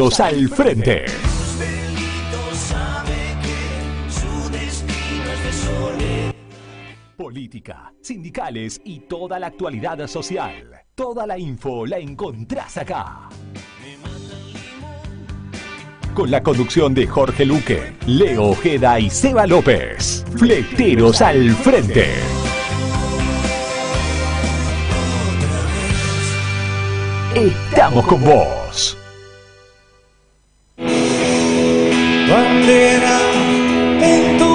Los al frente. Política, sindicales y toda la actualidad social. Toda la info la encontrás acá. Con la conducción de Jorge Luque, Leo Ojeda y Seba López. Fleteros al frente. Estamos con vos. Bandera en tu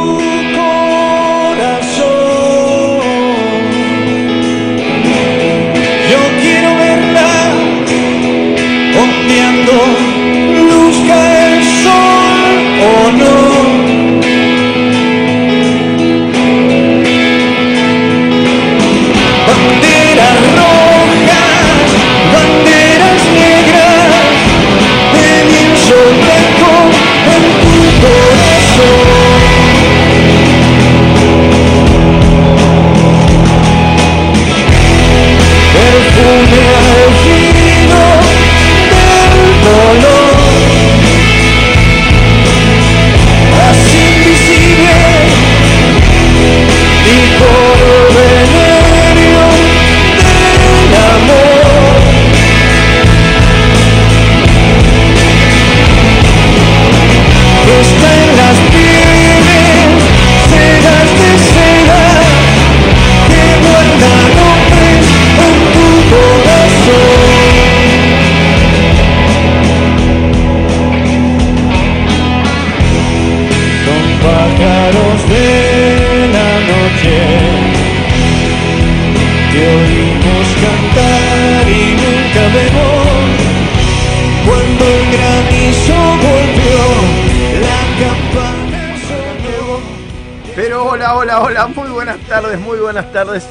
muy buenas tardes.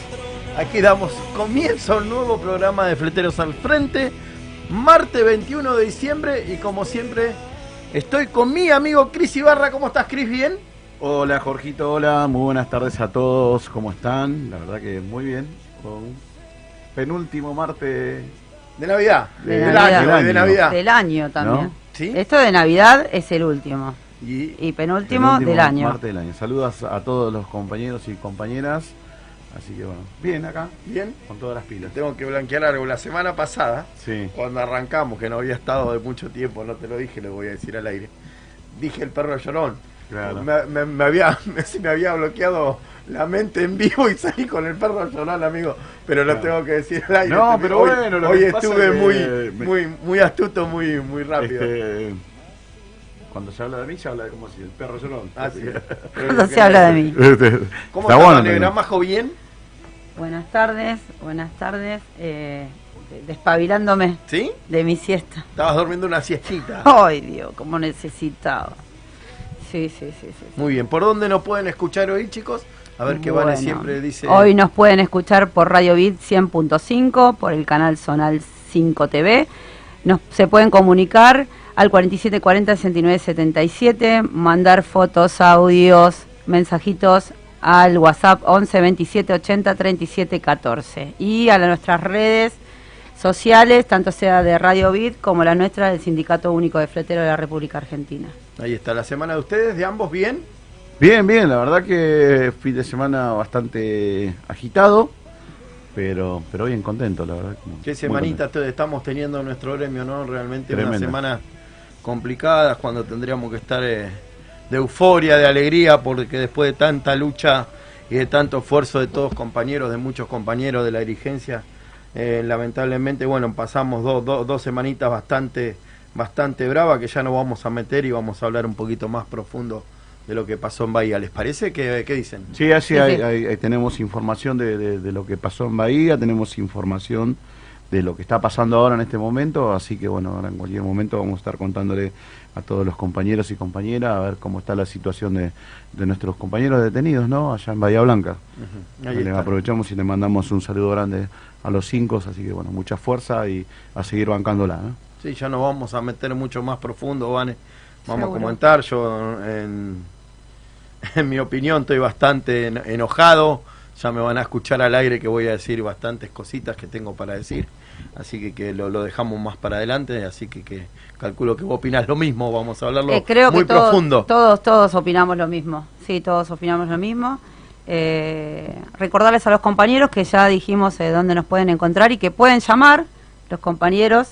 Aquí damos comienzo a un nuevo programa de Fleteros al Frente, martes 21 de diciembre y como siempre estoy con mi amigo Cris Ibarra. ¿Cómo estás, Cris? ¿Bien? Hola Jorgito, hola, muy buenas tardes a todos, ¿cómo están? La verdad que muy bien, con penúltimo martes De Navidad, De Navidad. año, de Del Navidad. Del año también. ¿No? ¿Sí? Esto de Navidad es el último. Y Y penúltimo, penúltimo del año. martes del año. Saludos a todos los compañeros y compañeras, así que bueno, bien acá, bien, con todas las pilas. tengo que blanquear algo. La semana pasada, Sí, cuando arrancamos, que no había estado de mucho tiempo, no te lo dije, lo voy a decir al aire. Dije el perro llorón. claro. Me, me- me había, me, se me había bloqueado la mente en vivo y salí con el perro llorón, amigo. Pero lo Claro. tengo que decir al aire. No, pero hoy, bueno, lo hoy que pasa estuve es muy, me- muy, muy astuto, muy, muy rápido. Este, cuando se habla de mí, se habla de como si el perro llorón. Ah, sí. Cuando se habla de mí. Este, ¿Cómo está está, bueno Negra? también. ¿Majo bien? Buenas tardes, buenas tardes. eh, despabilándome ¿Sí? de mi siesta. Estabas durmiendo una siestita. Ay, Dios, como necesitaba. Sí, sí, sí, sí. sí. Muy bien. ¿Por dónde nos pueden escuchar hoy, chicos? A ver qué Vale Bueno, siempre dice. Hoy nos pueden escuchar por Radio Bit 100.5, por el canal Zonal 5 TV. Nos, se pueden comunicar al 4740-6977, mandar fotos, audios, mensajitos al WhatsApp 11 27 80 37 14 y a la- nuestras redes sociales, tanto sea de Radio Bit como la nuestra del Sindicato Único de Fletero de la República Argentina. Ahí está. ¿La semana de ustedes, de ambos, bien? Bien, bien, la verdad que fin de semana bastante agitado, pero pero bien contento, la verdad. como- Qué semanita te- estamos teniendo en nuestro gremio, ¿no? Realmente una semana complicada cuando tendríamos que estar eh, de euforia, de alegría, porque después de tanta lucha y de tanto esfuerzo de todos compañeros, de muchos compañeros de la dirigencia, eh, lamentablemente, bueno, pasamos dos, dos, dos semanitas bastante, bastante bravas que ya nos vamos a meter y vamos a hablar un poquito más profundo de lo que pasó en Bahía. ¿Les parece? ¿Qué, qué dicen? Sí, así Sí, hay- sí. hay- hay- tenemos información de, de- de lo que pasó en Bahía, tenemos información de lo que está pasando ahora en este momento, así que bueno, ahora en cualquier momento vamos a estar contándole a todos los compañeros y compañeras a ver cómo está la situación de, de nuestros compañeros detenidos, ¿no? Allá en Bahía Blanca. Ahí Le está. aprovechamos y le mandamos un saludo grande a los cinco, así que bueno, mucha fuerza y a seguir bancándola, ¿no? Sí, ya nos vamos a meter mucho más profundo, Vane. Vamos Seguro. a comentar. Yo, en, en mi opinión, estoy bastante en- enojado. Ya me van a escuchar al aire que voy a decir bastantes cositas que tengo para decir. Así que, que lo, lo dejamos más para adelante, así que, que calculo que vos opinás lo mismo, vamos a hablarlo Eh, creo muy que todos, profundo. todos, todos opinamos lo mismo. Sí, todos opinamos lo mismo. Eh, recordarles a los compañeros que ya dijimos eh, dónde nos pueden encontrar y que pueden llamar los compañeros.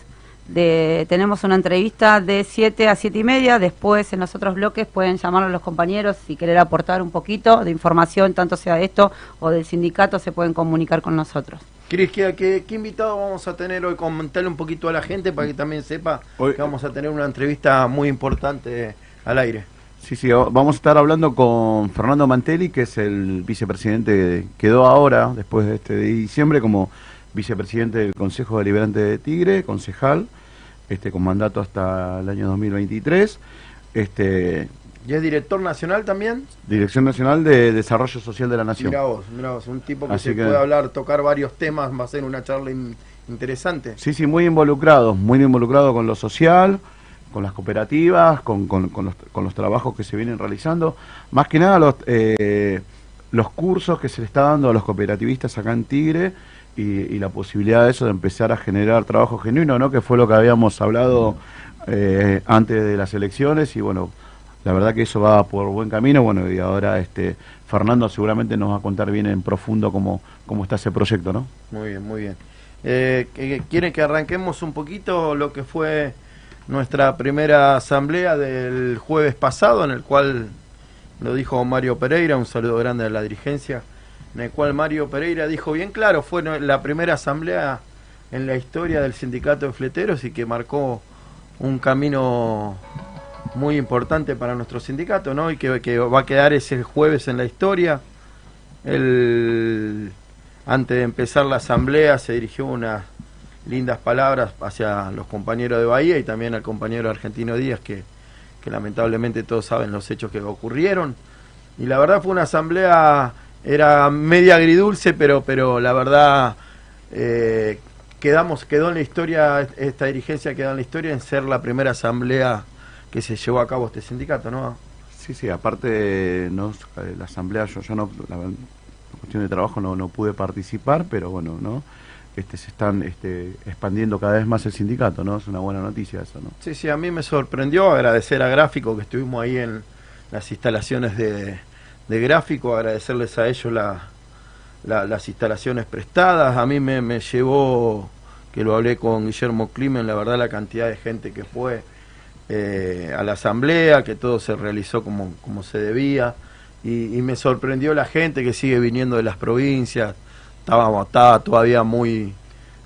De, tenemos una entrevista de 7 a 7 y media. Después, en los otros bloques, pueden llamar a los compañeros si querer aportar un poquito de información, tanto sea de esto o del sindicato, se pueden comunicar con nosotros. Cris, ¿qué, qué, qué invitado vamos a tener hoy? Comentarle un poquito a la gente para que también sepa Hoy- que vamos a tener una entrevista muy importante al aire. Sí, sí, vamos a estar hablando con Fernando Mantelli, que es el vicepresidente, quedó ahora, después de este de diciembre, como vicepresidente del Consejo Deliberante de Tigre, concejal, este con mandato hasta el año 2023, este ¿Y es director nacional también? Dirección Nacional de Desarrollo Social de la Nación. Mira vos, mira vos, un tipo que Así se que- puede hablar, tocar varios temas, va a ser una charla in- interesante. Sí, sí, muy involucrado, muy involucrado con lo social, con las cooperativas, con, con- con los, con los trabajos que se vienen realizando. Más que nada los, eh, los cursos que se le está dando a los cooperativistas acá en Tigre y, y la posibilidad de eso de empezar a generar trabajo genuino, ¿no? Que fue lo que habíamos hablado eh, antes de las elecciones y bueno, la verdad que eso va por buen camino, bueno, y ahora este Fernando seguramente nos va a contar bien en profundo cómo, cómo está ese proyecto, ¿no? Muy bien, muy bien. Eh, ¿que- ¿Quieren que arranquemos un poquito lo que fue nuestra primera asamblea del jueves pasado, en el cual lo dijo Mario Pereira, un saludo grande a la dirigencia, en el cual Mario Pereira dijo bien claro, fue la primera asamblea en la historia del sindicato de fleteros y que marcó un camino muy importante para nuestro sindicato, ¿no? Y que, que va a quedar ese jueves en la historia. El, antes de empezar la asamblea se dirigió unas lindas palabras hacia los compañeros de Bahía y también al compañero argentino Díaz, que, que lamentablemente todos saben los hechos que ocurrieron. Y la verdad fue una asamblea, era media agridulce, pero, pero la verdad eh, quedamos, quedó en la historia, esta dirigencia quedó en la historia en ser la primera asamblea que se llevó a cabo este sindicato, ¿no? Sí, sí, aparte no, eh, la asamblea, yo, yo no, la, la cuestión de trabajo no, no pude participar, pero bueno, ¿no? Este, se están este, expandiendo cada vez más el sindicato, ¿no? Es una buena noticia eso, ¿no? Sí, sí, a mí me sorprendió agradecer a Gráfico que estuvimos ahí en las instalaciones de, de Gráfico, agradecerles a ellos la, la- las instalaciones prestadas. A mí me, me llevó, que lo hablé con Guillermo Climen, la verdad la cantidad de gente que fue eh, a la asamblea, que todo se realizó como, como se debía. Y, me sorprendió la gente que sigue viniendo de las provincias. Estábamos, estaba todavía muy,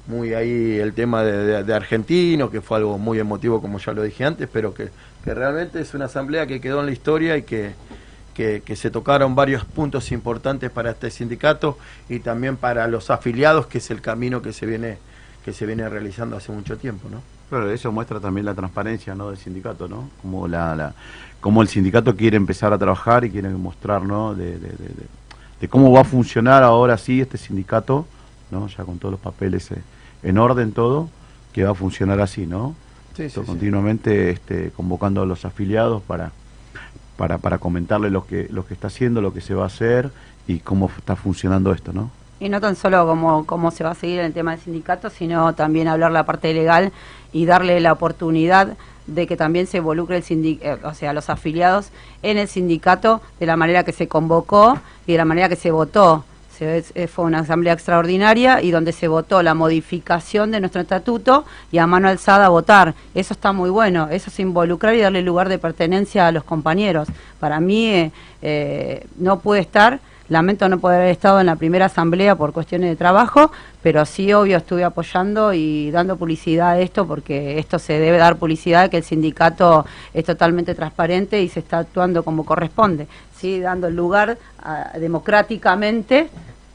muy ahí el tema de, de- que fue algo muy emotivo, como ya lo dije antes, pero que, que realmente es una asamblea que quedó en la historia y que, que, que se tocaron varios puntos importantes para este sindicato y también para los afiliados, que es el camino que se viene, que se viene realizando hace mucho tiempo, ¿no? Claro, eso muestra también la transparencia ¿no? del sindicato, ¿no? Como, la, la, como el sindicato quiere empezar a trabajar y quiere mostrar, ¿no? De, de, de- de- de cómo va a funcionar ahora sí este sindicato, ¿no? Ya con todos los papeles eh, en orden todo, que va a funcionar así, ¿no? Sí, Esto sí, sí. continuamente este, convocando a los afiliados para, para, para comentarle lo que, lo que está haciendo, lo que se va a hacer y cómo está funcionando esto, ¿no? Y no tan solo cómo, cómo se va a seguir en el tema del sindicato, sino también hablar la parte legal y darle la oportunidad de que también se involucre el sindi- eh, o sea, los afiliados en el sindicato de la manera que se convocó y de la manera que se votó. Se- fue una asamblea extraordinaria y donde se votó la modificación de nuestro estatuto y a mano alzada votar. Eso está muy bueno, eso es involucrar y darle lugar de pertenencia a los compañeros. Para mí eh, eh, no puede estar Lamento no poder haber estado en la primera asamblea por cuestiones de trabajo, pero sí, obvio, estuve apoyando y dando publicidad a esto porque esto se debe dar publicidad, que el sindicato es totalmente transparente y se está actuando como corresponde, sí, dando lugar a- democráticamente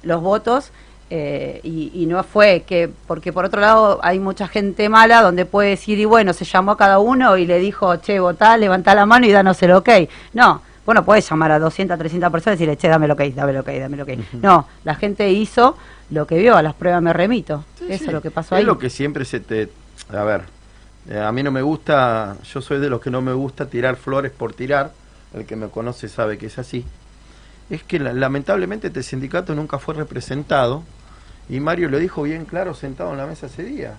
los votos. eh, y, y no fue que, porque por otro lado hay mucha gente mala donde puede decir, y bueno, se llamó a cada uno y le dijo, che, votá, levantá la mano y danos el ok. No, bueno, puedes llamar a 200, 300 personas y decirle, che, dame el ok, dame el ok, dame el ok. No, la gente hizo lo que vio, a las pruebas me remito. Sí, Eso sí. es lo que pasó es ahí. lo que siempre se te... A ver, eh, a mí no me gusta, yo soy de los que no me gusta tirar flores por tirar, el que me conoce sabe que es así. Es que la- lamentablemente este sindicato nunca fue representado y Mario lo dijo bien claro sentado en la mesa ese día.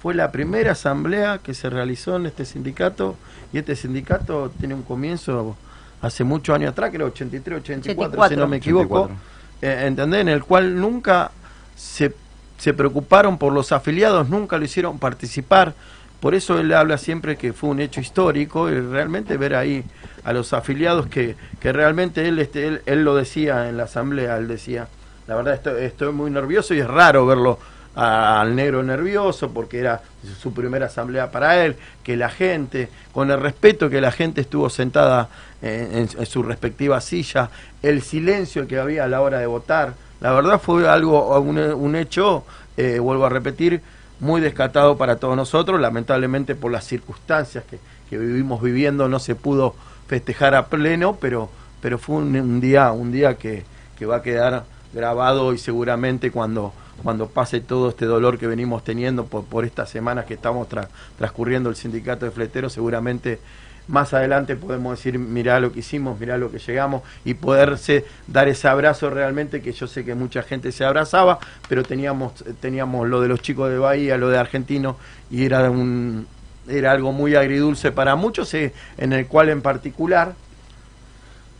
Fue la primera asamblea que se realizó en este sindicato y este sindicato tiene un comienzo hace muchos años atrás, que era 83, 84, si no me equivoco, 84. eh, ¿entendés? En el cual nunca se, se preocuparon por los afiliados, nunca lo hicieron participar. Por eso él habla siempre que fue un hecho histórico y realmente ver ahí a los afiliados que, que realmente él, este, él, él lo decía en la asamblea, él decía, la verdad estoy, estoy muy nervioso y es raro verlo al negro nervioso porque era su primera asamblea para él, que la gente, con el respeto que la gente estuvo sentada en, en- en su respectiva silla, el silencio que había a la hora de votar, la verdad fue algo, un, un hecho, eh, vuelvo a repetir, muy descatado para todos nosotros, lamentablemente por las circunstancias que, que vivimos viviendo no se pudo festejar a pleno, pero, pero fue un, un día, un día que, que va a quedar grabado y seguramente cuando, cuando pase todo este dolor que venimos teniendo por, estas semanas que estamos tra- transcurriendo el sindicato de fleteros, seguramente más adelante podemos decir, mirá lo que hicimos, mirá lo que llegamos y poderse dar ese abrazo realmente que yo sé que mucha gente se abrazaba, pero teníamos, teníamos lo de los chicos de Bahía, lo de Argentino y era un era algo muy agridulce para muchos, eh, en el cual en particular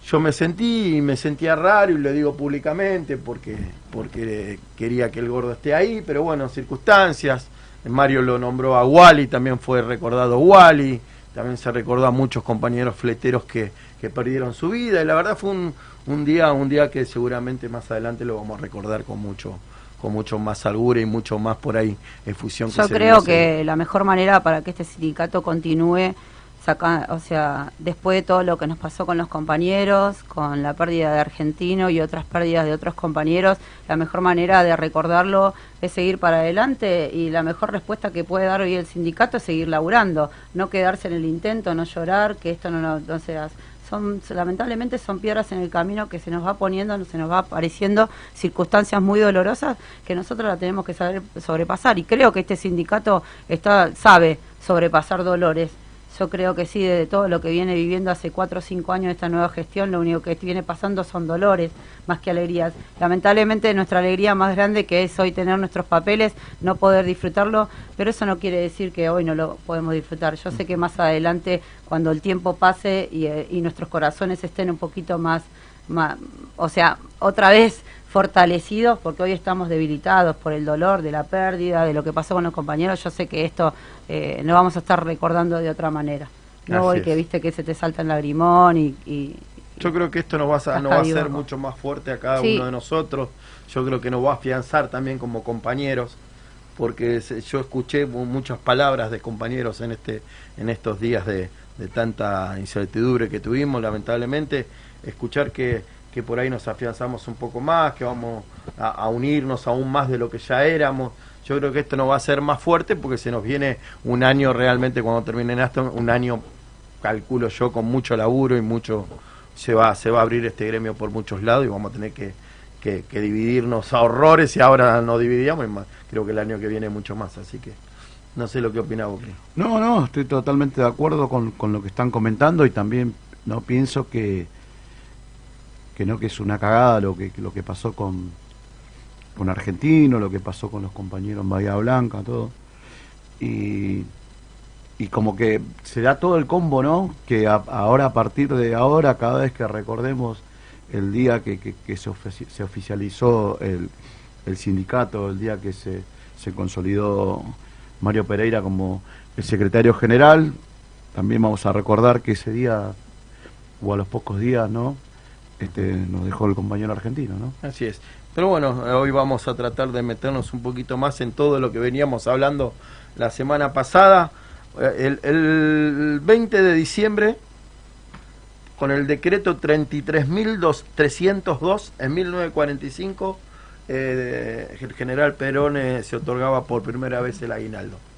yo me sentí me sentía raro y lo digo públicamente porque porque quería que el gordo esté ahí, pero bueno, circunstancias. Mario lo nombró a Wally, también fue recordado Wally, también se recordó a muchos compañeros fleteros que, que perdieron su vida y la verdad fue un, un día un día que seguramente más adelante lo vamos a recordar con mucho con mucho más algure y mucho más por ahí efusión que Yo creo que la mejor manera para que este sindicato continúe, saca, o sea, después de todo lo que nos pasó con los compañeros, con la pérdida de Argentino y otras pérdidas de otros compañeros, la mejor manera de recordarlo es seguir para adelante y la mejor respuesta que puede dar hoy el sindicato es seguir laburando, no quedarse en el intento, no llorar, que esto no, no, sea son lamentablemente son piedras en el camino que se nos va poniendo, se nos va apareciendo circunstancias muy dolorosas que nosotros la tenemos que saber sobrepasar y creo que este sindicato está sabe sobrepasar dolores. Yo creo que sí, de todo lo que viene viviendo hace cuatro o cinco años esta nueva gestión, lo único que viene pasando son dolores más que alegrías. Lamentablemente nuestra alegría más grande que es hoy tener nuestros papeles, no poder disfrutarlo, pero eso no quiere decir que hoy no lo podemos disfrutar. Yo sé que más adelante, cuando el tiempo pase y, eh, y nuestros corazones estén un poquito más, más, o sea, otra vez fortalecidos, porque hoy estamos debilitados por el dolor de la pérdida, de lo que pasó con los compañeros, yo sé que esto eh, no vamos a estar recordando de otra manera. No hoy que viste que se te salta el lagrimón y, y- Yo creo que esto nos va a, nos va a hacer mucho más fuerte a cada Sí. uno de nosotros. Yo creo que nos va a afianzar también como compañeros, porque yo escuché mu- muchas palabras de compañeros en este en estos días de, de tanta incertidumbre que tuvimos, lamentablemente, escuchar que, que por ahí nos afianzamos un poco más, que vamos a, unirnos aún más de lo que ya éramos. Yo creo que esto nos va a hacer más fuerte porque se nos viene un año realmente cuando termine esto, un año calculo yo con mucho laburo y mucho se va se va a abrir este gremio por muchos lados y vamos a tener que, que, dividirnos a horrores y ahora nos dividíamos y más, creo que el año que viene mucho más así que no sé lo que opina vos. No, no, estoy totalmente de acuerdo con, con lo que están comentando y también no pienso que que no que es una cagada lo que lo que pasó con con Argentino, lo que pasó con los compañeros en Bahía Blanca, todo. Y y como que se da todo el combo, ¿no? Que ahora a partir de ahora cada vez que recordemos el día que, se, se oficializó el, el sindicato, el día que se, se consolidó Mario Pereira como el secretario general. También vamos a recordar que ese día, o a los pocos días, ¿no? Este, nos dejó el compañero argentino, ¿no? Así es. Pero bueno, hoy vamos a tratar de meternos un poquito más en todo lo que veníamos hablando la semana pasada. Eh, El, el 20 de diciembre, con el decreto 33.302 en 1945, eh, el general Perón eh, se otorgaba por primera vez el aguinaldo.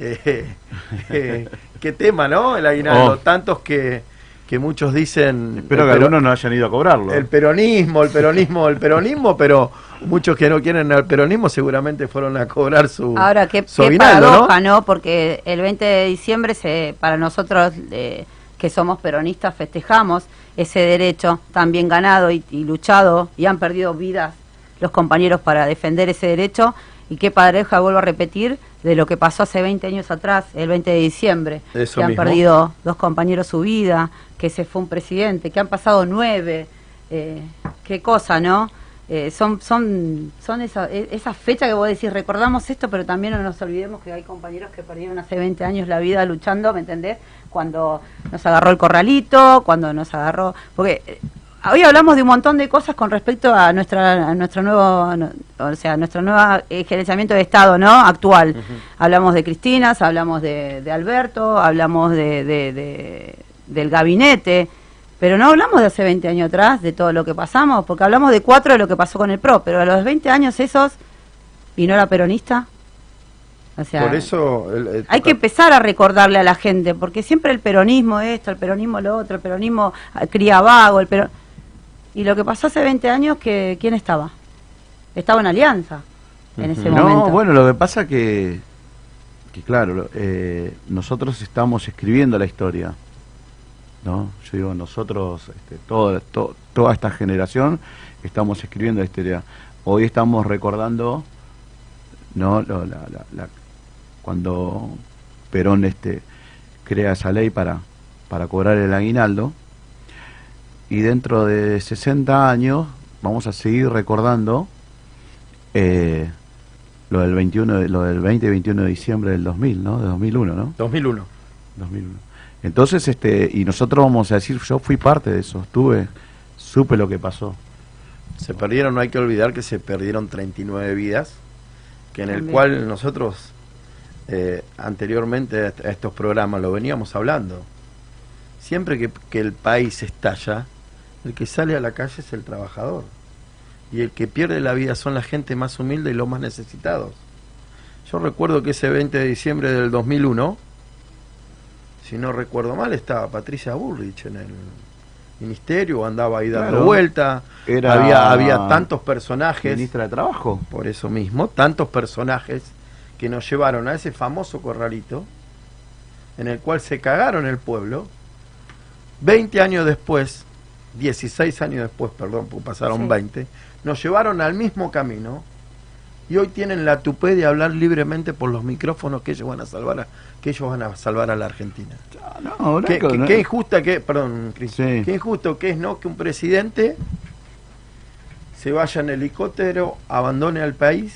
Eh, eh, qué tema, ¿no? El aguinaldo. Oh. Tantos que, que muchos dicen... Espero el que algunos no hayan ido a cobrarlo. el peronismo, el peronismo, el peronismo, pero muchos que no quieren el peronismo seguramente fueron a cobrar su, Ahora, qué, su qué aguinaldo, paradoja, ¿no? Porque el 20 de diciembre, se, para nosotros eh, que somos peronistas, festejamos ese derecho tan bien ganado y, y luchado, y han perdido vidas los compañeros para defender ese derecho y qué pareja, vuelvo a repetir, de lo que pasó hace 20 años atrás, el 20 de diciembre, Eso que han mismo. perdido dos compañeros su vida, que se fue un presidente, que han pasado nueve, eh, qué cosa, ¿no? Eh, son son son esa- e- esas fechas que vos decís, recordamos esto, pero también no nos olvidemos que hay compañeros que perdieron hace 20 años la vida luchando, ¿me entendés? Cuando nos agarró el corralito, cuando nos agarró... Porque eh, hoy hablamos de un montón de cosas con respecto a nuestra a nuestro nuevo o sea nuestro nuevo eh, gerenciamiento de estado no actual. Hablamos de Cristinas hablamos de, de Alberto hablamos de, de- de- del gabinete pero no hablamos de hace 20 años atrás de todo lo que pasamos porque hablamos de cuatro de lo que pasó con el PRO pero a los 20 años esos y no era peronista o sea Por eso el- el- hay que empezar a recordarle a la gente, porque siempre el peronismo esto, el peronismo lo otro, el peronismo ah, cría vago, el pero y lo que pasó hace 20 años que quién estaba? Estaba en alianza en ese No, momento. bueno, lo que pasa que, que claro, eh, nosotros estamos escribiendo la historia, ¿no? Yo digo, nosotros, este, todo- to- toda esta generación, estamos escribiendo la historia. Hoy estamos recordando, ¿no? La- la- la- cuando Perón este, crea esa ley para, para cobrar el aguinaldo, y dentro de 60 años vamos a seguir recordando eh, lo del 21 de- lo del 20 y 21 de diciembre del 2000, ¿no? De 2001, ¿no? 2001. 2001. Entonces, este, y nosotros vamos a decir, yo fui parte de eso, estuve, supe lo que pasó. Se perdieron, no hay que olvidar que se perdieron 39 vidas, que en el También. cual nosotros eh, anteriormente a estos programas lo veníamos hablando. Siempre que, que el país estalla, el que sale a la calle es el trabajador. Y el que pierde la vida son la gente más humilde y los más necesitados. Yo recuerdo que ese 20 de diciembre del 2001, si no recuerdo mal, estaba Patricia Bullrich en el ministerio, andaba ahí dando Claro. vuelta, Era había, había tantos personajes, Ministra de Trabajo. por eso mismo, tantos personajes que nos llevaron a ese famoso corralito, en el cual se cagaron el pueblo, 20 años después, 16 años después, perdón, porque pasaron Sí. 20, nos llevaron al mismo camino y hoy tienen la tupé de hablar libremente por los micrófonos que ellos van a salvar a, que ellos van a salvar a la Argentina. No, Qué, Blanco, qué- no- qué injusta que, perdón, Cris, Sí. qué injusto que es no que un presidente se vaya en helicóptero, abandone al país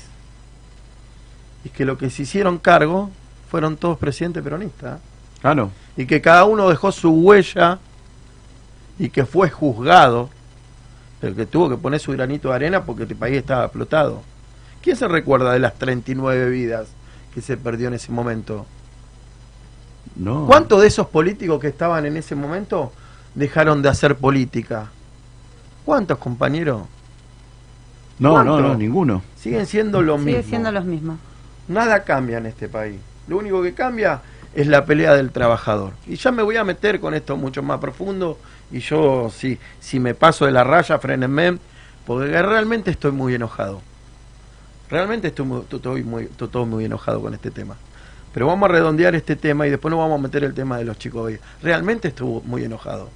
y que lo que se hicieron cargo fueron todos presidentes peronistas Claro. y que cada uno dejó su huella y que fue juzgado, pero que tuvo que poner su granito de arena porque este país estaba explotado. ¿Quién se recuerda de las 39 vidas que se perdió en ese momento? No. ¿Cuántos de esos políticos que estaban en ese momento dejaron de hacer política? ¿Cuántos compañeros? No, no, ¿Cuánto? no, ninguno. Siguen siendo lo Sigue mismo. siendo los mismos. Nada cambia en este país. Lo único que cambia es la pelea del trabajador. Y ya me voy a meter con esto mucho más profundo. Y yo, si, si me paso de la raya, frenenme, porque realmente estoy muy enojado. Realmente estoy muy, estoy muy, estoy muy enojado con este tema. Pero vamos a redondear este tema y después nos vamos a meter el tema de los chicos hoy. Realmente estuvo muy enojado.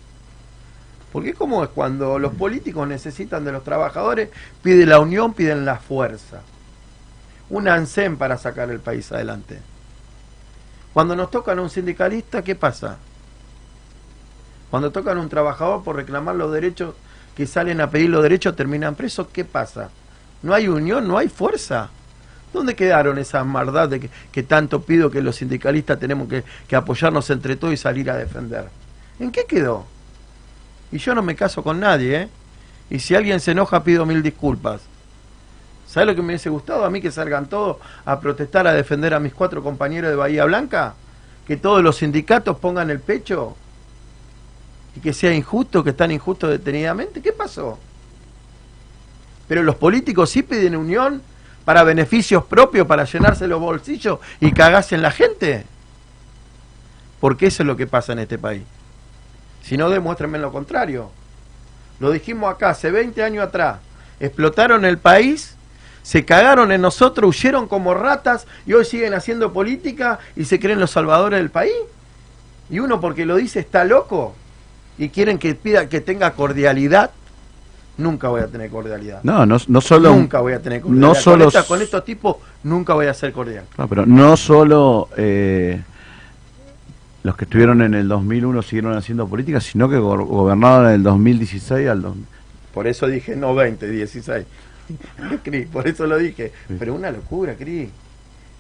Porque cómo es cuando los políticos necesitan de los trabajadores, pide la unión, piden la fuerza. Un ANSEM para sacar el país adelante. Cuando nos tocan a un sindicalista, ¿qué pasa? Cuando tocan a un trabajador por reclamar los derechos que salen a pedir los derechos, terminan presos, ¿qué pasa? No hay unión, no hay fuerza. ¿Dónde quedaron esas maldades de que, tanto pido que los sindicalistas tenemos que, que apoyarnos entre todos y salir a defender? ¿En qué quedó? Y yo no me caso con nadie, ¿eh? Y si alguien se enoja, pido mil disculpas. ¿Sabes lo que me hubiese gustado? A mí que salgan todos a protestar, a defender a mis cuatro compañeros de Bahía Blanca. Que todos los sindicatos pongan el pecho. Y que sea injusto, que están injustos detenidamente. ¿Qué pasó? Pero los políticos sí piden unión para beneficios propios, para llenarse los bolsillos y cagarse en la gente. Porque eso es lo que pasa en este país. Si no, demuéstrenme lo contrario. Lo dijimos acá hace 20 años atrás. Explotaron el país, se cagaron en nosotros, huyeron como ratas y hoy siguen haciendo política y se creen los salvadores del país. Y uno porque lo dice está loco y quieren que pida que tenga cordialidad. nunca voy a tener cordialidad. No, no, no solo. nunca voy a tener cordialidad. No solo. con, esta- con estos tipos nunca voy a ser cordial. No, pero no solo eh, los que estuvieron en el 2001 siguieron haciendo política, sino que go- gobernaron en el 2016 al 2000. Por eso dije no 20, 16. Cris, por eso lo dije. Sí. Pero una locura, Cris.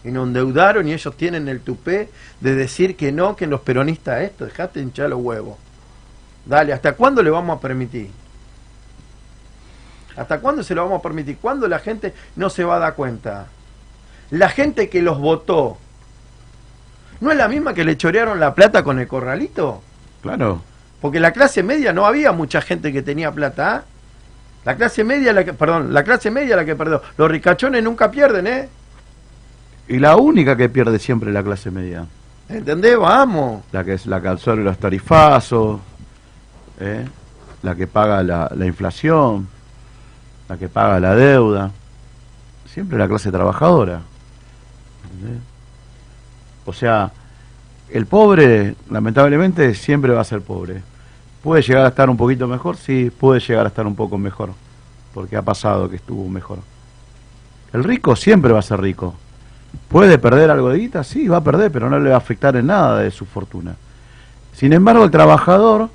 Y nos endeudaron y ellos tienen el tupé de decir que no, que los peronistas esto, dejate hinchar los huevos. Dale, ¿hasta cuándo le vamos a permitir? ¿Hasta cuándo se lo vamos a permitir? ¿Cuándo la gente no se va a dar cuenta? La gente que los votó, ¿no es la misma que le chorearon la plata con el corralito? Claro. Porque la clase media no había mucha gente que tenía plata. ¿ah? La clase media, la que, perdón, la clase media la que perdió. Los ricachones nunca pierden, ¿eh? Y la única que pierde siempre es la clase media. ¿Entendés? Vamos. La que es la que absorbe los tarifazos, ¿eh? la que paga la, la inflación, la que paga la deuda. Siempre la clase trabajadora. O sea, el pobre, lamentablemente, siempre va a ser pobre. ¿Puede llegar a estar un poquito mejor? Sí, puede llegar a estar un poco mejor. Porque ha pasado que estuvo mejor. El rico siempre va a ser rico. ¿Puede perder algo de guita? Sí, va a perder, pero no le va a afectar en nada de su fortuna. Sin embargo, el trabajador,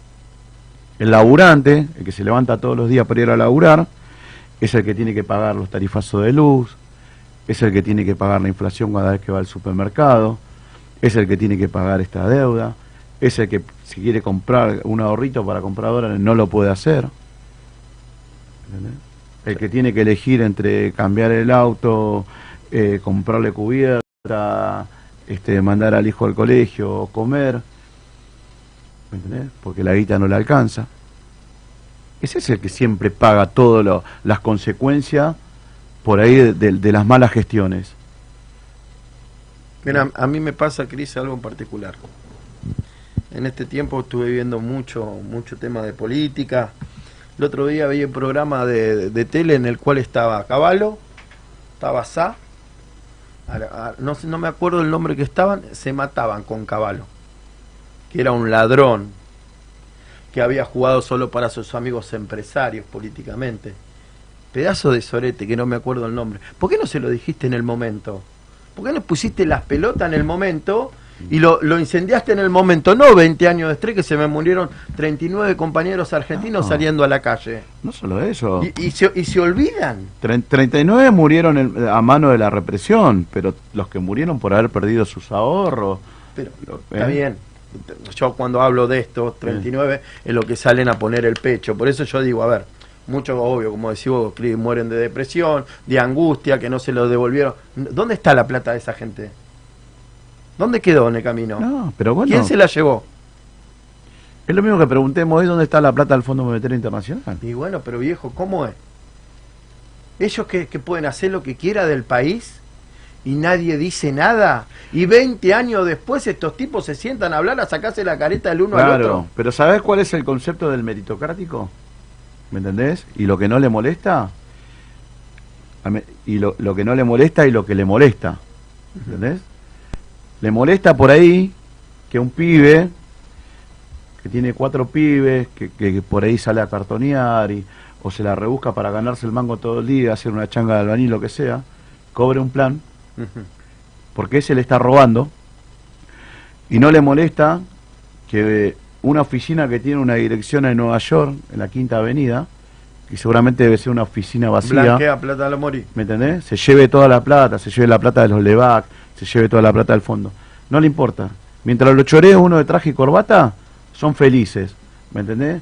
el laburante, el que se levanta todos los días para ir a laburar, es el que tiene que pagar los tarifazos de luz, es el que tiene que pagar la inflación cada vez que va al supermercado, es el que tiene que pagar esta deuda, es el que si quiere comprar un ahorrito para comprar dólares no lo puede hacer. ¿Entendés? El que tiene que elegir entre cambiar el auto, eh, comprarle cubierta, este, mandar al hijo al colegio, comer, Porque la guita no le alcanza. Ese es el que siempre paga todas las consecuencias por ahí de, de- las malas gestiones. Mira, a mí me pasa, Cris, algo en particular. En este tiempo estuve viendo mucho, mucho tema de política. El otro día vi un programa de, tele en el cual estaba Caballo, estaba Sá, no, no me acuerdo el nombre que estaban, se mataban con Caballo, que era un ladrón, que había jugado solo para sus amigos empresarios políticamente. Pedazo de sorete, que no me acuerdo el nombre. ¿Por qué no se lo dijiste en el momento? ¿Por qué no pusiste las pelotas en el momento y lo, lo incendiaste en el momento? No 20 años después que se me murieron 39 compañeros argentinos No. saliendo a la calle. No solo eso. Y, y se, y se olvidan. Tre- 39 murieron en- a mano de la represión, pero los que murieron por haber perdido sus ahorros. Pero está ¿eh? bien. Yo cuando hablo de esto, 39, es lo que salen a poner el pecho. Por eso yo digo, a ver, muchos, obvio, como decís vos, mueren de depresión, de angustia, que no se lo devolvieron. ¿Dónde está la plata de esa gente? ¿Dónde quedó en el camino? No, pero bueno, ¿Quién se la llevó? es lo mismo que preguntemos hoy dónde está la plata del Fondo Monetario Internacional. Y bueno, pero viejo, ¿cómo es? Ellos que, que pueden hacer lo que quiera del país y nadie dice nada. Y 20 años después estos tipos se sientan a hablar, a sacarse la careta del uno al Claro, otro. pero ¿sabés cuál es el concepto del meritocrático? ¿Me entendés? Y lo que no le molesta, me- y lo, lo que no le molesta y lo que le molesta. ¿Entendés? Le molesta por ahí que un pibe, que tiene cuatro pibes, que, que por ahí sale a cartonear y, o se la rebusca para ganarse el mango todo el día, hacer una changa de albañil, lo que sea, cobre un plan, Porque ese le está robando y no le molesta que una oficina que tiene una dirección en Nueva York, en la Quinta Avenida, que seguramente debe ser una oficina vacía, Blanquea plata a la morir. ¿me entendés? Se lleve toda la plata, se lleve la plata de los LEVAC, se lleve toda la plata del fondo. No le importa. Mientras lo choree uno de traje y corbata, son felices, ¿me entendés?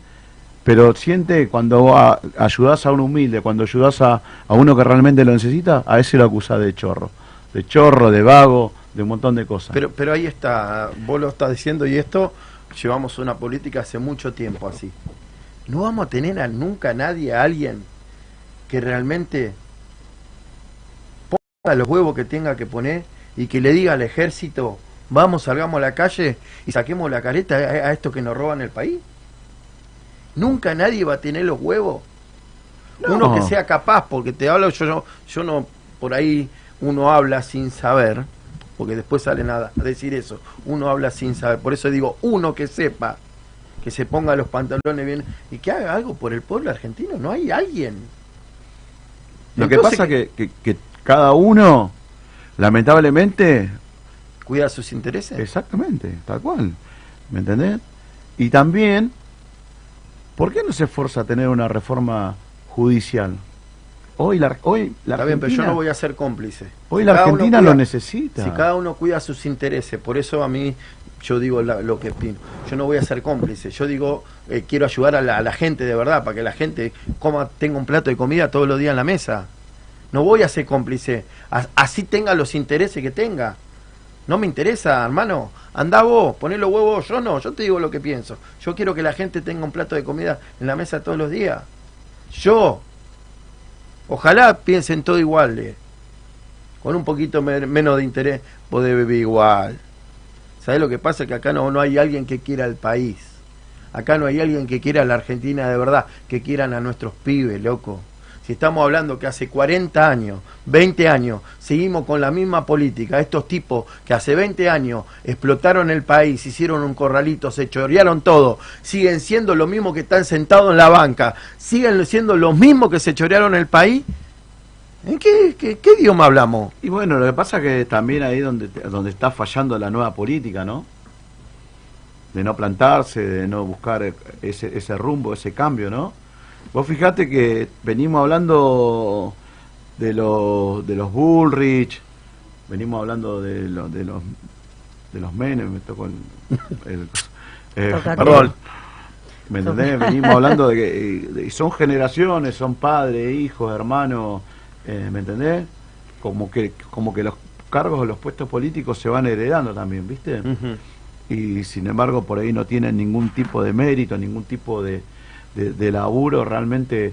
Pero siente cuando a- ayudás a un humilde, cuando ayudás a, a uno que realmente lo necesita, a ese lo acusás de chorro. De chorro, de vago, de un montón de cosas. Pero, pero ahí está, vos lo estás diciendo y esto llevamos una política hace mucho tiempo así. No vamos a tener a nunca nadie, a alguien que realmente ponga los huevos que tenga que poner y que le diga al ejército, vamos, salgamos a la calle y saquemos la careta a, a estos que nos roban el país. Nunca nadie va a tener los huevos. No. Uno que sea capaz, porque te hablo, yo, yo, yo no, por ahí uno habla sin saber, porque después sale nada a decir eso, uno habla sin saber, por eso digo, uno que sepa que se ponga los pantalones bien y que haga algo por el pueblo argentino. No hay alguien. Lo que pasa que, que, que cada uno, lamentablemente, cuida sus intereses. exactamente, tal cual, ¿me entendés? Y también, ¿por qué no se esfuerza a tener una reforma judicial? Hoy la, hoy la Está bien, pero yo Argentina- no voy a ser cómplice. Hoy Si la Argentina cuida- lo necesita. Si cada uno cuida sus intereses, por eso a mí yo digo la- lo que opino. Yo no voy a ser cómplice, yo digo eh, quiero ayudar a la, a la gente de verdad, para que la gente coma, tenga un plato de comida todos los días en la mesa. No voy a ser cómplice, A- así tenga los intereses que tenga. No me interesa, hermano. Andá vos, poné los huevos, yo no, yo te digo lo que pienso. Yo quiero que la gente tenga un plato de comida en la mesa todos los días. Yo. Ojalá piensen todo igual. eh con un poquito me- menos de interés podés vivir igual. ¿Sabés lo que pasa? Que acá no, no hay alguien que quiera el país. Acá no hay alguien que quiera a la Argentina de verdad, que quieran a nuestros pibes, loco. Estamos hablando que hace 40 años, 20 años, seguimos con la misma política, estos tipos que hace 20 años explotaron el país, hicieron un corralito, se chorearon todo, siguen siendo los mismos que están sentados en la banca, siguen siendo los mismos que se chorearon el país, ¿En qué, qué, qué idioma hablamos? Y bueno, lo que pasa es que también ahí donde, donde está fallando la nueva política, ¿no? De no plantarse, de no buscar ese, ese rumbo, ese cambio, ¿no? Vos fijate que venimos hablando de los, de los Bullrich, venimos hablando de, lo- de los de los Menem, me tocó el... el- eh, perdón. ¿Me entendés? Venimos hablando de que de- son generaciones, son padres, hijos, hermanos, eh, ¿me entendés? Como que, como que los cargos o los puestos políticos se van heredando también, ¿viste? Y sin embargo por ahí no tienen ningún tipo de mérito, ningún tipo de, de, de laburo realmente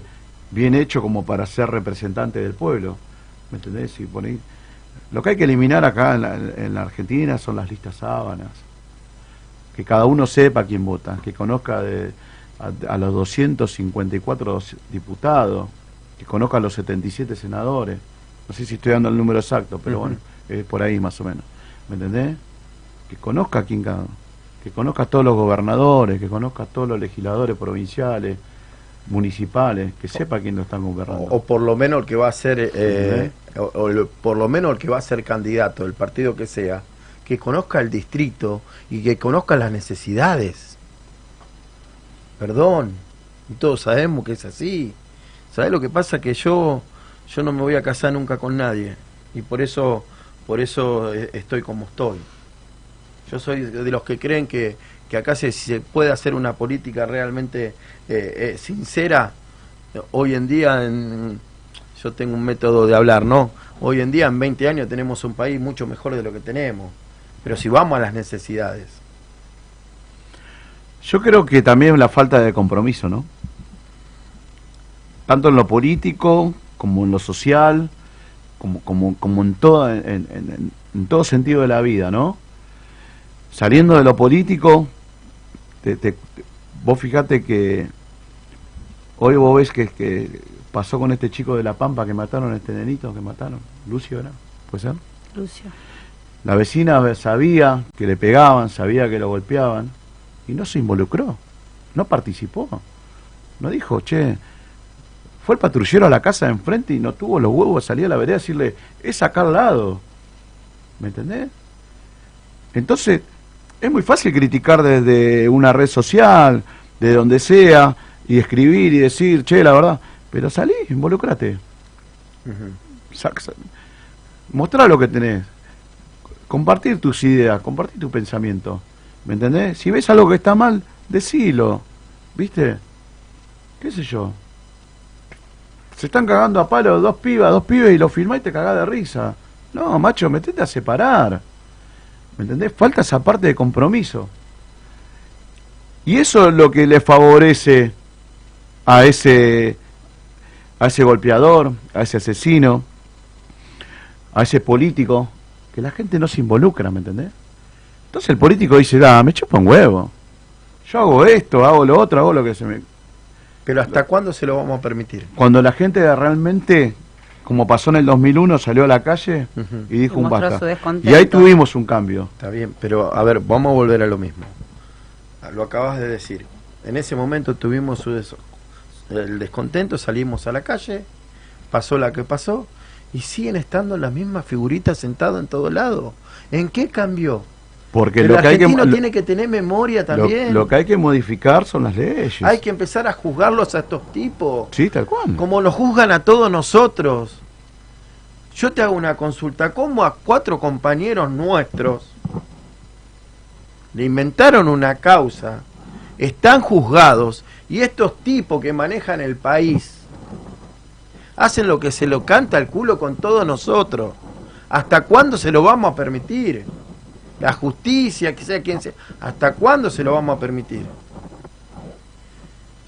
bien hecho como para ser representante del pueblo, ¿me entendés? Y por ahí, lo que hay que eliminar acá en la, en la Argentina son las listas sábanas que cada uno sepa quién vota, que conozca de, a, a los 254 diputados, que conozca a los 77 senadores. No sé si estoy dando el número exacto, pero bueno, es por ahí más o menos. ¿Me entendés? Que conozca a quién cada que conozca a todos los gobernadores, que conozca a todos los legisladores provinciales, municipales, que sepa quién lo están gobernando. O, o por lo menos el que va a ser, eh, o, o el- por lo menos el que va a ser candidato, el partido que sea, que conozca el distrito y que conozca las necesidades. Perdón, y todos sabemos que es así. ¿Sabes lo que pasa? Que yo, yo no me voy a casar nunca con nadie y por eso, por eso eh, estoy como estoy. Yo soy de los que creen que, que acá se, se puede hacer una política realmente eh, eh, sincera. Hoy en día, yo tengo un método de hablar, ¿no? Hoy en día, en 20 años, tenemos un país mucho mejor de lo que tenemos. Pero si vamos a las necesidades. Yo creo que también la falta de compromiso, ¿no? Tanto en lo político como en lo social, como, como, como en, en- en- en todo sentido de la vida, ¿no? Saliendo de lo político, te- te- vos fijate que hoy vos ves que, que pasó con este chico de La Pampa que mataron, este nenito que mataron, Lucio era, ¿puede ser? Lucio. La vecina sabía que le pegaban, sabía que lo golpeaban y no se involucró, no participó. No dijo, che, fue el patrullero a la casa de enfrente y no tuvo los huevos salir a la vereda a decirle, es acá al lado. ¿Me entendés? Entonces, es muy fácil criticar desde una red social, de donde sea, y escribir y decir, che, la verdad, pero salí, involucrate. Sac- sa- Mostrá lo que tenés. Compartir tus ideas, compartir tu pensamiento. ¿Me entendés? Si ves algo que está mal, decilo. ¿Viste? ¿Qué sé yo? Se están cagando a palo dos pibas, dos pibes y lo filmás y te cagás de risa. No, macho, metete a separar. ¿Me entendés? Falta esa parte de compromiso. Y eso es lo que le favorece a ese a ese golpeador, a ese asesino, a ese político, que la gente no se involucra, ¿me entendés? Entonces el político dice, ah, me chupa un huevo. Yo hago esto, hago lo otro, hago lo que se me... Pero ¿hasta cuándo se lo vamos a permitir? Cuando la gente realmente, como pasó en el 2001, salió a la calle y dijo Y un basta. Y ahí tuvimos un cambio. Está bien, pero a ver, vamos a volver a lo mismo. Lo acabas de decir. en ese momento tuvimos su des- el descontento, salimos a la calle, pasó la que pasó, y siguen estando las mismas figuritas sentadas en todo lado. ¿En qué cambió? Porque el lo que, hay que, tiene que tener memoria lo- también. lo que hay que modificar son las leyes. Hay que empezar a juzgarlos a estos tipos, Sí, tal cual. como nos juzgan a todos nosotros. Yo te hago una consulta, ¿cómo a cuatro compañeros nuestros le inventaron una causa, están juzgados y estos tipos que manejan el país hacen lo que se lo canta al culo con todos nosotros? ¿Hasta cuándo se lo vamos a permitir? La justicia, que sea quien sea, ¿hasta cuándo se lo vamos a permitir?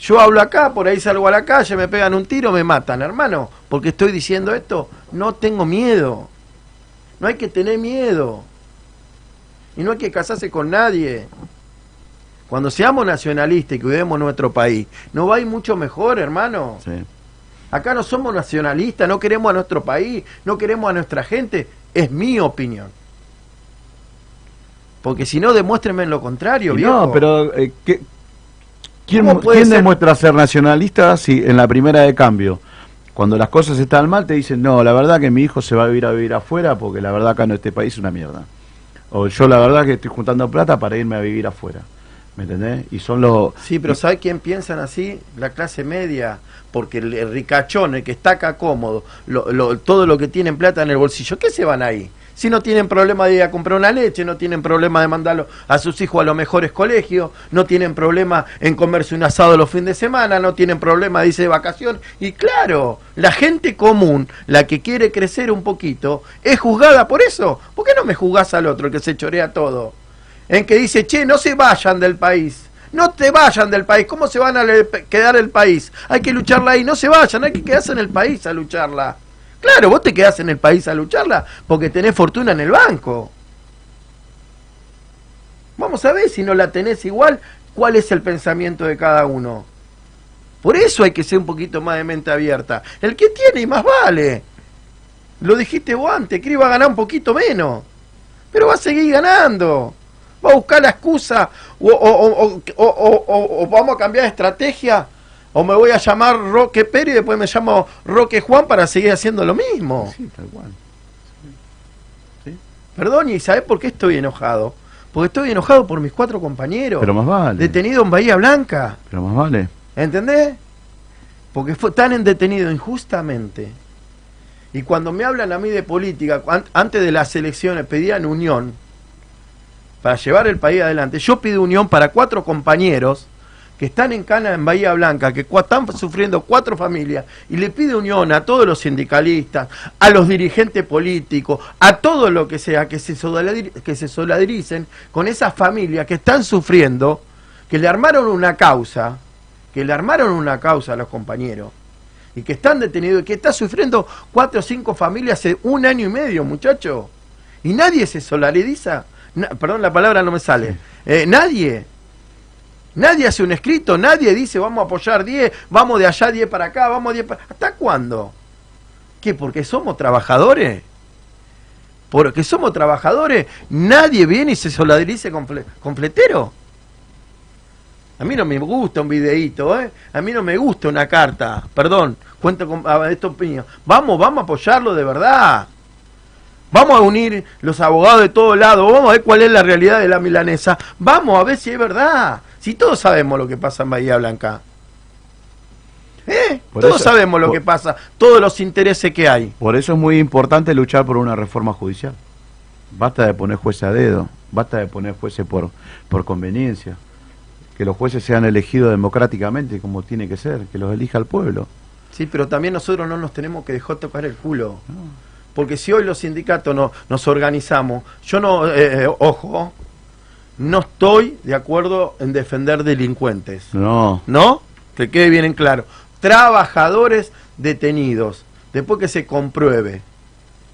Yo hablo acá, por ahí salgo a la calle, me pegan un tiro, me matan, hermano, porque estoy diciendo esto, no tengo miedo. No hay que tener miedo. Y no hay que casarse con nadie. Cuando seamos nacionalistas y cuidemos nuestro país, nos va a ir mucho mejor, hermano. Sí. Acá no somos nacionalistas, no queremos a nuestro país, no queremos a nuestra gente. Es mi opinión. Porque si no, demuéstrenme lo contrario, viejo. No, pero eh, ¿qué- ¿quién, demuestra ser nacionalista si en la primera de cambio, cuando las cosas están mal, te dicen, no, la verdad que mi hijo se va a vivir a vivir afuera porque la verdad acá en este país es una mierda? O yo la verdad que estoy juntando plata para irme a vivir afuera. ¿Me entendés? Y son los... Sí, pero ¿sabe quién piensan así? La clase media. Porque el, el ricachón, el que está acá cómodo, lo- lo- todo lo que tienen plata en el bolsillo, ¿qué se van ahí? Si no tienen problema de ir a comprar una leche, no tienen problema de mandarlo a sus hijos a los mejores colegios, no tienen problema en comerse un asado los fines de semana, no tienen problema de irse de vacación. Y claro, la gente común, la que quiere crecer un poquito, es juzgada por eso. ¿Por qué no me juzgás al otro, que se chorea todo? en que dice, che, no se vayan del país. No te vayan del país. ¿Cómo se van a quedar el país? Hay que lucharla ahí. No se vayan, hay que quedarse en el país a lucharla. Claro, vos te quedás en el país a lucharla porque tenés fortuna en el banco. Vamos a ver si no la tenés igual, cuál es el pensamiento de cada uno. Por eso hay que ser un poquito más de mente abierta. El que tiene y más vale. Lo dijiste vos antes, que iba a ganar un poquito menos. Pero va a seguir ganando. Va a buscar la excusa. O, o- o- o- vamos a cambiar de estrategia. O me voy a llamar Roque Pérez y después me llamo Roque Juan para seguir haciendo lo mismo. Sí, tal cual. Perdón, ¿y sabés por qué estoy enojado? Porque estoy enojado por mis cuatro compañeros. Pero más vale. Detenidos en Bahía Blanca. Pero más vale. ¿Entendés? Porque fue tan en detenido injustamente. Y cuando me hablan a mí de política, an- antes de las elecciones pedían unión para llevar el país adelante. Yo pido unión para cuatro compañeros que están en cana en Bahía Blanca, que están sufriendo cuatro familias, y le pido unión a todos los sindicalistas, a los dirigentes políticos, a todo lo que sea, que se, que se solidaricen con esas familias que están sufriendo, que le armaron una causa, que le armaron una causa a los compañeros, y que están detenidos, y que está sufriendo cuatro o cinco familias hace un año y medio, muchacho. Y nadie se solidariza, Na- perdón, la palabra no me sale, Eh, nadie. Nadie hace un escrito, nadie dice vamos a apoyar 10, vamos de allá 10 para acá, vamos 10 para... ¿Hasta cuándo? ¿Qué? ¿Porque somos trabajadores? Porque somos trabajadores, nadie viene y se solidarice con, con fletero. A mí no me gusta un videíto, ¿eh? A mí no me gusta una carta, perdón, cuento con a- esta opinión. Vamos, vamos a apoyarlo de verdad. Vamos a unir los abogados de todos lados, vamos a ver cuál es la realidad de la milanesa. Vamos a ver si es verdad. Si todos sabemos lo que pasa en Bahía Blanca. ¿Eh? Todos eso- sabemos lo por- que pasa, todos los intereses que hay. Por eso es muy importante luchar por una reforma judicial. Basta de poner jueces a dedo, basta de poner jueces por, por conveniencia. Que los jueces sean elegidos democráticamente como tiene que ser, que los elija el pueblo. Sí, pero también nosotros no nos tenemos que dejar tocar el culo. Porque si hoy los sindicatos no, nos organizamos, yo no, eh, eh, ojo, no estoy de acuerdo en defender delincuentes. No, ¿No? Que quede bien en claro. Trabajadores detenidos, después que se compruebe.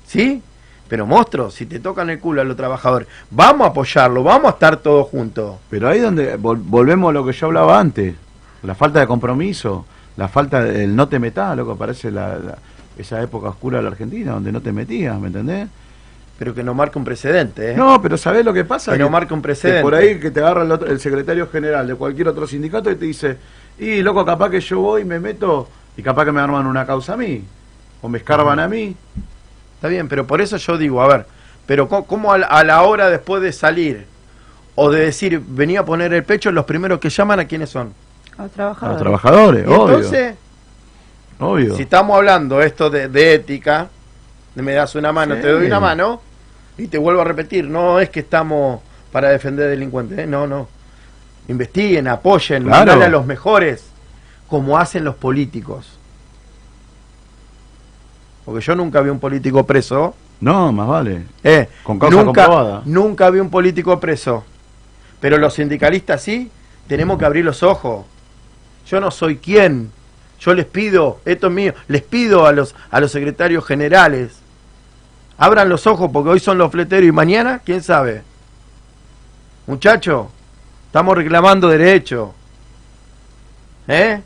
¿Sí? Pero monstruos, si te tocan el culo a los trabajadores, vamos a apoyarlo, vamos a estar todos juntos. pero ahí donde vol- volvemos a lo que yo hablaba antes, la falta de compromiso, la falta del no te metas, lo que parece la, la- esa época oscura de la Argentina, donde no te metías, ¿me entendés? Pero que no marque un precedente. ¿eh? No, pero ¿sabés lo que pasa? Que no marca un precedente. que por ahí que te agarra el, otro- el secretario general de cualquier otro sindicato y te dice, y loco, capaz que yo voy y me meto y capaz que me arman una causa a mí, o me escarban a mí. Está bien, pero por eso yo digo, a ver, pero ¿cómo a la, a hora después de salir o de decir, venía a poner el pecho, los primeros que llaman a quiénes son? A los A trabajadores. los trabajadores, Y obvio. entonces, obvio. si estamos hablando esto de, de ética, me das una mano, Sí. te doy una mano, y te vuelvo a repetir, no es que estamos para defender delincuentes, ¿eh? no, no. Investiguen, apoyen, Claro. a los mejores, como hacen los políticos. Porque yo nunca vi un político preso. No, más vale. Eh, Con causa nunca, comprobada. Nunca vi un político preso. Pero los sindicalistas sí, tenemos que abrir los ojos. Yo no soy quien. Yo les pido, esto es mío, les pido a los, a los secretarios generales, abran los ojos porque hoy son los fleteros y mañana, quién sabe. Muchacho, estamos reclamando derecho. ¿Eh?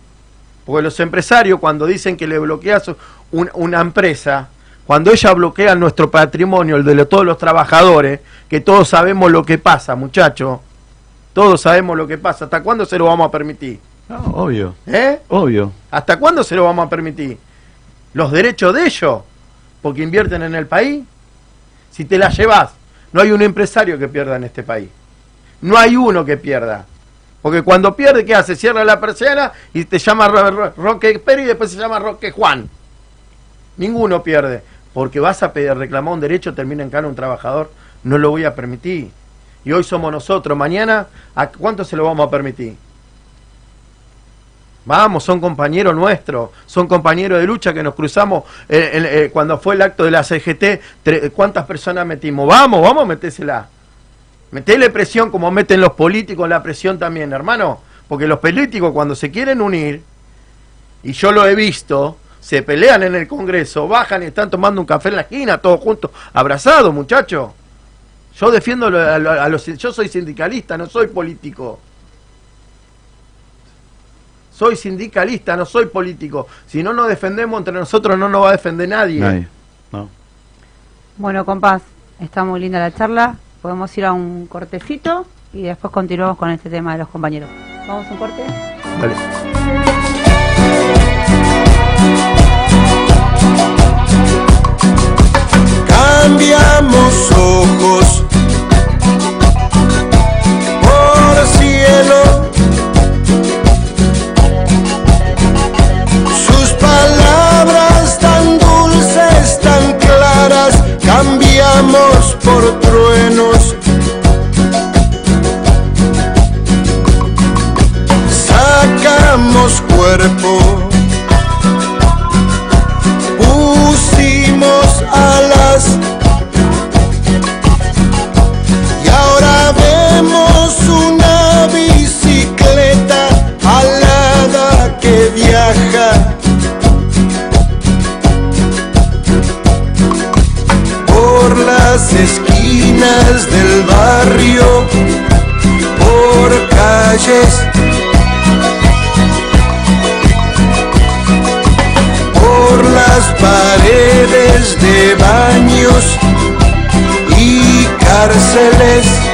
Porque los empresarios cuando dicen que le bloqueas un- una empresa, cuando ella bloquea nuestro patrimonio, el de todos los trabajadores, que todos sabemos lo que pasa, muchacho, todos sabemos lo que pasa, ¿hasta cuándo se lo vamos a permitir? No, obvio, ¿Eh? obvio. ¿Hasta cuándo se lo vamos a permitir? ¿Los derechos de ellos? Porque invierten en el país. Si te la llevas, no hay un empresario que pierda en este país. No hay uno que pierda. Porque cuando pierde, ¿qué hace? Cierra la persiana y te llama Ro- Ro- Roque Pérez y después se llama Roque Juan. Ninguno pierde. Porque vas a pedir, reclamar un derecho, termina en cana un trabajador. No lo voy a permitir. Y hoy somos nosotros. Mañana, ¿a cuánto se lo vamos a permitir? Vamos, son compañeros nuestros, son compañeros de lucha que nos cruzamos eh, eh, cuando fue el acto de la CGT. ¿Cuántas personas metimos? Vamos, vamos a metésela. Metele presión como meten los políticos, la presión también, hermano. Porque los políticos cuando se quieren unir, y yo lo he visto, se pelean en el Congreso, bajan y están tomando un café en la esquina, todos juntos, abrazados, muchachos. Yo defiendo a, a los... Yo soy sindicalista, no soy político. Soy sindicalista, no soy político. Si no nos defendemos entre nosotros, no nos va a defender nadie. Nadie. No. Bueno, compás, está muy linda la charla. Podemos ir a un cortecito y después continuamos con este tema de los compañeros. ¿Vamos a un corte? Dale. cambiamos ojos por truenos. Sacamos cuerpo pusimos alas las esquinas del barrio, por calles por las paredes de baños y cárceles.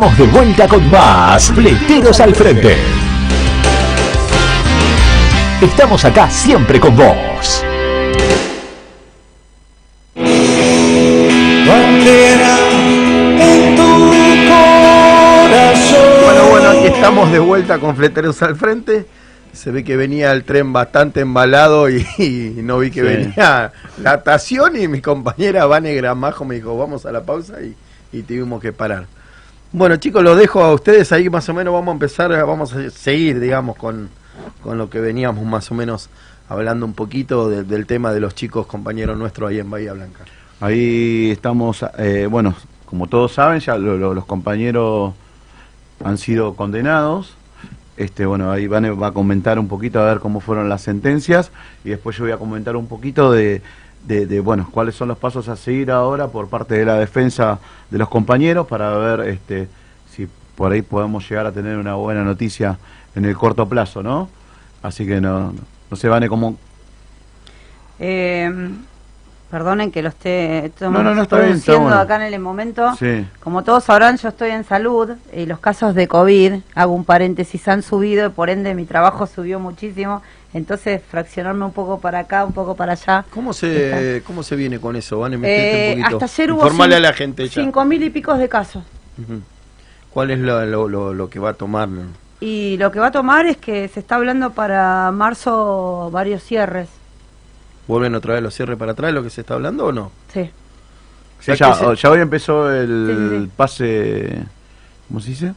Estamos de vuelta con más Fleteros al Frente. Estamos acá siempre con vos. Bueno, bueno, aquí estamos de vuelta con Fleteros al frente. Se ve que venía el tren bastante embalado y, y no vi que Sí. venía la estación y mi compañera Vane Gramajo me dijo, vamos a la pausa y, y tuvimos que parar. Bueno chicos, los dejo a ustedes ahí más o menos, vamos a empezar, vamos a seguir, digamos, con, con lo que veníamos más o menos hablando un poquito de- del tema de los chicos compañeros nuestros ahí en Bahía Blanca. Ahí estamos, eh, bueno, como todos saben, ya lo- lo- los compañeros han sido condenados. Este, bueno, ahí Vane va a comentar un poquito a ver cómo fueron las sentencias y después yo voy a comentar un poquito de, de, de, bueno, cuáles son los pasos a seguir ahora por parte de la defensa de los compañeros para ver este, si por ahí podemos llegar a tener una buena noticia en el corto plazo, ¿no? Así que no, no se Vane cómo... Eh, perdonen que lo esté No, no, no, está bien, está produciendo bueno. acá en el momento. Sí. Como todos sabrán, yo estoy en salud y los casos de COVID, hago un paréntesis, han subido y por ende mi trabajo subió muchísimo. Entonces, fraccionarme un poco para acá, un poco para allá. ¿Cómo se, cómo se viene con eso, Vane? Metete Eh, un poquito. hasta ayer hubo Informale cin- a la gente ya. cinco mil y picos de casos. ¿Cuál es lo, lo, lo- lo que va a tomar? Y lo que va a tomar es que se está hablando para marzo varios cierres. ¿Vuelven otra vez los cierres para atrás, lo que se está hablando o no? Sí. O sea, Sí, ya, que se- ya hoy empezó el Sí, sí, sí. pase, ¿cómo se dice?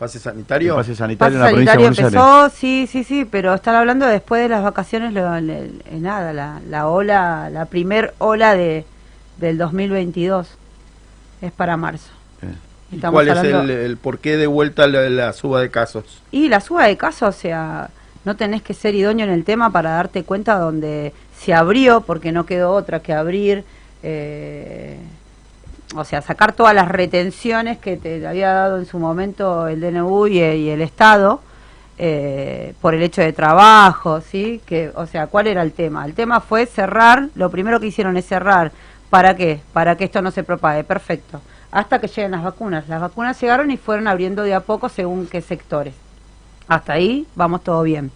¿Pase sanitario? El pase sanitario Pase en la provincia de Buenos Aires. empezó, sí, sí, sí, pero están hablando después de las vacaciones, lo- le- eh, nada, la, la ola, la primer ola de del 2022 es para marzo. Eh, ¿Y Estamos ¿Cuál es el, el por qué de vuelta la, la suba de casos? Y la suba de casos, o sea, no tenés que ser idóneo en el tema para darte cuenta donde se abrió, porque no quedó otra que abrir, eh, o sea, sacar todas las retenciones que te había dado en su momento el DNU y, y el Estado eh, por el hecho de trabajo, ¿sí? Que, o sea, ¿cuál era el tema? El tema fue cerrar, lo primero que hicieron es cerrar. ¿Para qué? Para que esto no se propague, perfecto. Hasta que lleguen las vacunas. Las vacunas llegaron y fueron abriendo de a poco según qué sectores. Hasta ahí vamos todo bien.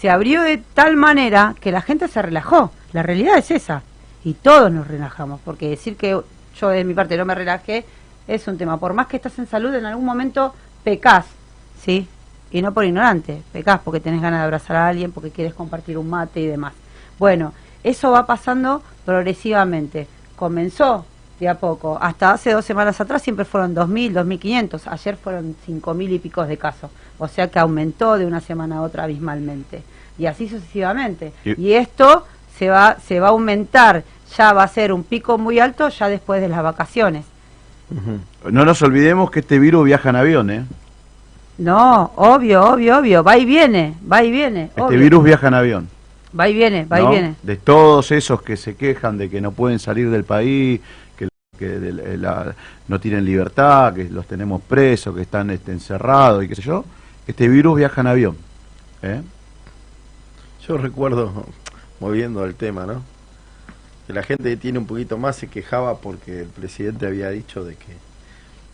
se abrió de tal manera que la gente se relajó. La realidad es esa. Y todos nos relajamos, porque decir que yo de mi parte no me relajé es un tema. Por más que estás en salud, en algún momento pecas, ¿sí? Y no por ignorante, pecas porque tenés ganas de abrazar a alguien, porque quieres compartir un mate y demás. Bueno, eso va pasando progresivamente. Comenzó de a poco. Hasta hace dos semanas atrás siempre fueron 2.000, 2.500. Ayer fueron 5.000 y pico de casos. O sea que aumentó de una semana a otra abismalmente. Y así sucesivamente. Y- Y esto se va, se va a aumentar. Ya va a ser un pico muy alto ya después de las vacaciones. No nos olvidemos que este virus viaja en avión, ¿eh? No, obvio, obvio, obvio. Va y viene, va y viene. Este obvio. virus viaja en avión. Va y viene, va ¿no? y viene. De todos esos que se quejan de que no pueden salir del país, que, que de la- no tienen libertad, que los tenemos presos, que están este, encerrados y qué sé yo, este virus viaja en avión. ¿eh? Yo recuerdo, moviendo el tema, ¿no? Que la gente que tiene un poquito más se quejaba porque el presidente había dicho de que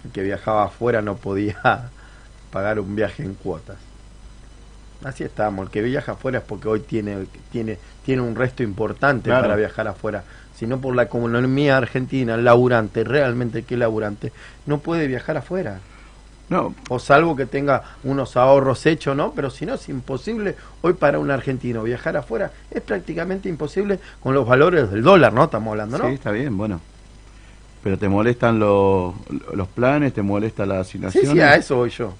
el que viajaba afuera no podía pagar un viaje en cuotas. Así estamos, el que viaja afuera es porque hoy tiene tiene tiene un resto importante Claro. para viajar afuera. Si no por la economía argentina, el laburante, realmente que laburante, no puede viajar afuera. No, O salvo que tenga unos ahorros hechos, ¿no? Pero si no, es imposible hoy para un argentino viajar afuera. Es prácticamente imposible con los valores del dólar, ¿no? Estamos hablando, ¿no? sí, está bien, bueno. Pero te molestan los, los planes, te molesta la Sí, asignación, sí, a eso voy yo.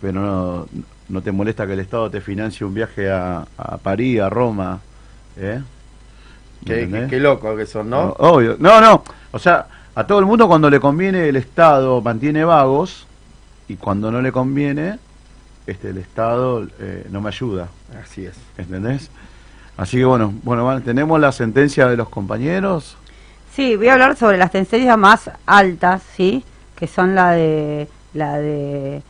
pero no, no te molesta que el Estado te financie un viaje a, a París, a Roma. ¿eh? Qué, qué, loco que son, ¿no? Obvio. No, no. O sea, a todo el mundo cuando le conviene el Estado mantiene vagos y cuando no le conviene, este, el Estado eh, no me ayuda. Así es. ¿Entendés? Así que bueno, bueno, tenemos la sentencia de los compañeros. Sí, voy a hablar sobre las tendencias más altas, ¿sí? Que son la de la de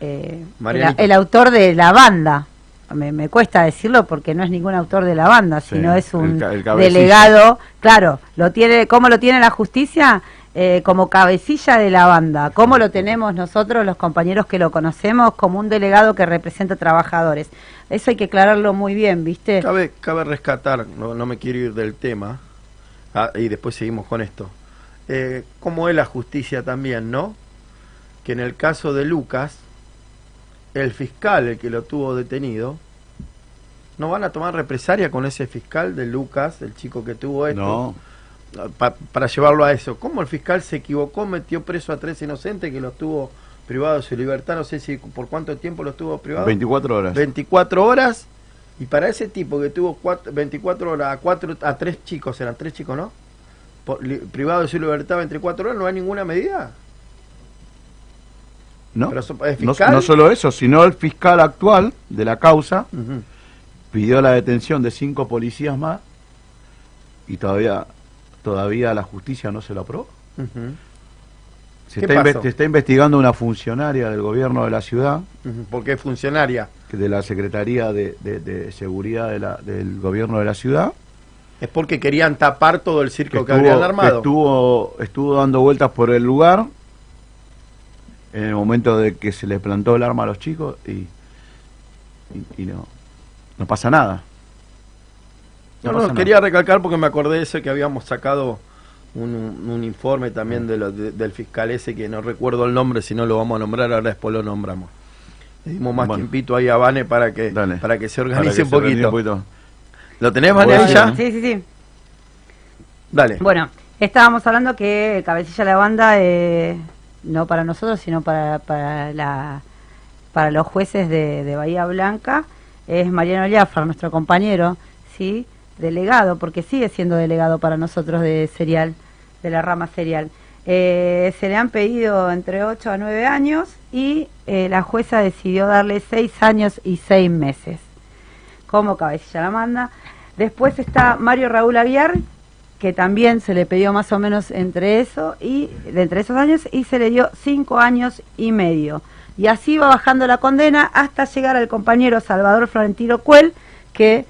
eh, el, el autor de la banda. Me, me cuesta decirlo porque no es ningún autor de la banda, Sí, sino es un el delegado. Claro, lo tiene, ¿cómo lo tiene la justicia? Eh, como cabecilla de la banda. ¿Cómo lo tenemos nosotros, los compañeros que lo conocemos, como un delegado que representa trabajadores? Eso hay que aclararlo muy bien, ¿viste? Cabe, cabe rescatar, no, no me quiero ir del tema, ah, y después seguimos con esto. Eh, como es la justicia también, ¿no? Que en el caso de Lucas, el fiscal, el que lo tuvo detenido, no van a tomar represalia con ese fiscal de Lucas, el chico que tuvo esto, No, pa- para llevarlo a eso. ¿Cómo el fiscal se equivocó, metió preso a tres inocentes que los tuvo privados de su libertad? No sé si por cuánto tiempo los tuvo privados. 24 horas. 24 horas y para ese tipo que tuvo cuatro- 24 horas a cuatro a tres chicos eran tres chicos no Por- li- privado de su libertad 24 horas no hay ninguna medida ¿No? Pero eso- ¿es No, no solo eso, sino el fiscal actual de la causa pidió la detención de cinco policías más y todavía todavía la justicia no se lo aprobó. Se ¿Qué está, se está investigando una funcionaria del gobierno de la ciudad, Ujú. porque es funcionaria que de la Secretaría de, de- de Seguridad de la- del gobierno de la ciudad, es porque querían tapar todo el circo que, que armado estuvo, estuvo dando vueltas por el lugar en el momento de que se le plantó el arma a los chicos y, y, y no, no pasa nada. No, No quería recalcar porque me acordé de eso que habíamos sacado un, un- informe también de lo- de- del fiscal ese que no recuerdo el nombre, si no lo vamos a nombrar, ahora después lo nombramos. Le dimos más Bueno. tiempito ahí a Vane para que, Dale. para que se organice que un se poquito. ¿Lo tenés, Vane, ahí ya? Sí, sí, sí. Dale. Bueno, estábamos hablando que Cabecilla de la Banda, eh, no para nosotros, sino para, para, la, para los jueces de, de Bahía Blanca, es Mariano Llafar, nuestro compañero, ¿sí? Delegado, porque sigue siendo delegado para nosotros de serial, de la rama serial. Eh, se le han pedido entre 8 a 9 años y eh, la jueza decidió darle 6 años y 6 meses como cabecilla la manda. Después está Mario Raúl Aguiar, que también se le pidió más o menos entre eso y de entre esos años y se le dio cinco años y medio. Y así va bajando la condena hasta llegar al compañero Salvador Florentino Cuel, que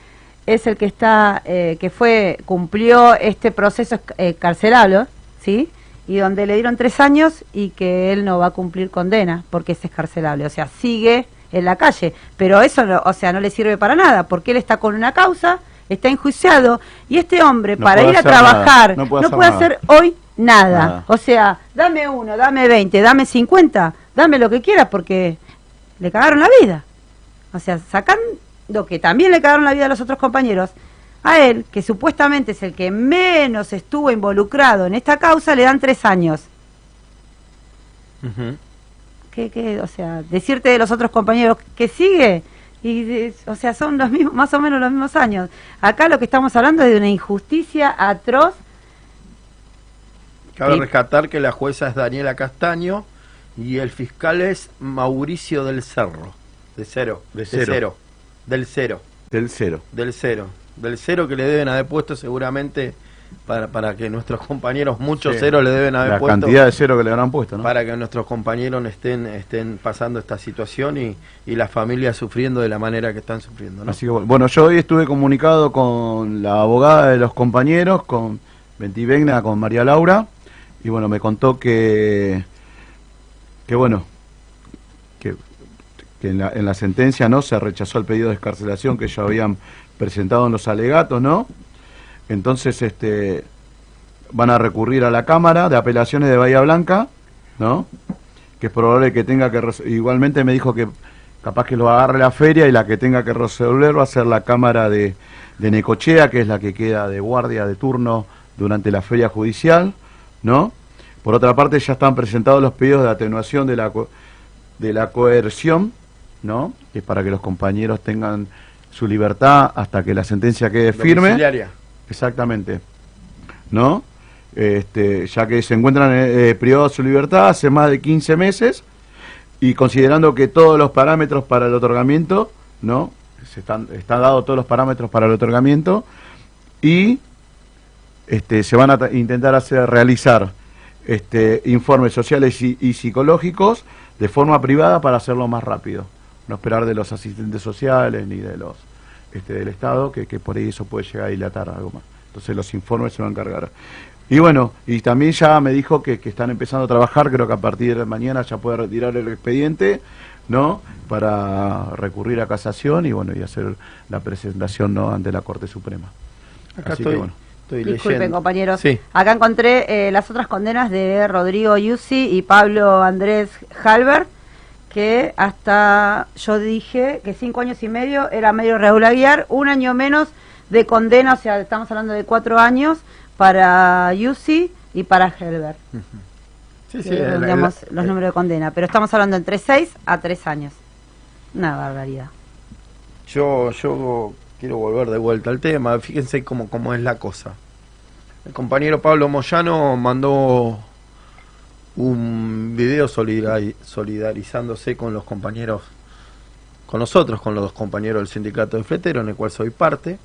es el que está, eh, que fue, cumplió este proceso eh, carcelario, ¿sí? Y donde le dieron tres años y que él no va a cumplir condena porque es escarcelable. O sea, sigue en la calle. Pero eso, no- o sea, no le sirve para nada, porque él está con una causa, está enjuiciado, y este hombre, No para ir a nada, trabajar, no no puede puede, hacer hoy nada. Nada. O sea, dame uno, dame 20, dame 50, dame lo que quieras, porque le cagaron la vida. O sea, sacando que también le cagaron la vida a los otros compañeros, a él, que supuestamente es el que menos estuvo involucrado en esta causa, le dan tres años. Ujú. ¿Qué, qué? O sea, decirte de los otros compañeros que sigue, y de- o sea, son los mismos, más o menos los mismos años. Acá lo que estamos hablando es de una injusticia atroz. Cabe Sí. rescatar que la jueza es Daniela Castaño y el fiscal es Mauricio del Cerro. De cero. De cero. Del cero. Del cero. Del cero. Del cero que le deben haber puesto seguramente para, para que nuestros compañeros, muchos Sí. ceros le deben haber La puesto. cantidad de cero que le habrán puesto, ¿no? para que nuestros compañeros estén, estén pasando esta situación y, y las familias sufriendo de la manera que están sufriendo. ¿no? Así que bueno, yo hoy estuve comunicado con la abogada de los compañeros, con Ventivegna, con María Laura, y bueno, me contó que, que bueno, que en, la, en la sentencia no se rechazó el pedido de escarcelación que ya habían presentado en los alegatos, ¿no? Entonces, este, van a recurrir a la Cámara de Apelaciones de Bahía Blanca, ¿no? Que es probable que tenga que... Igualmente me dijo que capaz que lo agarre la feria y la que tenga que resolver va a ser la Cámara de, de Necochea, que es la que queda de guardia de turno durante la feria judicial, ¿no? Por otra parte, ya están presentados los pedidos de atenuación de la, co- de la coerción, ¿no? Que es para que los compañeros tengan su libertad hasta que la sentencia quede firme. Exactamente. ¿No? Este, ya que se encuentran eh, eh, privados de su libertad hace más de 15 meses y considerando que todos los parámetros para el otorgamiento, ¿no? Se están, están dados todos los parámetros para el otorgamiento y este, se van a ta- intentar hacer realizar este, informes sociales y, y psicológicos de forma privada para hacerlo más rápido. No esperar de los asistentes sociales ni de los este, del Estado, que, que por ahí eso puede llegar a dilatar algo más. Entonces los informes se van a encargar. Y bueno, y también ya me dijo que, que están empezando a trabajar, creo que a partir de mañana ya puede retirar el expediente, ¿no? Para recurrir a casación y bueno, y hacer la presentación, ¿no? Ante la Corte Suprema. Acá Así estoy, que bueno. estoy Disculpen, leyendo. compañeros. Sí. Acá encontré eh, las otras condenas de Rodrigo Yusi y Pablo Andrés Halbert, que hasta yo dije que cinco años y medio era medio regular un año menos de condena, o sea, estamos hablando de cuatro años para Yusi y para Halbert. Sí, sí, que la- digamos, la- los números de condena, pero estamos hablando entre seis a tres años. Una barbaridad. Yo, yo quiero volver de vuelta al tema. Fíjense cómo, cómo es la cosa. El compañero Pablo Moyano mandó un video solidari- solidarizándose con los compañeros, con nosotros, con los compañeros del sindicato de fletero, en el cual soy parte.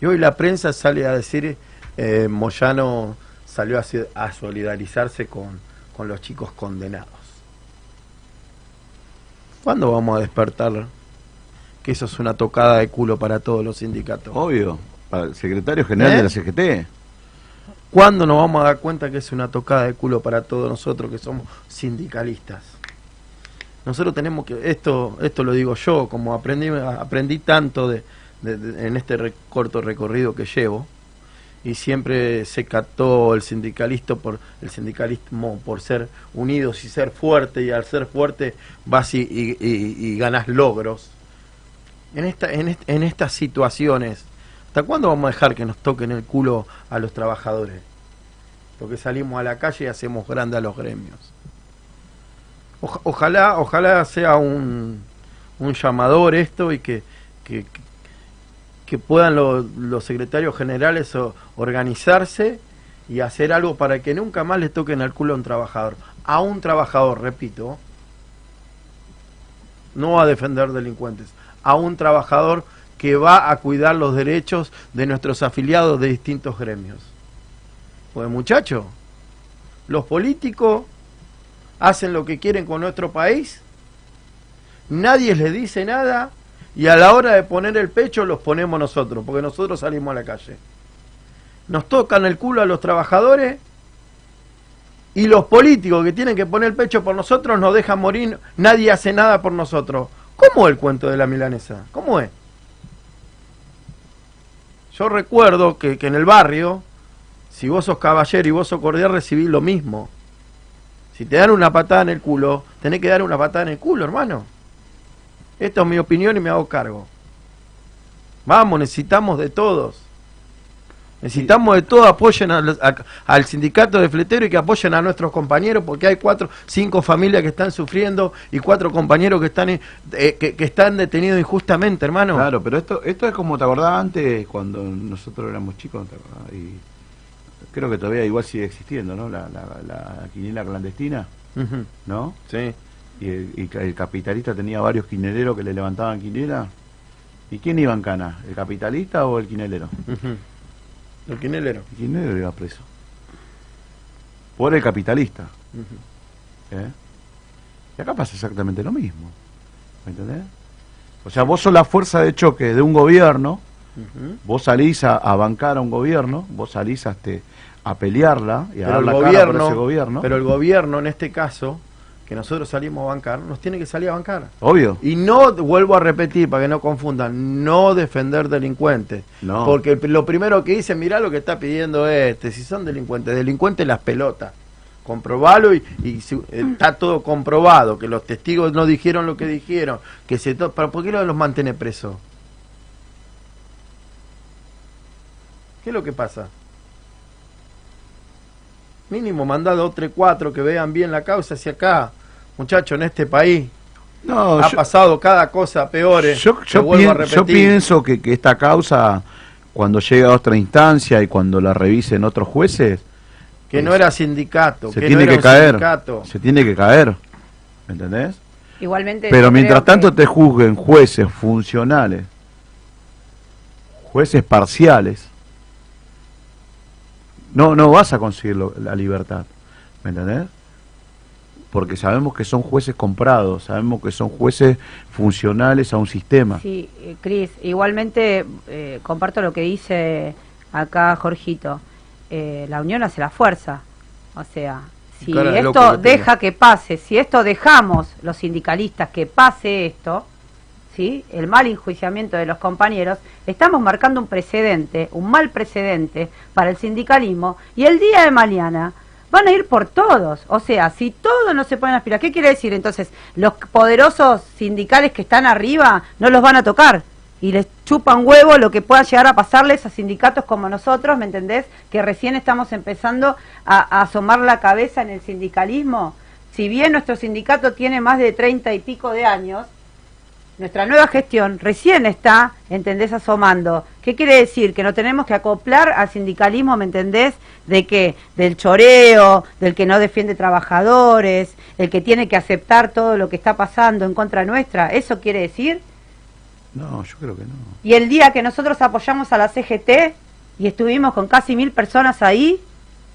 Y hoy la prensa sale a decir, eh, Moyano salió a, se- a solidarizarse con, con los chicos condenados. ¿Cuándo vamos a despertar que eso es una tocada de culo para todos los sindicatos? Obvio, para el secretario general ¿Eh? de la CGT. ¿Cuándo nos vamos a dar cuenta que es una tocada de culo para todos nosotros que somos sindicalistas? Nosotros tenemos que, esto esto lo digo yo, como aprendí, aprendí tanto de, en este corto recorrido que llevo, y siempre se cató el sindicalista por el sindicalismo por ser unidos y ser fuerte, y al ser fuerte vas y ganas logros. En, esta, en, est- en estas situaciones, ¿hasta cuándo vamos a dejar que nos toquen el culo a los trabajadores? Porque salimos a la calle y hacemos grande a los gremios. Oja- ojalá, ojalá sea un, un llamador esto y que, que, puedan lo- los secretarios generales organizarse y hacer algo para que nunca más le toquen el culo a un trabajador. A un trabajador, repito, no a defender delincuentes, a un trabajador que va a cuidar los derechos de nuestros afiliados de distintos gremios. Pues muchachos, los políticos hacen lo que quieren con nuestro país, nadie les dice nada y a la hora de poner el pecho los ponemos nosotros, porque nosotros salimos a la calle. Nos tocan el culo a los trabajadores Y los políticos que tienen que poner el pecho por nosotros nos dejan morir, nadie hace nada por nosotros. ¿Cómo es el cuento de la milanesa? ¿Cómo es? Yo recuerdo que, que en el barrio, si vos sos caballero y vos sos cordial, recibís lo mismo. Si te dan una patada en el culo, tenés que dar una patada en el culo, hermano. Esta es mi opinión y me hago cargo. Vamos, necesitamos de todos. Necesitamos de todos, apoyen al, a- al sindicato de fletero y que apoyen a nuestros compañeros porque hay cuatro, cinco familias que están sufriendo y cuatro compañeros que están, eh, que, que están detenidos injustamente, hermano. Claro, pero esto esto es como te acordás antes cuando nosotros éramos chicos, ¿te acordás? Y creo que todavía igual sigue existiendo, ¿no? La, la, la quinela clandestina, ¿no? Sí. Y el, y el capitalista tenía varios quineleros que le levantaban quinela. ¿Y quién iba en cana? ¿El capitalista o el quinelero? ujú. El quinelero. El quinelero iba preso. Por el capitalista. ¿eh? Y acá pasa exactamente lo mismo. ¿Me entendés? O sea, vos sos la fuerza de choque de un gobierno, vos salís a, a bancar a un gobierno, vos salís a, este, a pelearla y a Pero dar la cara por gobierno, ese gobierno. pero el gobierno en este caso, que nosotros salimos a bancar, nos tiene que salir a bancar. Obvio. Y no, vuelvo a repetir para que no confundan, no defender delincuentes. No. Porque lo primero que dice, mirá lo que está pidiendo este, si son delincuentes, delincuentes las pelotas. Comprobalo y, y si- eh, está todo comprobado, que los testigos no dijeron lo que dijeron, que se ¿pero ¿por qué lo- los mantiene presos? ¿Qué es lo que pasa? Mínimo dos, tres, cuatro que vean bien la causa hacia acá. Muchachos, en este país No, ha yo- pasado cada cosa peores. Yo, Te yo, pien- pienso que, que esta causa, cuando llega a otra instancia y cuando la revisen otros jueces, que no era sindicato, se que tiene no era que un caer. sindicato. Se tiene que caer. ¿Me entendés? Igualmente. Pero mientras tanto que- te juzguen jueces funcionales, jueces parciales, no, no vas a conseguir lo- la libertad. ¿Me entendés? Porque sabemos que son jueces comprados, sabemos que son jueces funcionales a un sistema. Sí, eh, Cris, igualmente eh, comparto lo que dice acá Jorgito. Eh, la unión hace la fuerza. O sea, si Cara de loco esto deja que pase, si esto dejamos los sindicalistas que pase esto, ¿sí? el mal enjuiciamiento de los compañeros, estamos marcando un precedente, un mal precedente para el sindicalismo y el día de mañana van a ir por todos. O sea, si todos no se pueden aspirar, ¿qué quiere decir? Entonces, los poderosos sindicales que están arriba no los van a tocar y les chupan huevo lo que pueda llegar a pasarles a sindicatos como nosotros, ¿me entendés? Que recién estamos empezando a asomar la cabeza en el sindicalismo. Si bien nuestro sindicato tiene más de treinta y pico de años, nuestra nueva gestión recién está, ¿entendés?, asomando. ¿Qué quiere decir? Que no tenemos que acoplar al sindicalismo, ¿me entendés? De que, del choreo, del que no defiende trabajadores, el que tiene que aceptar todo lo que está pasando en contra nuestra. ¿Eso quiere decir? No, yo creo que no. Y el día que nosotros apoyamos a la CGT y estuvimos con casi mil personas ahí,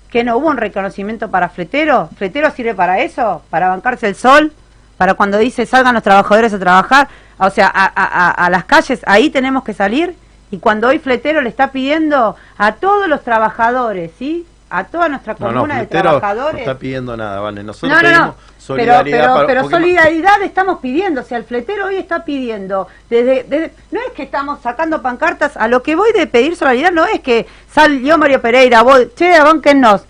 que no hubo un reconocimiento para Fletero. ¿Fletero sirve para eso? ¿Para bancarse el sol? ¿Para cuando dice salgan los trabajadores a trabajar? O sea, a, a- a- a las calles, ahí tenemos que salir. Y cuando hoy Fletero le está pidiendo a todos los trabajadores, ¿sí? A toda nuestra comuna no, de Fletero no trabajadores. está pidiendo nada, vale. Nosotros No, no, pedimos no. Pero, solidaridad pero, para- pero solidaridad estamos pidiendo. O sea, el fletero hoy está pidiendo. Desde, desde- no es que estamos sacando pancartas. A lo que voy de pedir solidaridad no es que salió Mario Pereira, vos, che, abónquennos.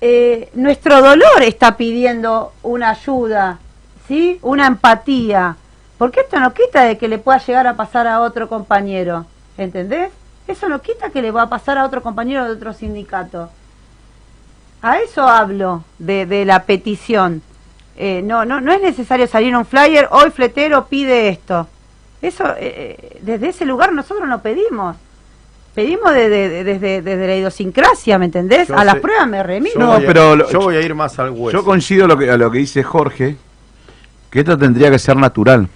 Eh, nuestro dolor está pidiendo una ayuda, ¿sí? Una empatía. Porque esto no quita de que le pueda llegar a pasar a otro compañero. ¿Entendés? Eso no quita que le va a pasar a otro compañero de otro sindicato. A eso hablo de, de la petición. Eh, no, no, no es necesario salir un flyer, hoy Fletero pide esto. Eso, eh, eh, desde ese lugar nosotros no pedimos. Pedimos de- de- de- desde, desde la idiosincrasia, ¿me entendés? Yo a las pruebas me remito. Yo No, voy a- pero lo- yo voy a ir más al hueso. Yo coincido lo que, a lo que dice Jorge, que esto tendría que ser natural.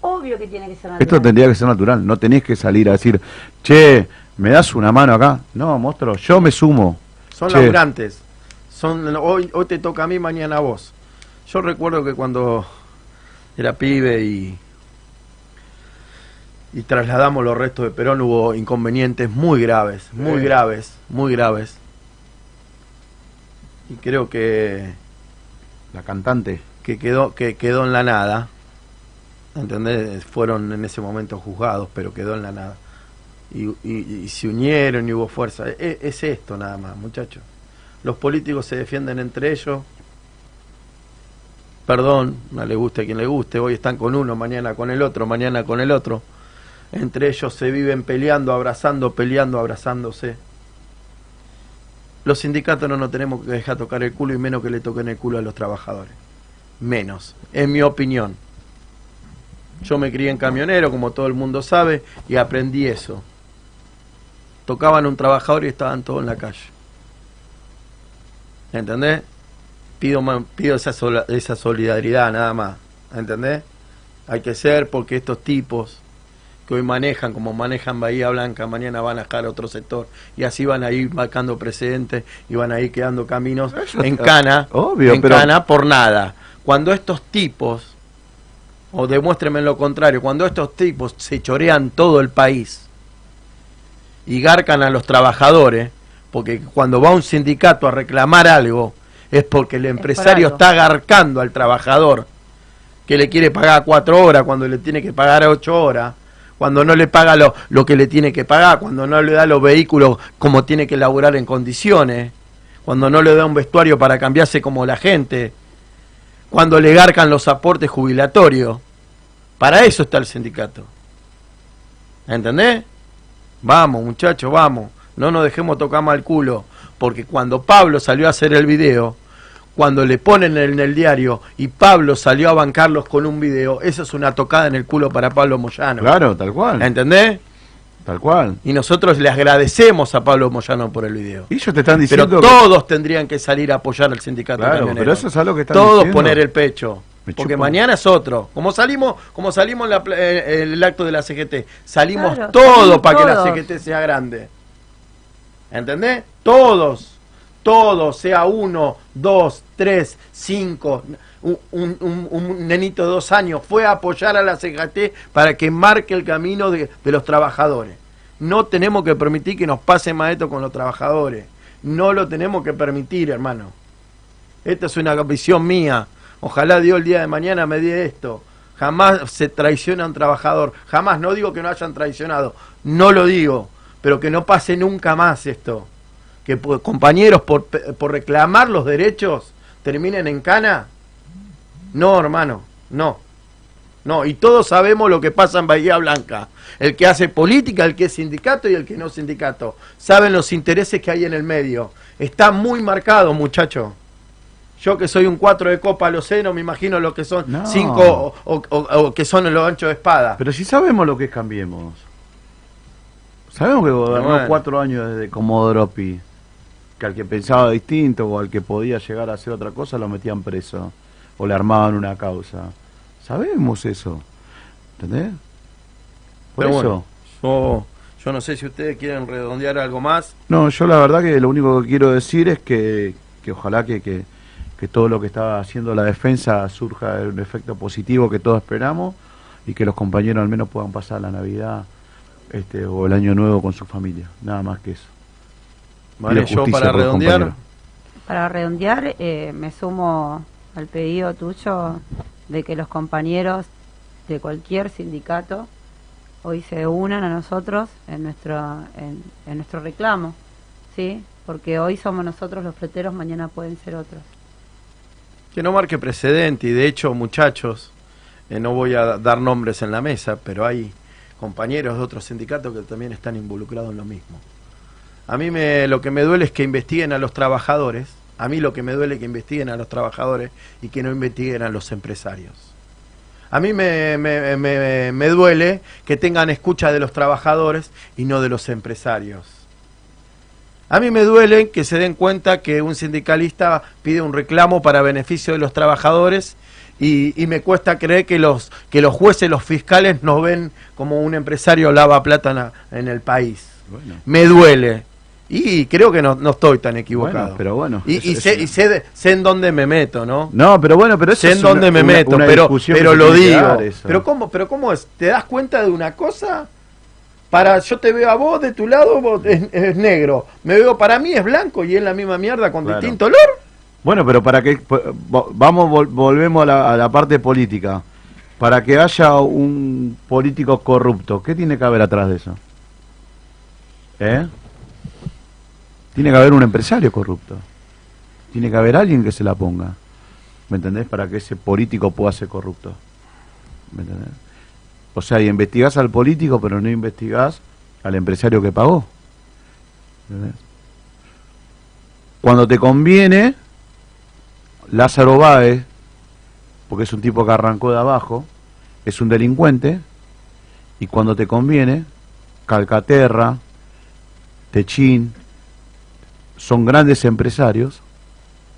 Obvio que tiene que ser Esto natural. tendría que ser natural. No tenés que salir a decir, che, ¿me das una mano acá? No, monstruo, yo me sumo. Son Che. laburantes. Son, hoy, hoy te toca a mí, mañana a vos. Yo recuerdo que cuando era pibe y, y trasladamos los restos de Perón hubo inconvenientes muy graves, muy Sí. graves, muy graves. y creo que, La cantante. que quedó que quedó en la nada. ¿Entendés? Fueron en ese momento juzgados, pero quedó en la nada. Y, y- y se unieron y hubo fuerza. E- es esto nada más, muchachos. Los políticos se defienden entre ellos. Perdón, no le guste a quien le guste. Hoy están con uno, mañana con el otro, mañana con el otro. Entre ellos se viven peleando, abrazando, peleando, abrazándose. Los sindicatos no nos tenemos que dejar tocar el culo y menos que le toquen el culo a los trabajadores. Menos, en mi opinión. Yo me crié en camionero, como todo el mundo sabe, y aprendí eso. Tocaban un trabajador y estaban todos en la calle. ¿Entendés? Pido, pido esa, esa solidaridad nada más. ¿Entendés? Hay que ser porque estos tipos que hoy manejan como manejan Bahía Blanca, mañana van a dejar otro sector y así van a ir marcando precedentes y van a ir quedando caminos Eso en cana, obvio, en pero- cana por nada. Cuando estos tipos, o demuéstrenme lo contrario, cuando estos tipos se chorean todo el país y garcan a los trabajadores, porque cuando va un sindicato a reclamar algo es porque el empresario está garcando al trabajador que le quiere pagar cuatro horas cuando le tiene que pagar ocho horas, cuando no le paga lo, lo que le tiene que pagar, cuando no le da los vehículos como tiene que laburar en condiciones, cuando no le da un vestuario para cambiarse como la gente, cuando le garcan los aportes jubilatorios. Para eso está el sindicato. ¿Entendés? Vamos, muchachos, vamos. No nos dejemos tocar mal culo. Porque cuando Pablo salió a hacer el video, cuando le ponen en el diario y Pablo salió a bancarlos con un video, eso es una tocada en el culo para Pablo Moyano. Claro, tal cual. ¿Entendés? Tal cual. Y nosotros le agradecemos a Pablo Moyano por el video. Y ellos te están Pero diciendo que- todos tendrían que salir a apoyar al sindicato Claro, camionero. pero eso es algo que están Todos diciendo. poner el pecho. Me Porque mañana es otro. Como salimos, como salimos en la pla- eh, el acto de la CGT, salimos Claro, todos salimos para que la. CGT sea grande. ¿Entendés? Todos. Todos, sea uno, dos, tres, cinco. Un, nenito de dos años fue a apoyar a la CGT para que marque el camino de, de los trabajadores. No tenemos que permitir que nos pase más esto con los trabajadores. No lo tenemos que permitir, hermano. Esta es una visión mía. Ojalá Dios el día de mañana me dé esto. Jamás se traiciona a un trabajador. Jamás, no digo que no hayan traicionado. No lo digo. Pero que no pase nunca más esto. Que compañeros por, por reclamar los derechos terminen en cana. No, hermano. No. No, y todos sabemos lo que pasa en Bahía Blanca. El que hace política, el que es sindicato y el que no es sindicato. Saben los intereses que hay en el medio. Está muy marcado, muchacho. Yo que soy un cuatro de copa lo sé, no me imagino lo que son No. cinco o, o- o- o que son en los anchos de espada. Pero si sabemos lo que es Cambiemos. Sabemos que gobernó Bueno. cuatro años desde Comodoro Pi. Que al que pensaba distinto o al que podía llegar a hacer otra cosa lo metían preso. O le armaban una causa. Sabemos eso. ¿Entendés? Por Pero eso. bueno, yo, yo no sé si ustedes quieren redondear algo más. No, yo la verdad que lo único que quiero decir es que, que ojalá que, que, que todo lo que está haciendo la defensa surja en un efecto positivo que todos esperamos y que los compañeros al menos puedan pasar la Navidad este, o el Año Nuevo con su familia. Nada más que eso. Vale, yo justicia para redondear. Para redondear, eh, me sumo al pedido tuyo de que los compañeros de cualquier sindicato hoy se unan a nosotros en nuestro, en, en nuestro reclamo, ¿sí? Porque hoy somos nosotros los fleteros, mañana pueden ser otros. que no marque precedente y de hecho muchachos, eh, no voy a dar nombres en la mesa, pero hay compañeros de otros sindicatos que también están involucrados en lo mismo. A mí me, lo que me duele es que investiguen a los trabajadores, a mí lo que me duele es que investiguen a los trabajadores y que no investiguen a los empresarios. A mí me, me- me- me duele que tengan escucha de los trabajadores y no de los empresarios. A mí me duele que se den cuenta que un sindicalista pide un reclamo para beneficio de los trabajadores y, y me cuesta creer que los, que los jueces, los fiscales nos ven como un empresario lava plata en, el país. Bueno. Me duele. Y creo que no, no estoy tan equivocado. Bueno, pero bueno, Y, es- y es sé, una- y sé, de- sé en dónde me meto, ¿no? No, pero bueno, pero eso sé en es dónde una- me una- meto, una pero, pero lo digo. Pero cómo, pero cómo es, ¿te das cuenta de una cosa? Para yo te veo a vos de tu lado, vos es, es negro. Me veo para mí es blanco y es la misma mierda con Claro. distinto olor. Bueno, pero para que vamos volvemos a la, a la, parte política. Para que haya un político corrupto, ¿qué tiene que haber atrás de eso? ¿Eh? Tiene que haber un empresario corrupto. Tiene que haber alguien que se la ponga. ¿Me entendés? Para que ese político pueda ser corrupto. ¿Me entendés? O sea, y investigás al político, pero no investigás al empresario que pagó. ¿Entendés? Cuando te conviene, Lázaro Báez, porque es un tipo que arrancó de abajo, es un delincuente, y cuando te conviene, Calcaterra, Techín, son grandes empresarios,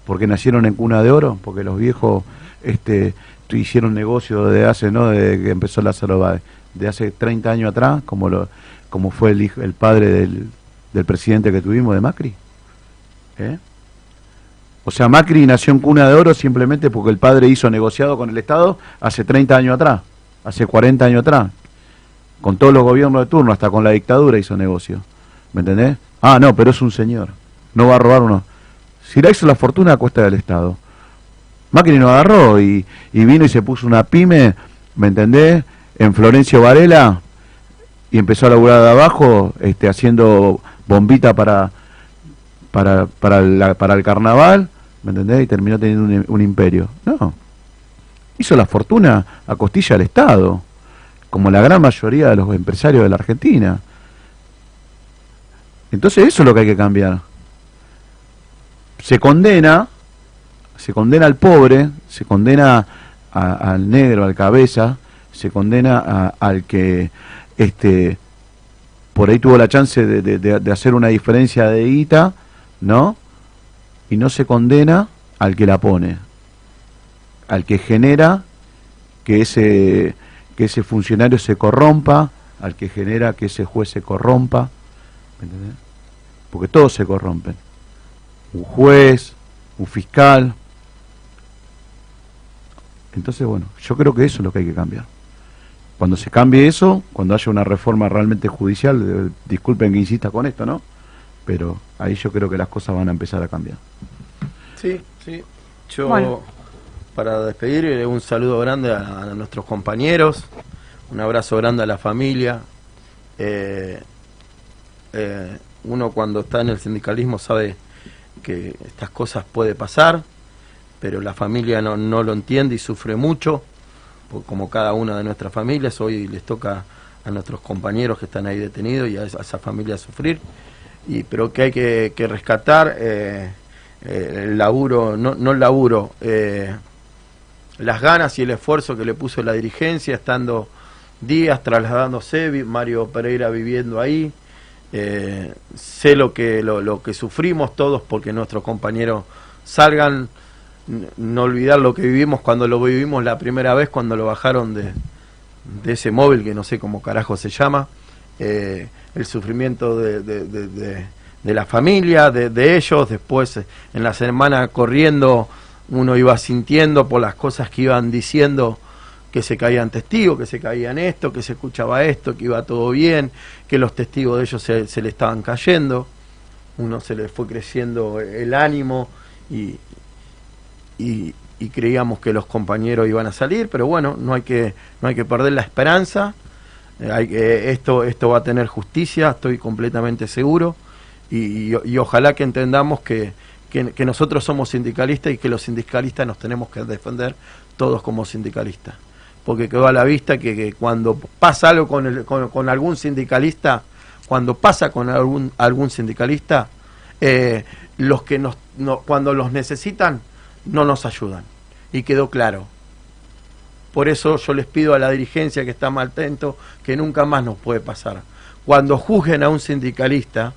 porque nacieron en cuna de oro, porque los viejos este, hicieron negocio de hace, ¿no? De que empezó Lázaro Báez, de hace 30 años atrás, como, lo, como fue el, hijo, el padre del, del presidente que tuvimos, de Macri. ¿Eh? O sea, Macri nació en cuna de oro simplemente porque el padre hizo negociado con el Estado hace 30 años atrás, hace 40 años atrás. Con todos los gobiernos de turno, hasta con la dictadura hizo negocio. ¿Me entendés? Ah, no, pero es un señor. No va a robar uno. Si la hizo la fortuna a cuesta del Estado. Macri no agarró y, y vino y se puso una pyme, ¿me entendés? En Florencio Varela y empezó a laburar de abajo, este, haciendo bombita para, para, para, para el carnaval, ¿me entendés? Y terminó teniendo un, imperio. No. Hizo la fortuna a costilla del Estado, como la gran mayoría de los empresarios de la Argentina. Entonces eso es lo que hay que cambiar. Se condena, se condena al pobre, se condena al negro, al cabeza, se condena al que este por ahí tuvo la chance de, hacer una diferencia de guita ¿no? Y no se condena al que la pone, al que genera que ese, que ese funcionario se corrompa, al que genera que ese juez se corrompa, ¿me Porque todos se corrompen. Un juez, un fiscal. Entonces, bueno, yo creo que eso es lo que hay que cambiar. Cuando se cambie eso, cuando haya una reforma realmente judicial, eh, disculpen que insista con esto, ¿no? pero ahí yo creo que las cosas van a empezar a cambiar. Sí, sí. Yo, para despedir, eh, un saludo grande a, nuestros compañeros, un abrazo grande a la familia. Eh, eh, uno cuando está en el sindicalismo sabe que estas cosas puede pasar, pero la familia no, no lo entiende y sufre mucho, como cada una de nuestras familias. Hoy les toca a nuestros compañeros que están ahí detenidos y a esa, a esa familia sufrir y, pero que hay que, rescatar eh, eh, el laburo, no, no el laburo, eh, las ganas y el esfuerzo que le puso la dirigencia, estando días trasladándose, Mario Pereira viviendo ahí. Sé lo que, lo, lo, que sufrimos todos porque nuestros compañeros salgan, no olvidar lo que vivimos cuando lo vivimos la primera vez, cuando lo bajaron de, de ese móvil que no sé cómo carajo se llama el sufrimiento de, de, la familia, de, ellos, después eh, en la semana corriendo uno iba sintiendo por las cosas que iban diciendo que se caían testigos, que se caían esto, que se escuchaba esto, que iba todo bien, que los testigos de ellos se, se le estaban cayendo, uno se le fue creciendo el ánimo y, y, y, creíamos que los compañeros iban a salir, pero bueno, no hay que, no hay que perder la esperanza eh, esto, esto va a tener justicia, estoy completamente seguro, y, ojalá que entendamos que, que, nosotros somos sindicalistas y que los sindicalistas nos tenemos que defender todos como sindicalistas. Porque quedó a la vista que, cuando pasa algo con, el, con, algún sindicalista, cuando pasa con algún, algún sindicalista, eh, los que nos, cuando los necesitan no nos ayudan. Y quedó claro. Por eso yo les pido a la dirigencia que está mal atento que nunca más nos puede pasar. Cuando juzguen a un sindicalista,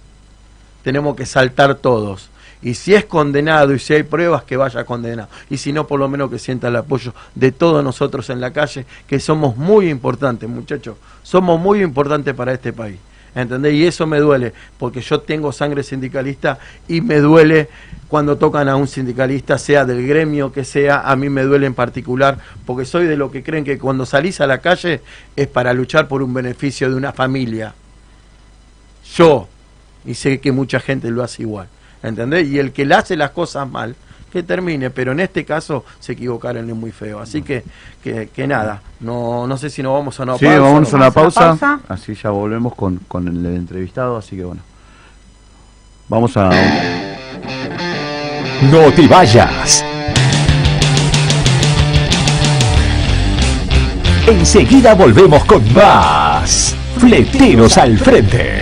tenemos que saltar todos. Y si es condenado y si hay pruebas, que vaya condenado. Y si no, por lo menos que sienta el apoyo de todos nosotros en la calle, que somos muy importantes, muchachos. Somos muy importantes para este país. ¿Entendés? Y eso me duele, porque yo tengo sangre sindicalista y me duele cuando tocan a un sindicalista, sea del gremio que sea, a mí me duele en particular, porque soy de lo que creen que cuando salís a la calle es para luchar por un beneficio de una familia. Yo, y sé que mucha gente lo hace igual, ¿entendés? Y el que le hace las cosas mal, que termine, pero en este caso se equivocaron es muy feo. Así que, que, que nada, no, no sé si nos vamos a una Sí, pausa. vamos a una Vamos a pausa, pausa. así ya volvemos con, con el entrevistado, así que bueno. Vamos a... No te vayas. Enseguida volvemos con más. Fleteros al frente.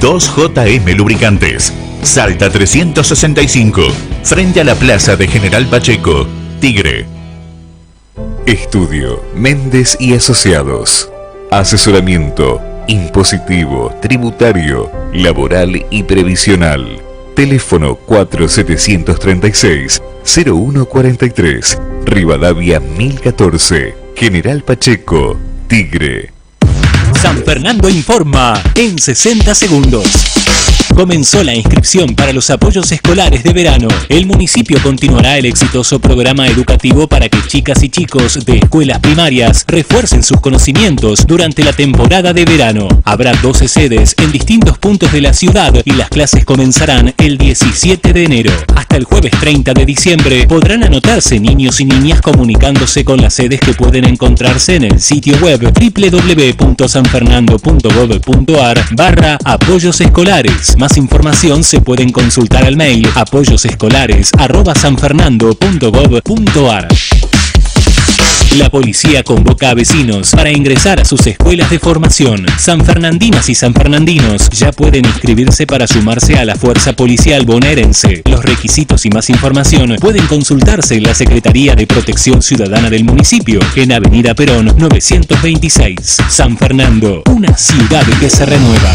2JM Lubricantes. Salta 365. Frente a la plaza de General Pacheco. Tigre. Estudio Méndez y Asociados. Asesoramiento impositivo, tributario, laboral y previsional. Teléfono 4736-0143. Rivadavia 1014. General Pacheco. Tigre. San Fernando informa en 60 segundos. Comenzó la inscripción para los apoyos escolares de verano. El municipio continuará el exitoso programa educativo para que chicas y chicos de escuelas primarias refuercen sus conocimientos durante la temporada de verano. Habrá 12 sedes en distintos puntos de la ciudad y las clases comenzarán el 17 de enero. Hasta el jueves 30 de diciembre podrán anotarse niños y niñas comunicándose con las sedes que pueden encontrarse en el sitio web www.sanfernando.gov.ar barra apoyos escolares. Más información se pueden consultar al mail apoyosescolares@sanfernando.gov.ar. La policía convoca a vecinos para ingresar a sus escuelas de formación. San Fernandinas y San Fernandinos ya pueden inscribirse para sumarse a la Fuerza Policial Bonaerense. Los requisitos y más información pueden consultarse en la Secretaría de Protección Ciudadana del municipio, en Avenida Perón 926. San Fernando, una ciudad que se renueva.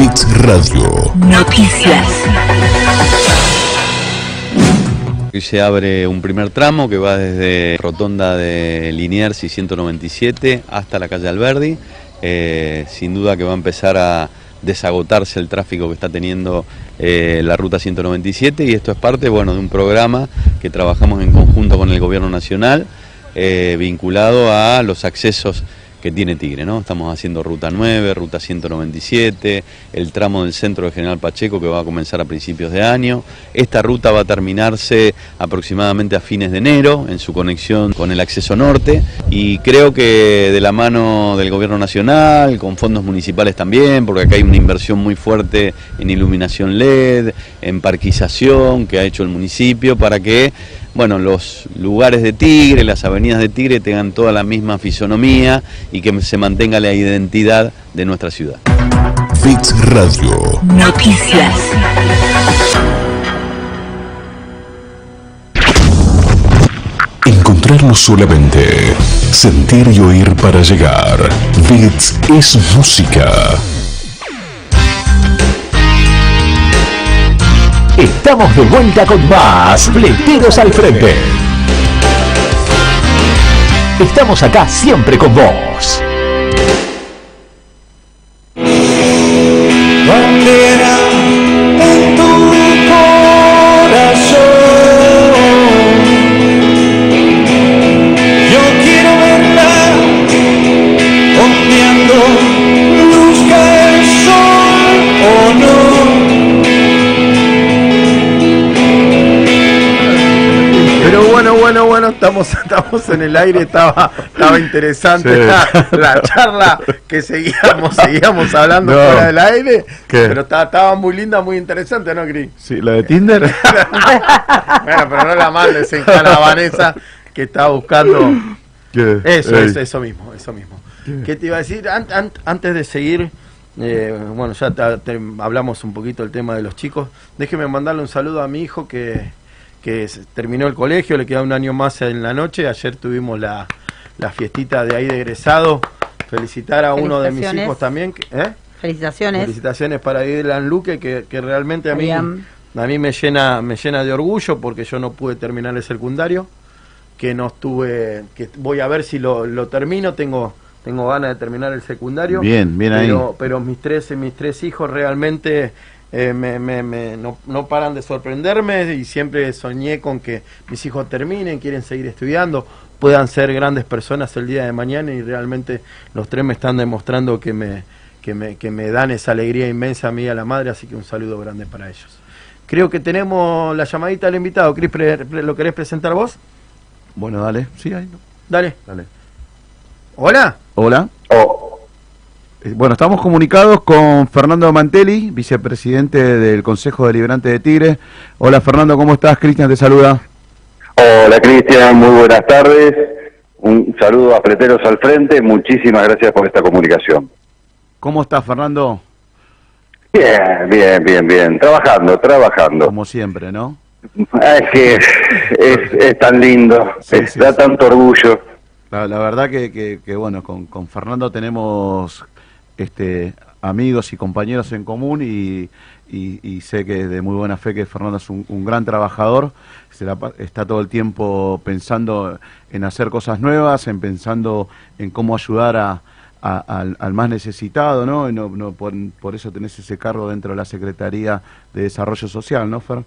Fix Radio. Noticias. Hoy se abre un primer tramo que va desde Rotonda de Liniers y 197 hasta la calle Alberdi. Eh, sin duda que va a empezar a desagotarse el tráfico que está teniendo eh, la ruta 197 y esto es parte bueno, de un programa que trabajamos en conjunto con el Gobierno Nacional eh, vinculado a los accesos que tiene Tigre, ¿no? Estamos haciendo ruta 9, ruta 197, el tramo del centro de General Pacheco que va a comenzar a principios de año. Esta ruta va a terminarse aproximadamente a fines de enero en su conexión con el acceso norte y creo que de la mano del gobierno nacional, con fondos municipales también, porque acá hay una inversión muy fuerte en iluminación LED, en parquización que ha hecho el municipio para que bueno, los lugares de Tigre, las avenidas de Tigre tengan toda la misma fisonomía y que se mantenga la identidad de nuestra ciudad. Fix Radio. Noticias. Encontrarnos solamente. Sentir y oír para llegar. Bits es música. Estamos de vuelta con más Fleteros al Frente. Estamos acá siempre con vos. Estamos en el aire, estaba, estaba interesante Sí. la, la charla que seguíamos, seguíamos hablando No. fuera del aire, ¿Qué? pero estaba, estaba muy linda, muy interesante, ¿no, Cris? Sí, ¿la de Tinder? Bueno, pero no la mandes en Vanessa que está buscando. ¿Qué? Eso, Ey. eso, eso mismo, eso mismo. ¿Qué te iba a decir? An- an- antes de seguir, eh, bueno, ya te- te- hablamos un poquito del tema de los chicos. Déjeme mandarle un saludo a mi hijo que, que terminó el colegio, le queda un año más en la noche. Ayer tuvimos la, la fiestita de ahí de egresado. Felicitar a uno de mis hijos también. ¿eh? Felicitaciones. Felicitaciones para Dylan Luque, que, que realmente a mí, a mí me llena, me llena de orgullo porque yo no pude terminar el secundario, que no estuve, que voy a ver si lo, lo termino, tengo, tengo ganas de terminar el secundario. Bien, bien ahí. pero, Pero mis tres, mis tres hijos realmente eh, me, me- me- no, no paran de sorprenderme y siempre soñé con que mis hijos terminen, quieren seguir estudiando, puedan ser grandes personas el día de mañana y realmente los tres me están demostrando que me, que me, que me dan esa alegría inmensa a mí y a la madre, así que un saludo grande para ellos. Creo que tenemos la llamadita del invitado. Cris, ¿lo querés presentar vos? Bueno, dale. Sí, ahí. no. Dale. Dale. Hola. Hola. Eh, Bueno, estamos comunicados con Fernando Mantelli, vicepresidente del Consejo Deliberante de Tigre. Hola Fernando, ¿cómo estás? Cristian te saluda. Hola Cristian, muy buenas tardes. Un saludo a Preteros al frente. Muchísimas gracias por esta comunicación. ¿Cómo estás Fernando? Bien, bien, bien, bien. Trabajando, trabajando. Como siempre, ¿no? Ah, Es que es, es tan lindo, Sí, es- sí, da sí. tanto orgullo. La, la verdad que, que- que, bueno, con, con Fernando tenemos este amigos y compañeros en común y, y- sé que de muy buena fe que Fernando es un, un gran trabajador, se la está todo el tiempo pensando en hacer cosas nuevas, en pensando en cómo ayudar a, al, más necesitado, ¿no? No, no por, por eso tenés ese cargo dentro de la Secretaría de Desarrollo Social, ¿no, Fer?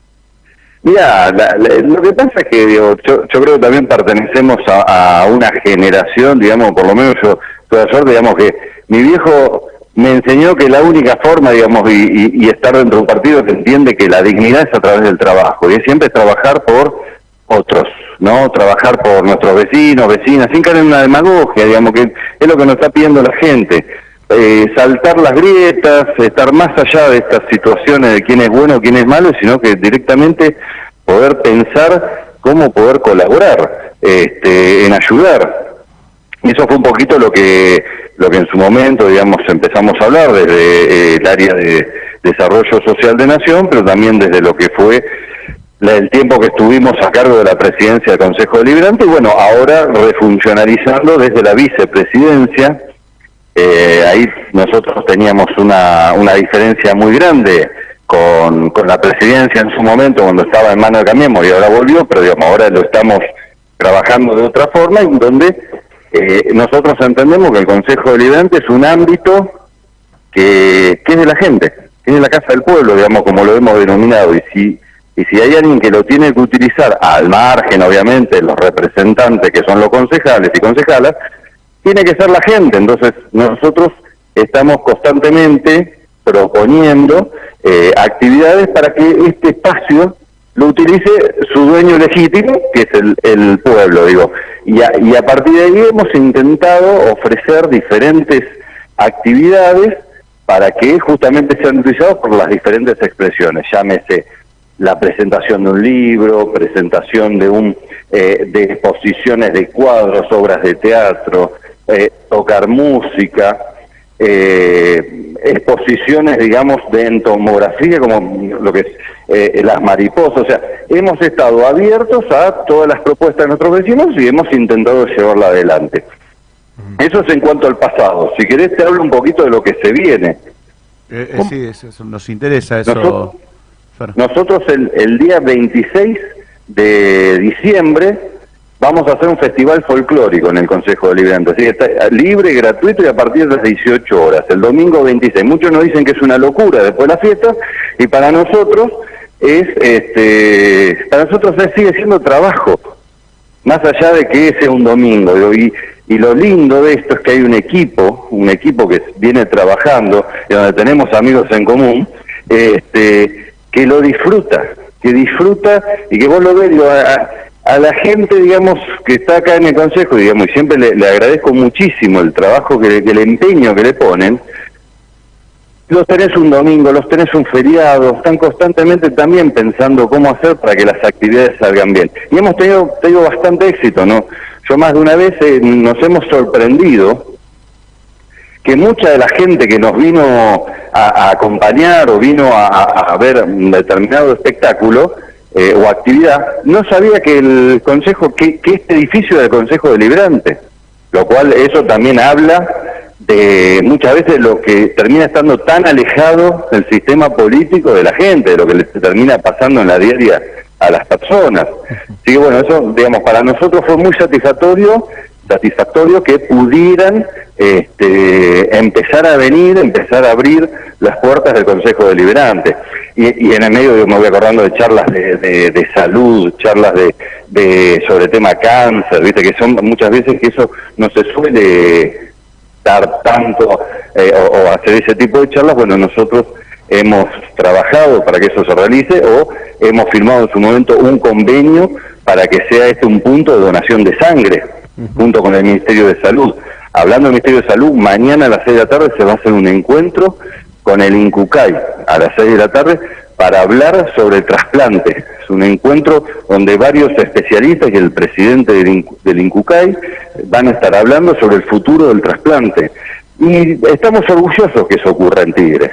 Mira, lo que pasa es que digo, yo, yo creo que también pertenecemos a, a una generación, digamos, por lo menos yo la suerte, digamos, que mi viejo me enseñó que la única forma, digamos, y, estar dentro de un partido que entiende que la dignidad es a través del trabajo, y es siempre trabajar por otros, ¿no? Trabajar por nuestros vecinos, vecinas, sin caer en una demagogia, digamos, que es lo que nos está pidiendo la gente. Eh, saltar las grietas, estar más allá de estas situaciones de quién es bueno, quién es malo, sino que directamente poder pensar cómo poder colaborar, este, en ayudar. Y eso fue un poquito lo que, lo que en su momento, digamos, empezamos a hablar desde eh, el área de desarrollo social de Nación, pero también desde lo que fue el tiempo que estuvimos a cargo de la presidencia del Consejo Deliberante y bueno, ahora refuncionalizando desde la vicepresidencia. Eh, ahí nosotros teníamos una, una diferencia muy grande con, con la presidencia en su momento cuando estaba en mano de Cambiemos y ahora volvió, pero digamos, ahora lo estamos trabajando de otra forma en donde eh, nosotros entendemos que el Consejo Deliberante es un ámbito que, es de la gente, que es de la casa del pueblo, digamos, como lo hemos denominado, y si, y si hay alguien que lo tiene que utilizar, al margen, obviamente, los representantes que son los concejales y concejalas, tiene que ser la gente. Entonces, nosotros estamos constantemente proponiendo eh, actividades para que este espacio lo utilice su dueño legítimo, que es el, el pueblo, digo. Y a, y a partir de ahí hemos intentado ofrecer diferentes actividades para que justamente sean utilizados por las diferentes expresiones, llámese la presentación de un libro, presentación de un eh, de exposiciones de cuadros, obras de teatro, eh, tocar música, eh, exposiciones, digamos, de entomografía, como lo que es eh, las mariposas. O sea, hemos estado abiertos a todas las propuestas de nuestros vecinos y hemos intentado llevarla adelante. Eso es en cuanto al pasado. Si querés te hablo un poquito de lo que se viene. Eh, eh, sí, eso- eso nos interesa eso. Nosotros-. Nosotros el, el día 26 de diciembre vamos a hacer un festival folclórico en el Consejo Deliberante. Así que está libre, gratuito y a partir de las 18 horas. El domingo 26. Muchos nos dicen que es una locura después de la fiesta y para nosotros es, este, para nosotros es- sigue siendo trabajo. Más allá de que sea un domingo. Y, lo lindo de esto es que hay un equipo, un equipo que viene trabajando y donde tenemos amigos en común, este, que lo disfruta, que disfruta y que vos lo ves, a- a- la gente, digamos, que está acá en el Consejo, digamos, y siempre le, le agradezco muchísimo el trabajo, que, que el empeño que le ponen, los tenés un domingo, los tenés un feriado, están constantemente también pensando cómo hacer para que las actividades salgan bien. Y hemos tenido, bastante éxito, ¿no? Yo más de una vez eh, nos hemos sorprendido que mucha de la gente que nos vino a, acompañar o vino a- a ver un determinado espectáculo eh, o actividad, no sabía que el Consejo, que, que este edificio era el Consejo Deliberante, lo cual eso también habla de muchas veces lo que termina estando tan alejado del sistema político de la gente, de lo que le termina pasando en la diaria a las personas. Así que bueno, eso, digamos, para nosotros fue muy satisfactorio, satisfactorio que pudieran este, empezar a venir, empezar a abrir las puertas del Consejo Deliberante. Y, y en el medio yo me voy acordando de charlas de, de- de salud, charlas de, de sobre tema cáncer, viste que son muchas veces que eso no se suele dar tanto eh, o, o hacer ese tipo de charlas, bueno, nosotros hemos trabajado para que eso se realice o hemos firmado en su momento un convenio para que sea este un punto de donación de sangre, junto con el Ministerio de Salud. Hablando del Ministerio de Salud, mañana a las 6 de la tarde se va a hacer un encuentro con el INCUCAI a las 6 de la tarde para hablar sobre el trasplante. Es un encuentro donde varios especialistas y el presidente del, INCU- del INCUCAI van a estar hablando sobre el futuro del trasplante. Y estamos orgullosos que eso ocurra en Tigre.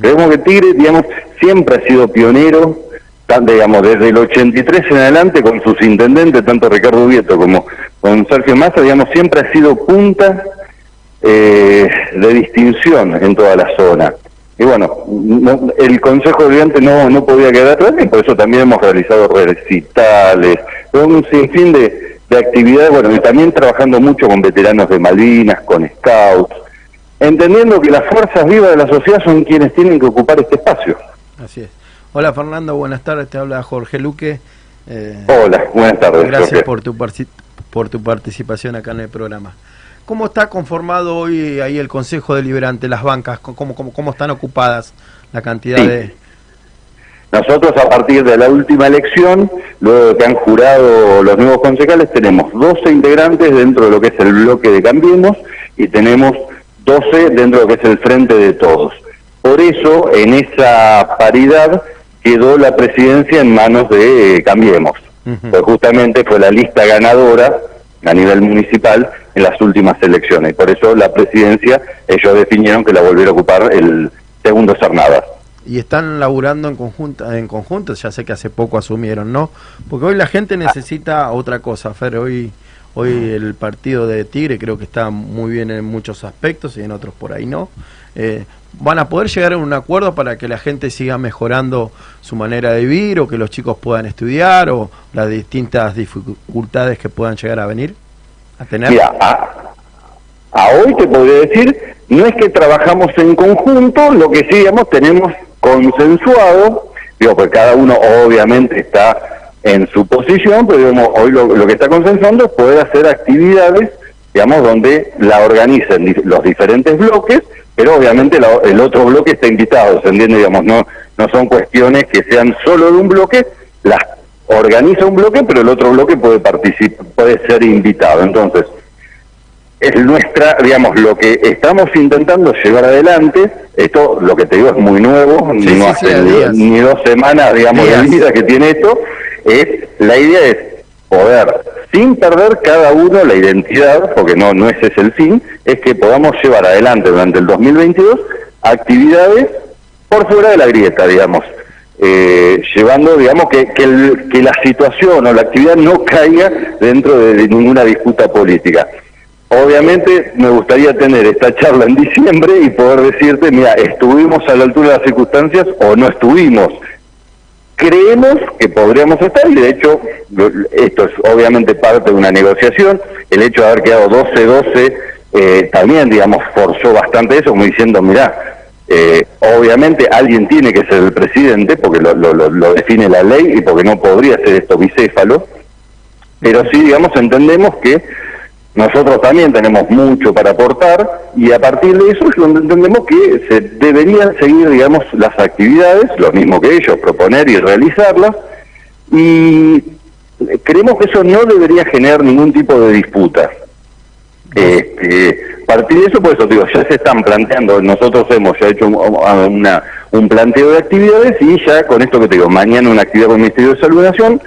Creemos que Tigre, digamos, siempre ha sido pionero, tan- digamos, desde el 83 en adelante con sus intendentes, tanto Ricardo Vieto como con Sergio Massa, digamos, siempre ha sido punta eh, de distinción en toda la zona. Y bueno, no- el Consejo Deliberante no, no podía quedar atrás y por eso también hemos realizado recitales, un sinfín de, de actividades, bueno, y también trabajando mucho con veteranos de Malvinas, con scouts, entendiendo que las fuerzas vivas de la sociedad son quienes tienen que ocupar este espacio. Así es. Hola Fernando, buenas tardes, te habla Jorge Luque. Eh, Hola, buenas tardes. Gracias Jorge. por tu, por tu participación acá en el programa. ¿Cómo está conformado hoy ahí el Consejo Deliberante, las bancas? ¿Cómo, cómo, cómo están ocupadas la cantidad Sí. de...? Nosotros a partir de la última elección, luego de que han jurado los nuevos concejales, tenemos 12 integrantes dentro de lo que es el bloque de Cambiemos y tenemos 12 dentro de lo que es el Frente de Todos. Por eso, en esa paridad quedó la presidencia en manos de eh, Cambiemos, pues justamente fue la lista ganadora a nivel municipal en las últimas elecciones. Por eso la presidencia, ellos definieron que la volviera a ocupar el segundo Cernadas. Y están laburando en conjunto, en conjunto, ya sé que hace poco asumieron, ¿no? Porque hoy la gente necesita otra cosa, Fer, hoy, hoy el partido de Tigre creo que está muy bien en muchos aspectos y en otros por ahí no. Eh, ¿Van a poder llegar a un acuerdo para que la gente siga mejorando su manera de vivir o que los chicos puedan estudiar o las distintas dificultades que puedan llegar a venir? A tener. Mira, a, hoy te podría decir, no es que trabajamos en conjunto, lo que sí, digamos, tenemos consensuado, digo, pues cada uno obviamente está en su posición, pero digamos, hoy lo, que está consensuando es poder hacer actividades, digamos, donde la organicen los diferentes bloques, pero obviamente la- el otro bloque está invitado, ¿se entiende? Digamos, no, no son cuestiones que sean solo de un bloque, las organiza un bloque, pero el otro bloque puede participar, puede ser invitado. Entonces, es nuestra, digamos, lo que estamos intentando llevar adelante, esto, lo que te digo, es muy nuevo, Sí, no sí, hace sí, a ni, dos semanas, digamos, Días. de vida que tiene esto, es, la idea es poder, sin perder cada uno la identidad, porque no, no ese es el fin, es que podamos llevar adelante durante el 2022 actividades por fuera de la grieta, digamos, eh, llevando, digamos, que, que, la situación o la actividad no caiga dentro de, de ninguna disputa política. Obviamente me gustaría tener esta charla en diciembre y poder decirte, mira, estuvimos a la altura de las circunstancias o no estuvimos. Creemos que podríamos estar y de hecho esto es obviamente parte de una negociación. El hecho de haber quedado 12-12 eh, también, digamos, forzó bastante eso, como diciendo, mira, eh, obviamente alguien tiene que ser el presidente porque lo- lo- lo define la ley y porque no podría ser esto bicéfalo, pero sí, digamos, entendemos que nosotros también tenemos mucho para aportar y a partir de eso entendemos que se deberían seguir, digamos, las actividades, lo mismo que ellos, proponer y realizarlas. Y creemos que eso no debería generar ningún tipo de disputa. Este, a partir de eso, por eso digo, ya se están planteando, nosotros hemos ya hecho un, una, un planteo de actividades y ya con esto que te digo, mañana una actividad con el Ministerio de Salud Nación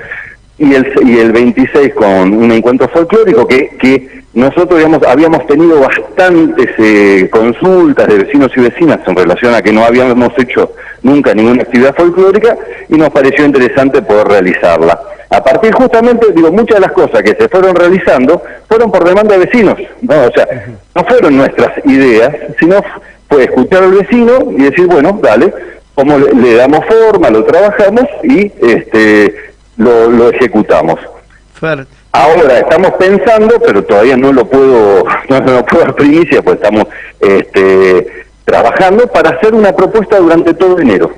y el, y el 26 con un encuentro folclórico que, que nosotros digamos, habíamos tenido bastantes eh, consultas de vecinos y vecinas en relación a que no habíamos hecho nunca ninguna actividad folclórica y nos pareció interesante poder realizarla. A partir justamente, digo, muchas de las cosas que se fueron realizando fueron por demanda de vecinos, ¿no? O sea, no fueron nuestras ideas, sino fue escuchar al vecino y decir, bueno, dale, cómo le, damos forma, lo trabajamos y este lo, lo ejecutamos. Ahora estamos pensando, pero todavía no lo puedo, no lo puedo dar primicia, pues estamos este, trabajando para hacer una propuesta durante todo enero.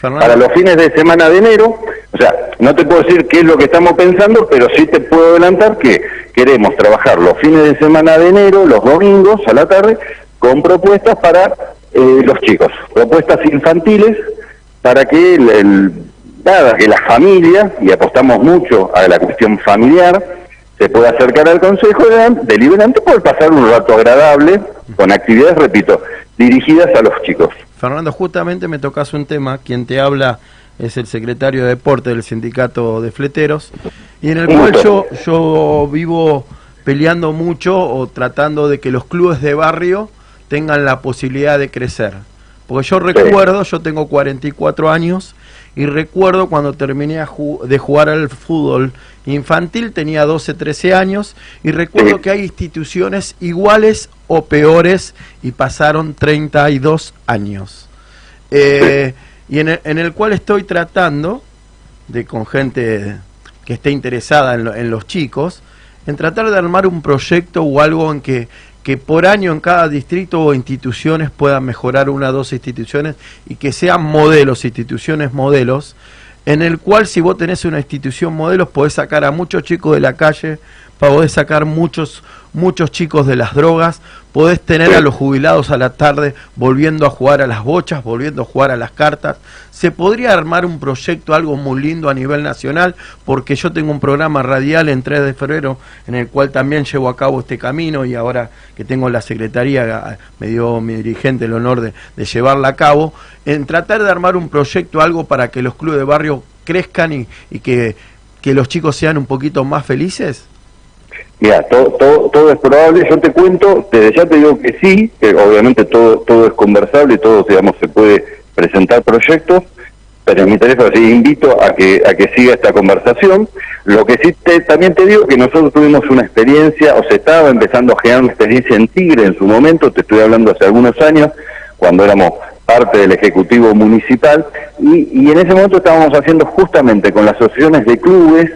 Para los fines de semana de enero, o sea, no te puedo decir qué es lo que estamos pensando, pero sí te puedo adelantar que queremos trabajar los fines de semana de enero, los domingos a la tarde, con propuestas para eh, los chicos, propuestas infantiles para que el, nada, que la familia, y apostamos mucho a la cuestión familiar, se pueda acercar al Consejo Deliberante por pasar un rato agradable con actividades, repito, dirigidas a los chicos. Fernando, justamente me tocas un tema, quien te habla es el secretario de Deporte del Sindicato de Fleteros, y en el cual yo, yo vivo peleando mucho o tratando de que los clubes de barrio tengan la posibilidad de crecer. Porque yo recuerdo, yo tengo 44 años, y recuerdo cuando terminé de jugar al fútbol infantil, tenía 12, 13 años, y recuerdo que hay instituciones iguales o peores y pasaron 32 años. Eh, y en el, en el, cual estoy tratando, de con gente que esté interesada en, en los chicos, en tratar de armar un proyecto o algo en que que por año en cada distrito o instituciones puedan mejorar una o dos instituciones y que sean modelos, instituciones modelos, en el cual si vos tenés una institución modelos podés sacar a muchos chicos de la calle, podés sacar muchos muchos chicos de las drogas, podés tener a los jubilados a la tarde volviendo a jugar a las bochas, volviendo a jugar a las cartas. Se podría armar un proyecto, algo muy lindo a nivel nacional, porque yo tengo un programa radial en 3 de febrero en el cual también llevo a cabo este camino y ahora que tengo la secretaría, me dio mi dirigente el honor de, llevarla a cabo, en tratar de armar un proyecto, algo para que los clubes de barrio crezcan y, y que, que los chicos sean un poquito más felices. Mira, todo, todo, todo es probable, yo te cuento, desde ya te digo que sí, que obviamente todo, todo es conversable, todo digamos, se puede presentar proyectos, pero en mi teléfono sí invito a que, a que siga esta conversación. Lo que sí te, también te digo que nosotros tuvimos una experiencia, o se estaba empezando a generar una experiencia en Tigre en su momento, te estoy hablando hace algunos años, cuando éramos parte del Ejecutivo Municipal, y, y en ese momento estábamos haciendo justamente con las asociaciones de clubes,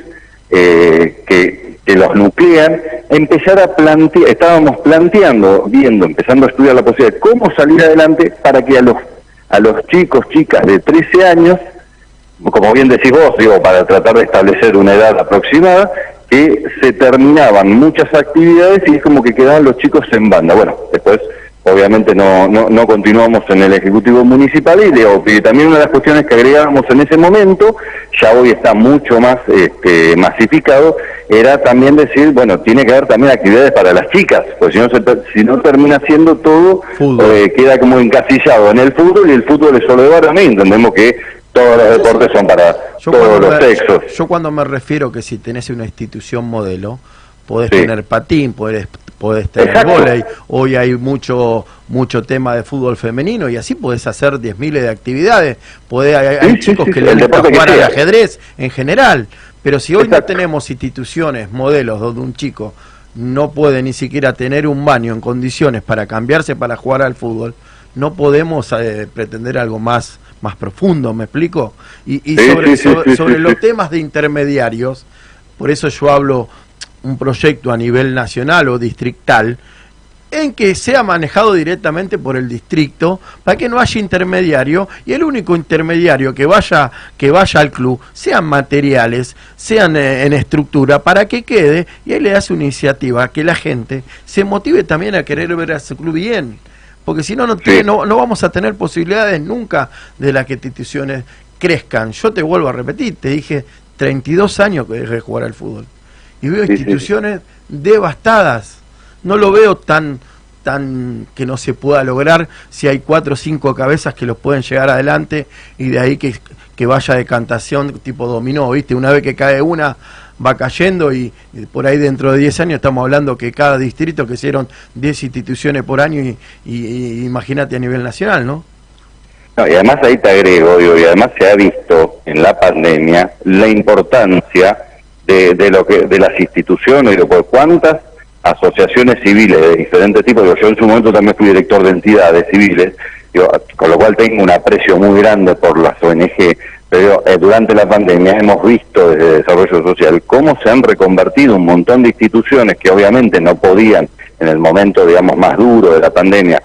eh, que que los nuclean, empezar a plantear, estábamos planteando, viendo, empezando a estudiar la posibilidad de cómo salir adelante para que a los, a los chicos, chicas de 13 años, como bien decís vos, digo, para tratar de establecer una edad aproximada, que se terminaban muchas actividades y es como que quedaban los chicos en banda. Bueno, después obviamente no, no, no continuamos en el Ejecutivo Municipal y, también una de las cuestiones que agregábamos en ese momento, ya hoy está mucho más este, masificado, era también decir, bueno, tiene que haber también actividades para las chicas, pues si no, si no termina siendo todo, eh, queda como encasillado en el fútbol y el fútbol es solo de varones, entendemos que todos los deportes son para todos los sexos. Yo cuando me refiero que si tenés una institución modelo, podés tener patín, podés, podés tener volei, hoy hay mucho mucho tema de fútbol femenino y así podés hacer diez miles de actividades, podés, hay, chicos que les gusta jugar al ajedrez en general, pero si hoy no tenemos instituciones, modelos donde un chico no puede ni siquiera tener un baño en condiciones para cambiarse para jugar al fútbol, no podemos eh, pretender algo más más profundo, ¿me explico? Y, y sobre, sobre los temas de intermediarios, por eso yo hablo un proyecto a nivel nacional o distrital en que sea manejado directamente por el distrito para que no haya intermediario y el único intermediario que vaya que vaya al club sean materiales, sean eh, en estructura para que quede y él le hace una iniciativa que la gente se motive también a querer ver a su club bien, porque si no no, no no vamos a tener posibilidades nunca de las que instituciones crezcan. Yo te vuelvo a repetir, te dije 32 años que dejé de jugar al fútbol. Y veo Sí, sí. instituciones devastadas. No lo veo tan tan que no se pueda lograr si hay cuatro o cinco cabezas que los pueden llegar adelante y de ahí que, que vaya decantación tipo dominó, ¿viste? Una vez que cae una va cayendo y, y por ahí dentro de 10 años estamos hablando que cada distrito que hicieron 10 instituciones por año y, y- y imagínate a nivel nacional, ¿no? No, y además ahí te agrego, digo, y además se ha visto en la pandemia la importancia de, de lo que de las instituciones, digo, por cuántas asociaciones civiles de diferentes tipos, yo en su momento también fui director de entidades civiles, digo, con lo cual tengo un aprecio muy grande por las ONG, pero eh, durante la pandemia hemos visto desde Desarrollo Social cómo se han reconvertido un montón de instituciones que obviamente no podían en el momento, digamos, más duro de la pandemia,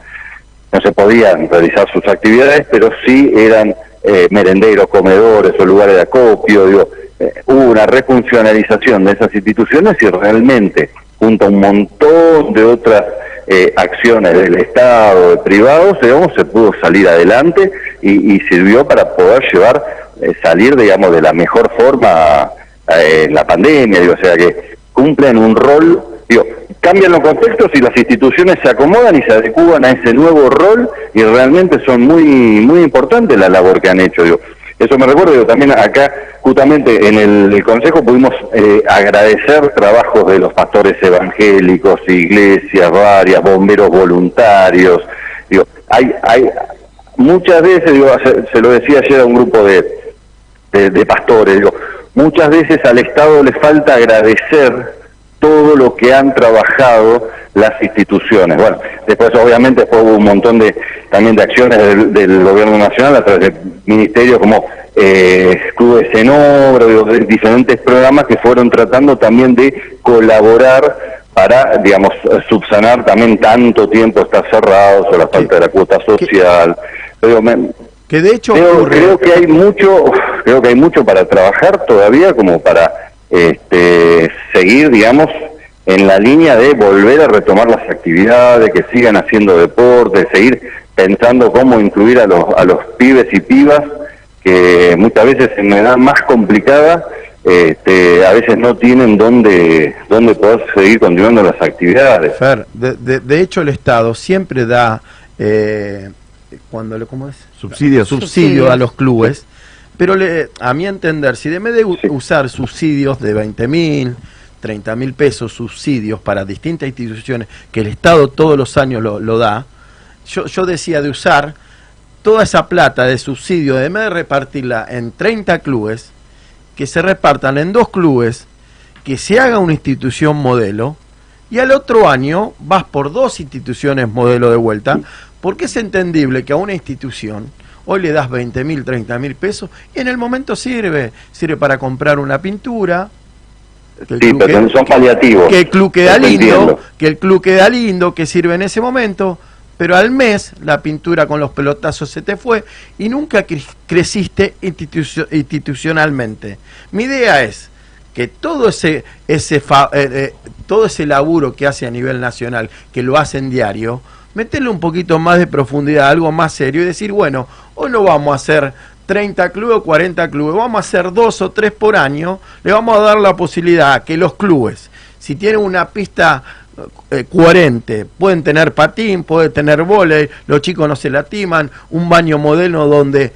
no se podían realizar sus actividades, pero sí eran eh, merenderos, comedores o lugares de acopio. Digo, eh, hubo una refuncionalización de esas instituciones y realmente, junto a un montón de otras eh, acciones del Estado, de privados, digamos, se pudo salir adelante y, sirvió para poder llevar, eh, salir, digamos, de la mejor forma eh, la pandemia. Digo, o sea que cumplen un rol, digo, cambian los contextos y las instituciones se acomodan y se adecúan a ese nuevo rol y realmente son muy muy importantes la labor que han hecho. Digo. Eso me recuerdo, digo, también acá justamente en el, Consejo pudimos eh, agradecer trabajos de los pastores evangélicos, iglesias varias, bomberos voluntarios. Digo, hay, hay muchas veces, digo, se, lo decía ayer a un grupo de, de, de pastores, digo, muchas veces al Estado le falta agradecer todo lo que han trabajado las instituciones. Bueno, después obviamente después hubo un montón de también de acciones del, del gobierno nacional a través de ministerios como eh, clubes en obra, de diferentes programas que fueron tratando también de colaborar para, digamos, subsanar también tanto tiempo estar cerrados o la falta de la cuota social. Pero me- Que de hecho creo que hay mucho creo que hay mucho para trabajar todavía como para este, seguir digamos en la línea de volver a retomar las actividades que sigan haciendo deporte seguir pensando cómo incluir a los a los pibes y pibas que muchas veces en una edad más complicada este, a veces no tienen dónde dónde poder seguir continuando las actividades Fer, de, de- de hecho el Estado siempre da, eh, cuando le, ¿cómo es? Subsidios. Subsidio a los clubes, pero le, a mi entender, si de vez de usar subsidios de 20 mil, 30 mil pesos, subsidios para distintas instituciones, que el Estado todos los años lo, lo da, yo, yo decía de usar toda esa plata de subsidio, de vez de repartirla en 30 clubes, que se repartan en dos clubes, que se haga una institución modelo, y al otro año vas por dos instituciones modelo de vuelta, porque es entendible que a una institución hoy le das 20 mil, 30 mil pesos y en el momento sirve, sirve para comprar una pintura. que el sí club pero que- son paliativos que el club queda lindo, entiendo. que el club queda lindo, que sirve en ese momento, pero al mes la pintura con los pelotazos se te fue y nunca cre- creciste institucio- institucionalmente. Mi idea es que todo ese ese fa- eh, eh, todo ese laburo que hace a nivel nacional, que lo hacen diario, meterle un poquito más de profundidad, algo más serio y decir, bueno, hoy no vamos a hacer 30 clubes o 40 clubes, vamos a hacer dos o tres por año, le vamos a dar la posibilidad a que los clubes, si tienen una pista eh, coherente, pueden tener patín, pueden tener volei, los chicos no se latiman, un baño modelo donde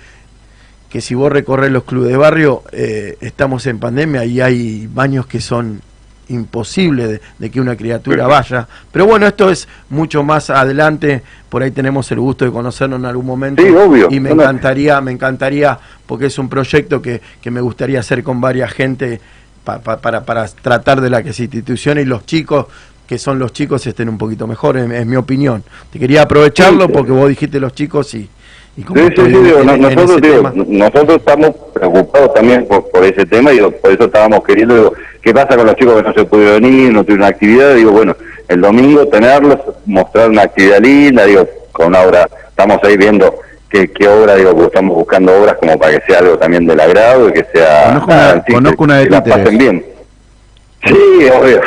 que si vos recorres los clubes de barrio, eh, estamos en pandemia y hay baños que son imposibles de, de que una criatura vaya. Pero bueno, esto es mucho más adelante, por ahí tenemos el gusto de conocernos en algún momento. Sí, obvio. Y me encantaría, me encantaría, porque es un proyecto que, que me gustaría hacer con varias gente pa- pa- para, para tratar de la que se institucione y los chicos que son los chicos estén un poquito mejor, es, es mi opinión. Te quería aprovecharlo porque vos dijiste los chicos y, y como Sí, sí, estoy sí, en- digo, en- no- en nosotros, digo, estamos preocupados también por, por ese tema y por eso estábamos queriendo, digo, ¿qué pasa con los chicos que no se pudieron venir, no tuvieron actividad? Digo, bueno, el domingo tenerlos, mostrar una actividad linda, digo, con una obra, estamos ahí viendo qué, qué obra, digo, porque estamos buscando obras como para que sea algo también del agrado y que sea... Conozco una- conozco que- una de que la títeres. pasen bien. Sí, obvio.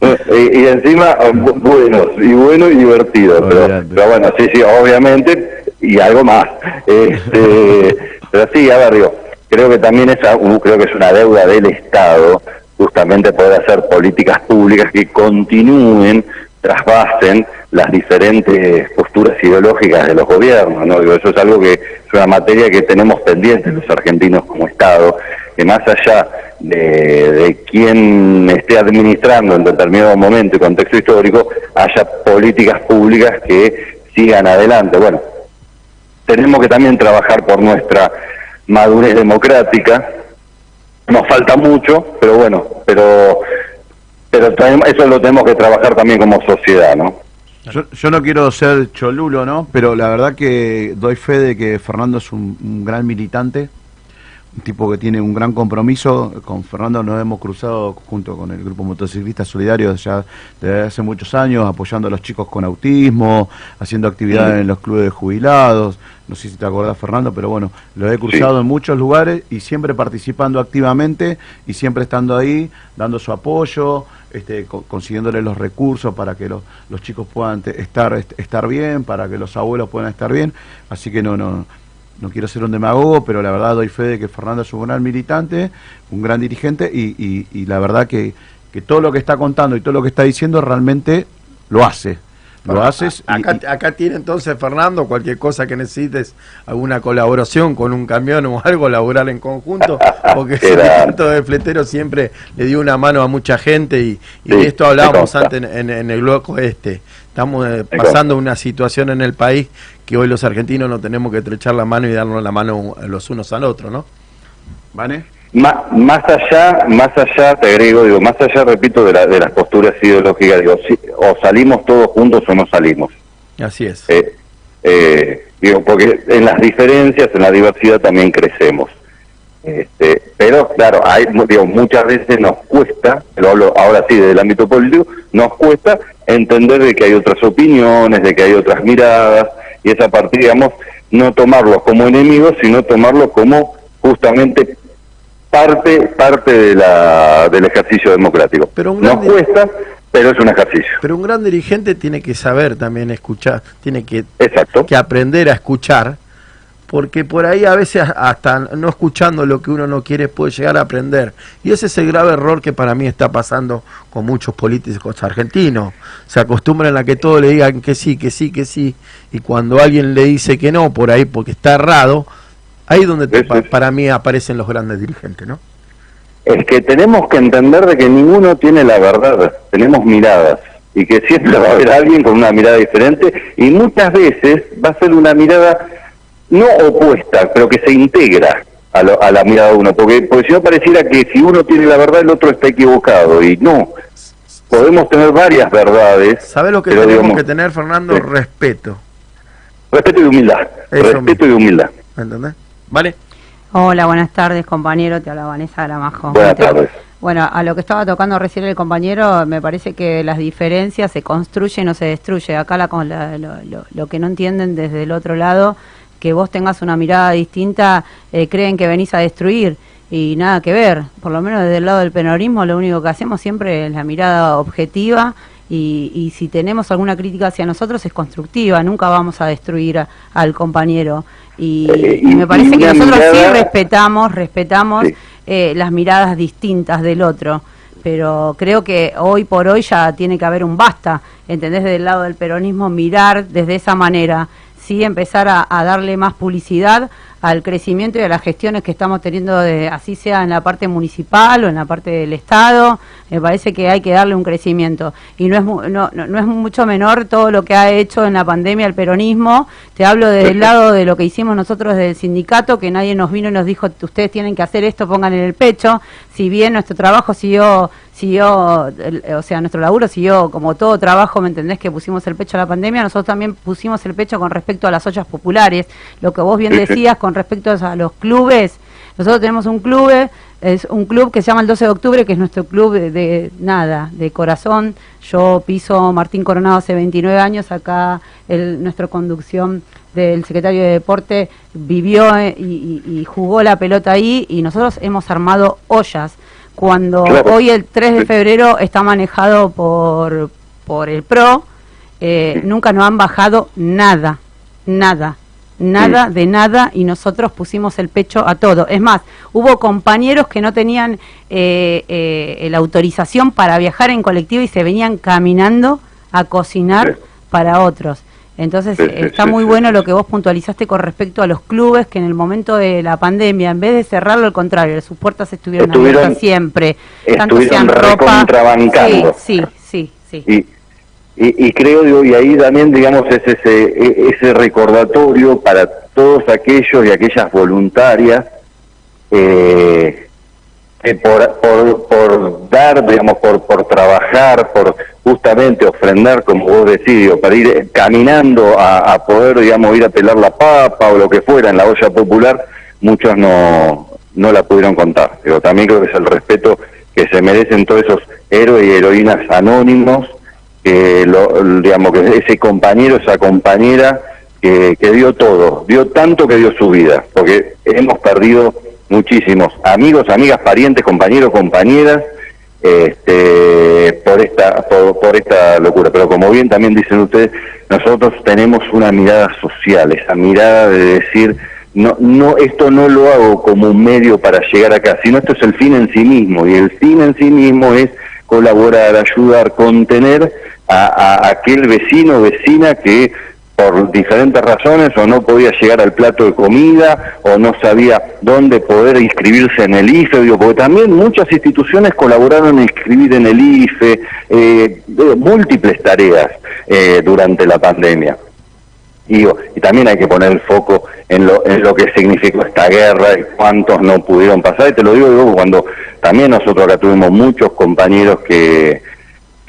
y, y encima bu- buenos, y bueno y divertido. Pero, pero bueno, sí, sí, obviamente, y algo más. Este, pero sí, a ver, digo, creo que también es, creo que es una deuda del Estado justamente poder hacer políticas públicas que continúen, trasvasen las diferentes posturas ideológicas de los gobiernos. ¿no? Digo, eso es algo que es una materia que tenemos pendiente los argentinos como Estado, que más allá de, de quién esté administrando en determinado momento y contexto histórico, haya políticas públicas que sigan adelante. Bueno, tenemos que también trabajar por nuestra madurez democrática, nos falta mucho, pero bueno, pero pero eso lo tenemos que trabajar también como sociedad, ¿no? Yo, no quiero ser cholulo, ¿no? Pero la verdad que doy fe de que Fernando es un, gran militante, un tipo que tiene un gran compromiso. Con Fernando nos hemos cruzado junto con el grupo Motociclistas Solidarios ya desde hace muchos años, apoyando a los chicos con autismo, haciendo actividades en los clubes de jubilados. No sé si te acordás, Fernando, pero bueno, lo he cruzado en muchos lugares y siempre participando activamente y siempre estando ahí, dando su apoyo este, consiguiéndole los recursos para que los, los chicos puedan estar, estar bien, para que los abuelos puedan estar bien. Así que no, no, no quiero ser un demagogo, pero la verdad doy fe de que Fernando es un gran militante, un gran dirigente y, y la verdad que, que todo lo que está contando y todo lo que está diciendo realmente lo hace lo haces. Acá, acá tiene entonces Fernando, cualquier cosa que necesites, alguna colaboración con un camión o algo, laborar en conjunto, porque ese evento de fletero siempre le dio una mano a mucha gente y, de esto hablábamos antes en, el bloco este. Estamos eh, pasando una situación en el país que hoy los argentinos no tenemos que estrechar la mano y darnos la mano los unos al otro, ¿no? ¿Vale? más allá, más allá, te agrego, digo, más allá, repito, de, de las posturas ideológicas, digo, o salimos todos juntos o no salimos. Así es. Eh, eh, digo, porque en las diferencias, en la diversidad también crecemos. Este, pero claro, hay, digo, muchas veces nos cuesta, lo hablo ahora sí desde el ámbito político, nos cuesta entender de que hay otras opiniones, de que hay otras miradas, y es a partir, digamos, no tomarlos como enemigos, sino tomarlos como justamente parte parte de la, del ejercicio democrático. Pero Nos cuesta, pero es un ejercicio. Pero un gran dirigente tiene que saber también escuchar, tiene que, Exacto. que aprender a escuchar, porque por ahí a veces hasta no escuchando lo que uno no quiere puede llegar a aprender. Y ese es el grave error que para mí está pasando con muchos políticos argentinos. Se acostumbran a que todo le digan que sí, que sí, que sí, y cuando alguien le dice que no, por ahí porque está errado, Ahí es donde para mí aparecen los grandes dirigentes, ¿no? Es que tenemos que entender de que ninguno tiene la verdad, tenemos miradas y que siempre va a haber alguien con una mirada diferente y muchas veces va a ser una mirada no opuesta, pero que se integra a, a la mirada de uno, porque, porque si no pareciera que si uno tiene la verdad el otro está equivocado y no, podemos tener varias verdades. ¿Sabes lo que tenemos que tener, Fernando? Respeto. Respeto y humildad. respeto y humildad. ¿Entendés? ¿Vale? Hola, buenas tardes, compañero. Te habla Vanessa Gramajo. Buenas tardes. Bueno, a lo que estaba tocando recién el compañero, me parece que las diferencias se construyen o se destruyen. Acá la, lo, que no entienden desde el otro lado, que vos tengas una mirada distinta, eh, creen que venís a destruir y nada que ver. Por lo menos desde el lado del penorismo, lo único que hacemos siempre es la mirada objetiva y, y, si tenemos alguna crítica hacia nosotros es constructiva, nunca vamos a destruir al compañero. Y, eh, me parece que nosotros sí respetamos, respetamos eh, las miradas distintas del otro, pero creo que hoy por hoy ya tiene que haber un basta, ¿entendés? Del lado del peronismo, mirar desde esa manera, sí empezar a, a darle más publicidad al crecimiento y a las gestiones que estamos teniendo, de, así sea en la parte municipal o en la parte del Estado, me parece que hay que darle un crecimiento. Y no es, no, no, es mucho menor todo lo que ha hecho en la pandemia el peronismo. Te hablo desde el lado de lo que hicimos nosotros desde el sindicato, que nadie nos vino y nos dijo, ustedes tienen que hacer esto, pongan en el pecho. Si bien nuestro trabajo siguió siguió, o sea, nuestro laburo siguió como todo trabajo, ¿me entendés? Que pusimos el pecho a la pandemia, nosotros también pusimos el pecho con respecto a las ollas populares, lo que vos bien decías con respecto a los clubes, nosotros tenemos un club, es un club que se llama el 12 de octubre, que es nuestro club de, nada, de corazón. Yo piso Martín Coronado hace 29 años, acá el, nuestra conducción del secretario de Deporte vivió eh, y jugó la pelota ahí y nosotros hemos armado ollas cuando hoy el 3 de febrero está manejado por, por el PRO, eh, nunca nos han bajado nada, nada. nada de nada y nosotros pusimos el pecho a todo. Es más, hubo compañeros que no tenían eh, eh, la autorización para viajar en colectivo y se venían caminando a cocinar para otros. Entonces Sí, sí, está sí, muy sí, bueno lo que vos puntualizaste con respecto a los clubes que en el momento de la pandemia, en vez de cerrarlo, al contrario, sus puertas estuvieron, Estuvieron- abiertas siempre. Tanto estuvieron ropa. recontrabancando. Sí, sí, sí. sí. Y, y, y creo, digo, y ahí también, digamos, es ese, e- ese recordatorio para todos aquellos y aquellas voluntarias eh, que por, por, por dar, digamos, por, por trabajar, por justamente ofrendar, como vos decís, para ir eh, caminando a, a poder, digamos, ir a pelar la papa o lo que fuera en la olla popular, muchos no, no la pudieron contar. Digo, también creo que es el respeto que se merecen todos esos héroes y heroínas anónimos, que lo, digamos que ese compañero, esa compañera que, que dio todo, dio tanto que dio su vida, porque hemos perdido muchísimos amigos, amigas, parientes, compañeros, compañeras, este, por esta por, esta locura. Pero como bien también dicen ustedes, nosotros tenemos una mirada social, esa mirada de decir no, no, esto no lo hago como un medio para llegar acá, sino esto es el fin en sí mismo, y el fin en sí mismo es colaborar, ayudar, contener a, a aquel vecino vecina que por diferentes razones o no podía llegar al plato de comida o no sabía dónde poder inscribirse en el IFE, digo, porque también muchas instituciones colaboraron en inscribir en el IFE, eh, múltiples tareas eh, durante la pandemia. Digo, y también hay que poner el foco en lo, en lo que significó esta guerra y cuántos no pudieron pasar. Y te lo digo, digo cuando también nosotros acá tuvimos muchos compañeros que,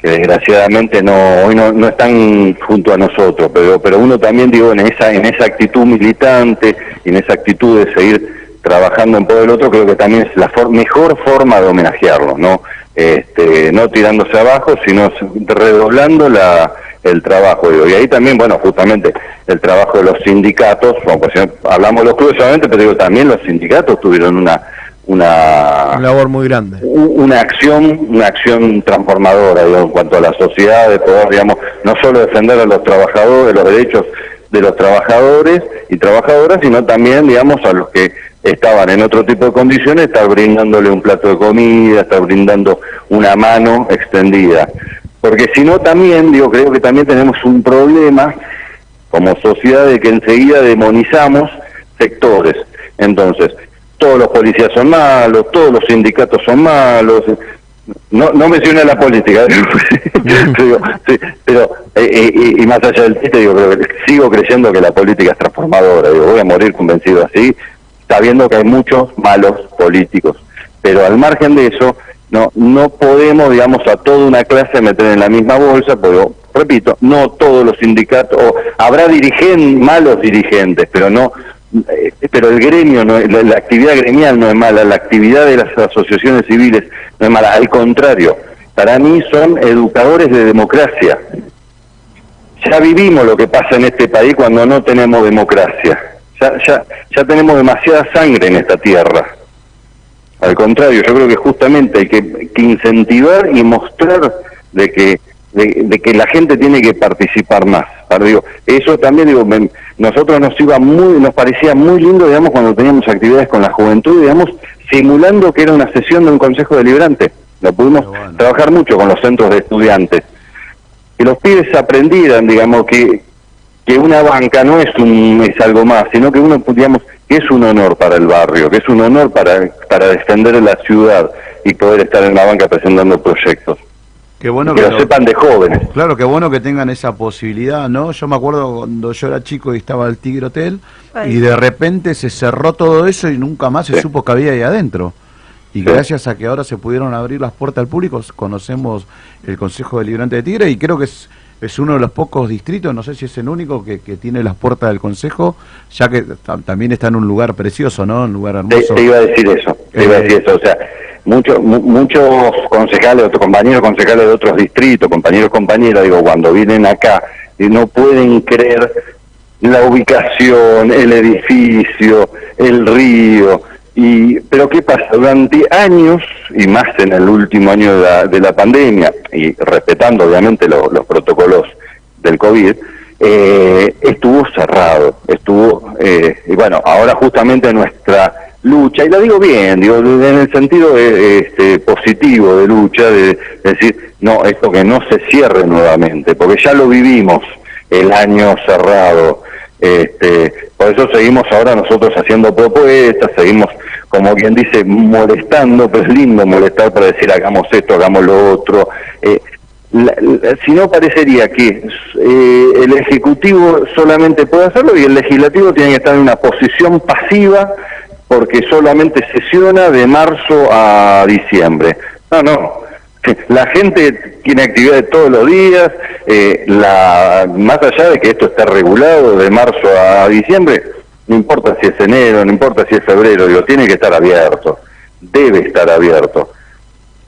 que desgraciadamente no hoy no, no están junto a nosotros, pero pero uno también digo en esa en esa actitud militante y en esa actitud de seguir trabajando en poder del otro, creo que también es la for- mejor forma de homenajearlo, ¿no? Este, no tirándose abajo, sino redoblando la, el trabajo. digo. Y ahí también, bueno, justamente el trabajo de los sindicatos, bueno, pues, hablamos de los clubes pero digo, también los sindicatos tuvieron una una Una labor muy grande. una acción una acción transformadora digo, en cuanto a la sociedad de poder digamos no solo defender a los trabajadores los derechos de los trabajadores y trabajadoras sino también digamos a los que estaban en otro tipo de condiciones estar brindándole un plato de comida estar brindando una mano extendida porque si no también digo creo que también tenemos un problema como sociedad de que enseguida demonizamos sectores entonces todos los policías son malos, todos los sindicatos son malos. No, no menciona la política, sí, pero eh, eh, y más allá del chiste, digo, pero sigo creyendo que la política es transformadora. Digo, voy a morir convencido así, sabiendo que hay muchos malos políticos. Pero al margen de eso, no no podemos, digamos, a toda una clase meter en la misma bolsa, pero repito, no todos los sindicatos, o habrá dirigentes, malos dirigentes, pero no pero el gremio, no la, la actividad gremial no es mala, la actividad de las asociaciones civiles no es mala, al contrario, para mí son educadores de democracia. Ya vivimos lo que pasa en este país cuando no tenemos democracia. Ya, ya, ya tenemos demasiada sangre en esta tierra. Al contrario, yo creo que justamente hay que, incentivar y mostrar de que de, que la gente tiene que participar más. Digo, eso también digo, me- nosotros nos iba muy, nos parecía muy lindo, digamos, cuando teníamos actividades con la juventud, digamos, simulando que era una sesión de un consejo deliberante. Lo pudimos trabajar mucho con los centros de estudiantes. Que los pibes aprendieran, digamos, que, que una banca no es un es algo más, sino que uno, digamos, que es un honor para el barrio, que es un honor para, para defender la ciudad y poder estar en la banca presentando proyectos. Qué bueno que que lo sepan de jóvenes. Claro, qué bueno que tengan esa posibilidad, ¿no? Yo me acuerdo cuando yo era chico y estaba el Tigre Hotel Ay. y de repente se cerró todo eso y nunca más se Sí. supo que había ahí adentro. Y Sí. gracias a que ahora se pudieron abrir las puertas al público, conocemos el Consejo Deliberante de Tigre y creo que es, es uno de los pocos distritos, no sé si es el único, que, que tiene las puertas del Consejo, ya que ta- también está en un lugar precioso, ¿no? Un lugar hermoso. te iba a decir eso, te iba a decir eso, o sea, muchos mu- muchos concejales, compañeros concejales de otros distritos, compañeros compañeras, digo, cuando vienen acá y no pueden creer la ubicación, el edificio, el río, y pero qué pasa durante años y más en el último año de la, de la pandemia y respetando obviamente lo- los protocolos del covid eh, estuvo cerrado, estuvo eh, bueno, ahora justamente nuestra lucha, y la digo bien, digo en el sentido eh, este, positivo de lucha, de, decir, no, esto que no se cierre nuevamente, porque ya lo vivimos el año cerrado. Este, por eso seguimos ahora nosotros haciendo propuestas, seguimos, como quien dice, molestando, pero es lindo molestar para decir hagamos esto, hagamos lo otro. Eh, si no parecería que eh, el Ejecutivo solamente puede hacerlo y el Legislativo tiene que estar en una posición pasiva porque solamente sesiona de marzo a diciembre. No, no. La gente tiene actividades todos los días, eh, la, más allá de que esto esté regulado de marzo a diciembre, no importa si es enero, no importa si es febrero, digo, tiene que estar abierto, debe estar abierto.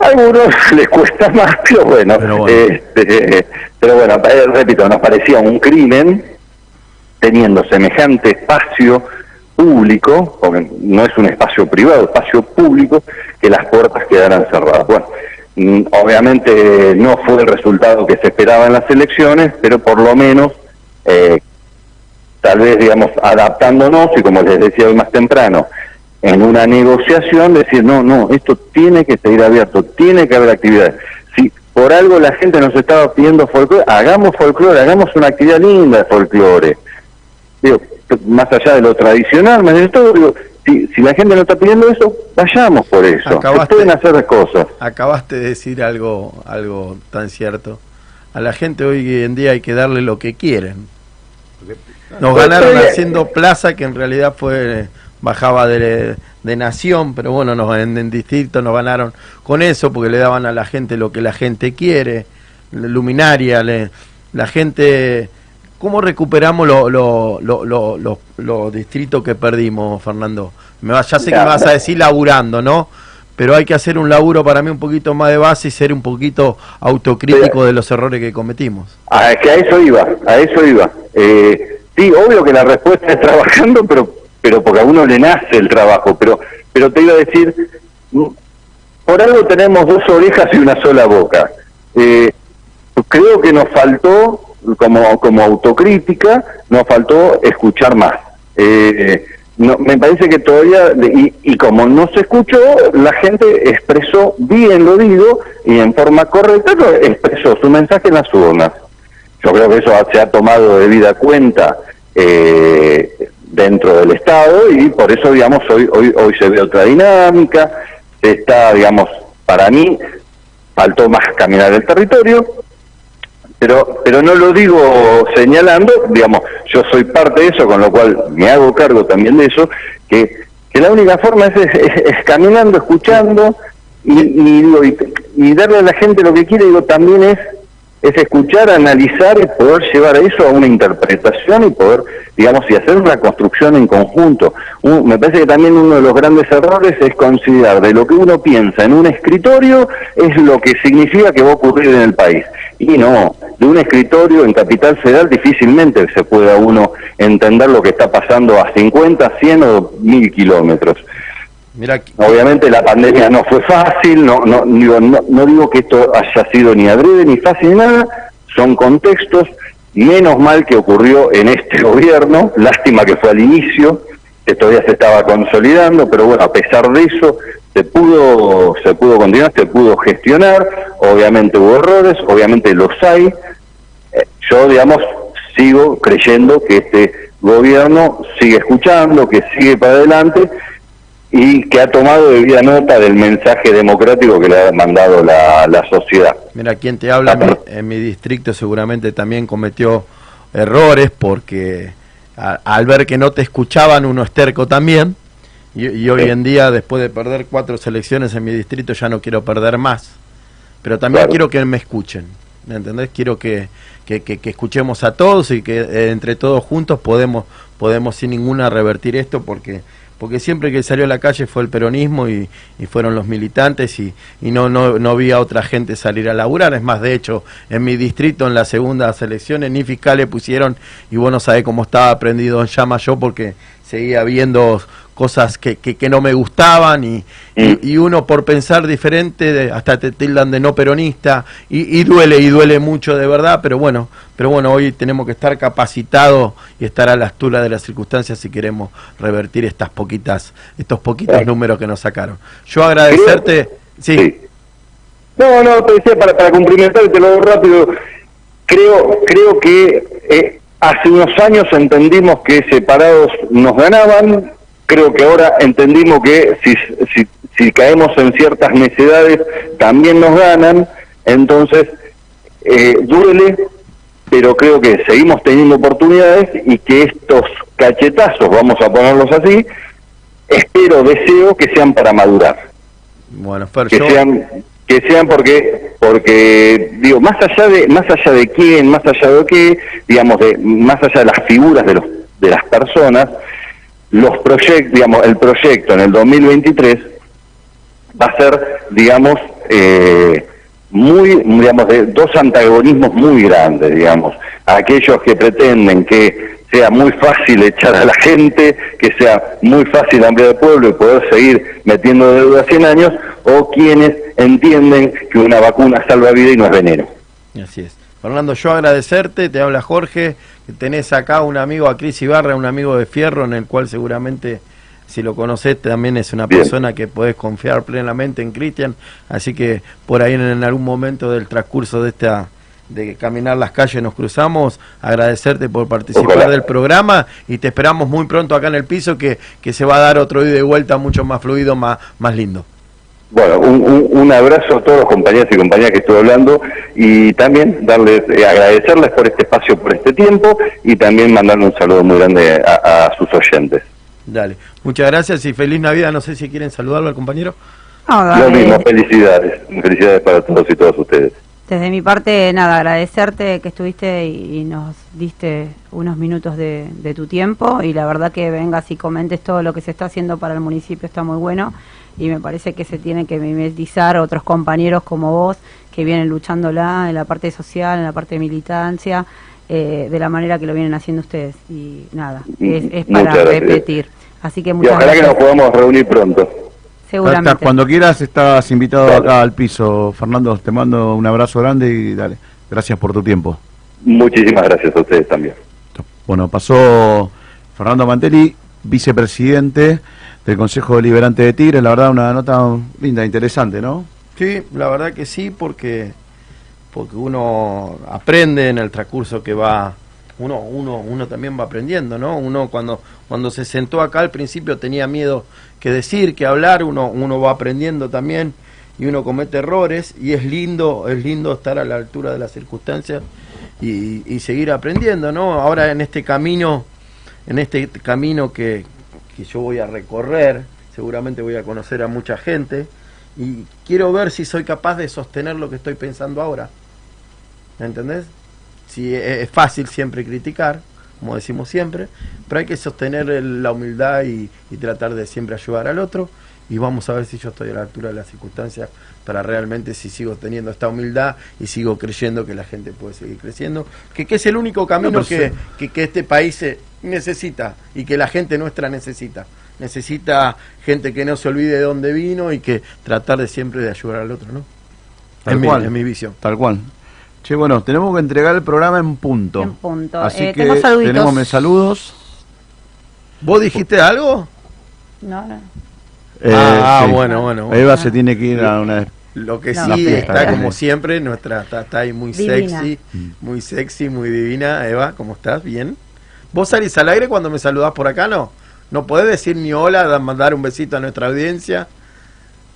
A algunos les cuesta más, pero bueno, pero bueno, este, pero bueno eh, repito, nos parecía un crimen teniendo semejante espacio público, porque no es un espacio privado, espacio público, que las puertas quedaran cerradas. Bueno, mm, obviamente no fue el resultado que se esperaba en las elecciones, pero por lo menos, eh, tal vez, digamos, adaptándonos, y como les decía hoy más temprano, en una negociación, decir, no, no, esto tiene que seguir abierto, tiene que haber actividades. Si por algo la gente nos estaba pidiendo folclore, hagamos folclore, hagamos una actividad linda de folclore. Digo, más allá de lo tradicional, más de todo, digo, si, si, la gente no está pidiendo eso, vayamos por eso. Acabaste, pueden hacer cosas. Acabaste de decir algo, algo tan cierto. A la gente hoy en día hay que darle lo que quieren. Nos ganaron haciendo plaza que en realidad fue bajaba de, de nación, pero bueno, nos, en, en, distrito nos ganaron con eso porque le daban a la gente lo que la gente quiere, luminaria, le, la gente ¿Cómo recuperamos los lo, lo, distritos que perdimos, Fernando? Me ya sé que me vas a decir laburando, ¿no? Pero hay que hacer un laburo para mí un poquito más de base y ser un poquito autocrítico de los errores que cometimos. Ah, es que a eso iba, a eso iba. Eh, sí, obvio que la respuesta es trabajando, pero pero porque a uno le nace el trabajo. Pero, pero te iba a decir, por algo tenemos dos orejas y una sola boca. Eh, creo que nos faltó como, como autocrítica, nos faltó escuchar más. Eh, no, me parece que todavía, y, y, como no se escuchó, la gente expresó bien, lo digo, y en forma correcta expresó su mensaje en las urnas. Yo creo que eso se ha tomado de vida cuenta eh, dentro del Estado y por eso, digamos, hoy, hoy, hoy se ve otra dinámica, está, digamos, para mí, faltó más caminar el territorio, pero pero no lo digo señalando, digamos, yo soy parte de eso, con lo cual me hago cargo también de eso, que, que la única forma es, es, caminando, escuchando y, y, y, darle a la gente lo que quiere, digo, también es es escuchar, analizar y poder llevar eso a una interpretación y poder, digamos, y hacer una construcción en conjunto. me parece que también uno de los grandes errores es considerar de lo que uno piensa en un escritorio es lo que significa que va a ocurrir en el país. Y no, de un escritorio en Capital Federal difícilmente se pueda uno entender lo que está pasando a 50, 100 o 1000 kilómetros. Obviamente la pandemia no fue fácil, no, no, digo, no, digo que esto haya sido ni adrede ni fácil ni nada, son contextos, menos mal que ocurrió en este gobierno, lástima que fue al inicio, que todavía se estaba consolidando, pero bueno, a pesar de eso, se pudo, se pudo continuar, se pudo gestionar, obviamente hubo errores, obviamente los hay, eh, yo digamos sigo creyendo que este gobierno sigue escuchando, que sigue para adelante y que ha tomado debida nota del mensaje democrático que le ha mandado la, la sociedad. Mira, quien te habla en mi, distrito seguramente también cometió errores porque al ver que no te escuchaban uno esterco también y, hoy en día después de perder cuatro selecciones en mi distrito ya no quiero perder más pero también quiero que me escuchen ¿me entendés? quiero que, que, que, escuchemos a todos y que eh, entre todos juntos podemos podemos sin ninguna revertir esto porque porque siempre que salió a la calle fue el peronismo y, fueron los militantes y, no, no, no vi a otra gente salir a laburar. Es más, de hecho, en mi distrito, en las segundas elecciones, ni fiscales pusieron y vos no sabés cómo estaba prendido en llama yo porque seguía viendo cosas que, que, que no me gustaban y, y, y uno por pensar diferente de- hasta te tildan de no peronista y, y duele y duele mucho de verdad, pero bueno, pero bueno, hoy tenemos que estar capacitados y estar a la altura de las circunstancias si queremos revertir estas poquitas, estos poquitos números que nos sacaron. Yo agradecerte, sí. No, no, te decía para, para cumplimentar, y te lo doy rápido. Creo, creo que eh, hace unos años entendimos que separados nos ganaban. Creo que ahora entendimos que si, si, si caemos en ciertas necedades también nos ganan. Entonces, eh, duele, pero creo que seguimos teniendo oportunidades y que estos cachetazos, vamos a ponerlos así, espero, deseo que sean para madurar Bueno, Fer, que yo- sean que sean porque porque digo más allá de más allá de quién más allá de qué digamos de más allá de las figuras de los de las personas los proyectos digamos el proyecto en el 2023 va a ser digamos eh, muy digamos de dos antagonismos muy grandes digamos aquellos que pretenden que sea muy fácil echar a la gente, que sea muy fácil ampliar el pueblo y poder seguir metiendo deuda 100 años, o quienes entienden que una vacuna salva vida y no es veneno. Así es. Fernando, yo agradecerte, te habla Jorge, que tenés acá un amigo, a Cris Ibarra, un amigo de Fierro, en el cual seguramente, si lo conocés, también es una Bien. persona que podés confiar plenamente en Cristian, así que por ahí en, en algún momento del transcurso de esta de caminar las calles nos cruzamos, agradecerte por participar Ojalá. del programa y te esperamos muy pronto acá en el piso que, que se va a dar otro ida y vuelta mucho más fluido, más, más lindo. Bueno, un, un- un abrazo a todos los compañeros y compañeras que estuve hablando y también darles, eh, agradecerles por este espacio, por este tiempo y también mandarle un saludo muy grande a, a sus oyentes. Dale, muchas gracias y feliz Navidad, no sé si quieren saludarlo al compañero. No, Lo mismo, felicidades, felicidades para todos y todas ustedes. Desde mi parte, nada, agradecerte que estuviste y, y nos diste unos minutos de, de tu tiempo y la verdad que vengas y comentes todo lo que se está haciendo para el municipio está muy bueno y me parece que se tienen que mimetizar otros compañeros como vos que vienen luchándola en la parte social, en la parte de militancia, eh, de la manera que lo vienen haciendo ustedes y nada, es, es para repetir. Así que Y muchas ojalá que gracias. nos podamos reunir pronto. Seguramente. Hasta cuando quieras estás invitado acá al piso. Fernando, te mando un abrazo grande y dale. Gracias por tu tiempo. Muchísimas gracias a ustedes también. Bueno, pasó Fernando Mantelli, vicepresidente del Consejo Deliberante de Tigres. La verdad, una nota linda, interesante, ¿no? Sí, la verdad que sí, porque porque uno aprende en el transcurso que va, uno uno uno también va aprendiendo, ¿no? Uno cuando cuando se sentó acá al principio tenía miedo que decir, que hablar, uno uno va aprendiendo también y uno comete errores y es lindo es lindo estar a la altura de las circunstancias y, y seguir aprendiendo, ¿no? Ahora en este camino en este camino que, que yo voy a recorrer, seguramente voy a conocer a mucha gente y quiero ver si soy capaz de sostener lo que estoy pensando ahora. ¿Me entendés? Si e- es fácil siempre criticar, como decimos siempre, pero hay que sostener el- la humildad y, y tratar de siempre ayudar al otro. Y vamos a ver si yo estoy a la altura de las circunstancias para realmente si sigo teniendo esta humildad y sigo creyendo que la gente puede seguir creciendo, que, que es el único camino No, que, sí. que, que este país eh, necesita y que la gente nuestra necesita. Necesita gente que no se olvide de dónde vino y que tratar de siempre de ayudar al otro, ¿no? Tal Es mi- cual. es mi visión. Tal cual. Che, bueno, tenemos que entregar el programa en punto. En punto. Así Eh, que tengo tenemos mes- saludos. ¿Vos dijiste algo? No, no. Eh, ah, sí. bueno, bueno. Eva se tiene que ir a una... Lo que No. sí está como siempre, nuestra está, está ahí muy Divina. sexy, muy sexy, muy divina. Eva, ¿cómo estás? ¿Bien? ¿Vos salís al aire cuando me saludás por acá, no? ¿No podés decir ni hola, da- mandar un besito a nuestra audiencia?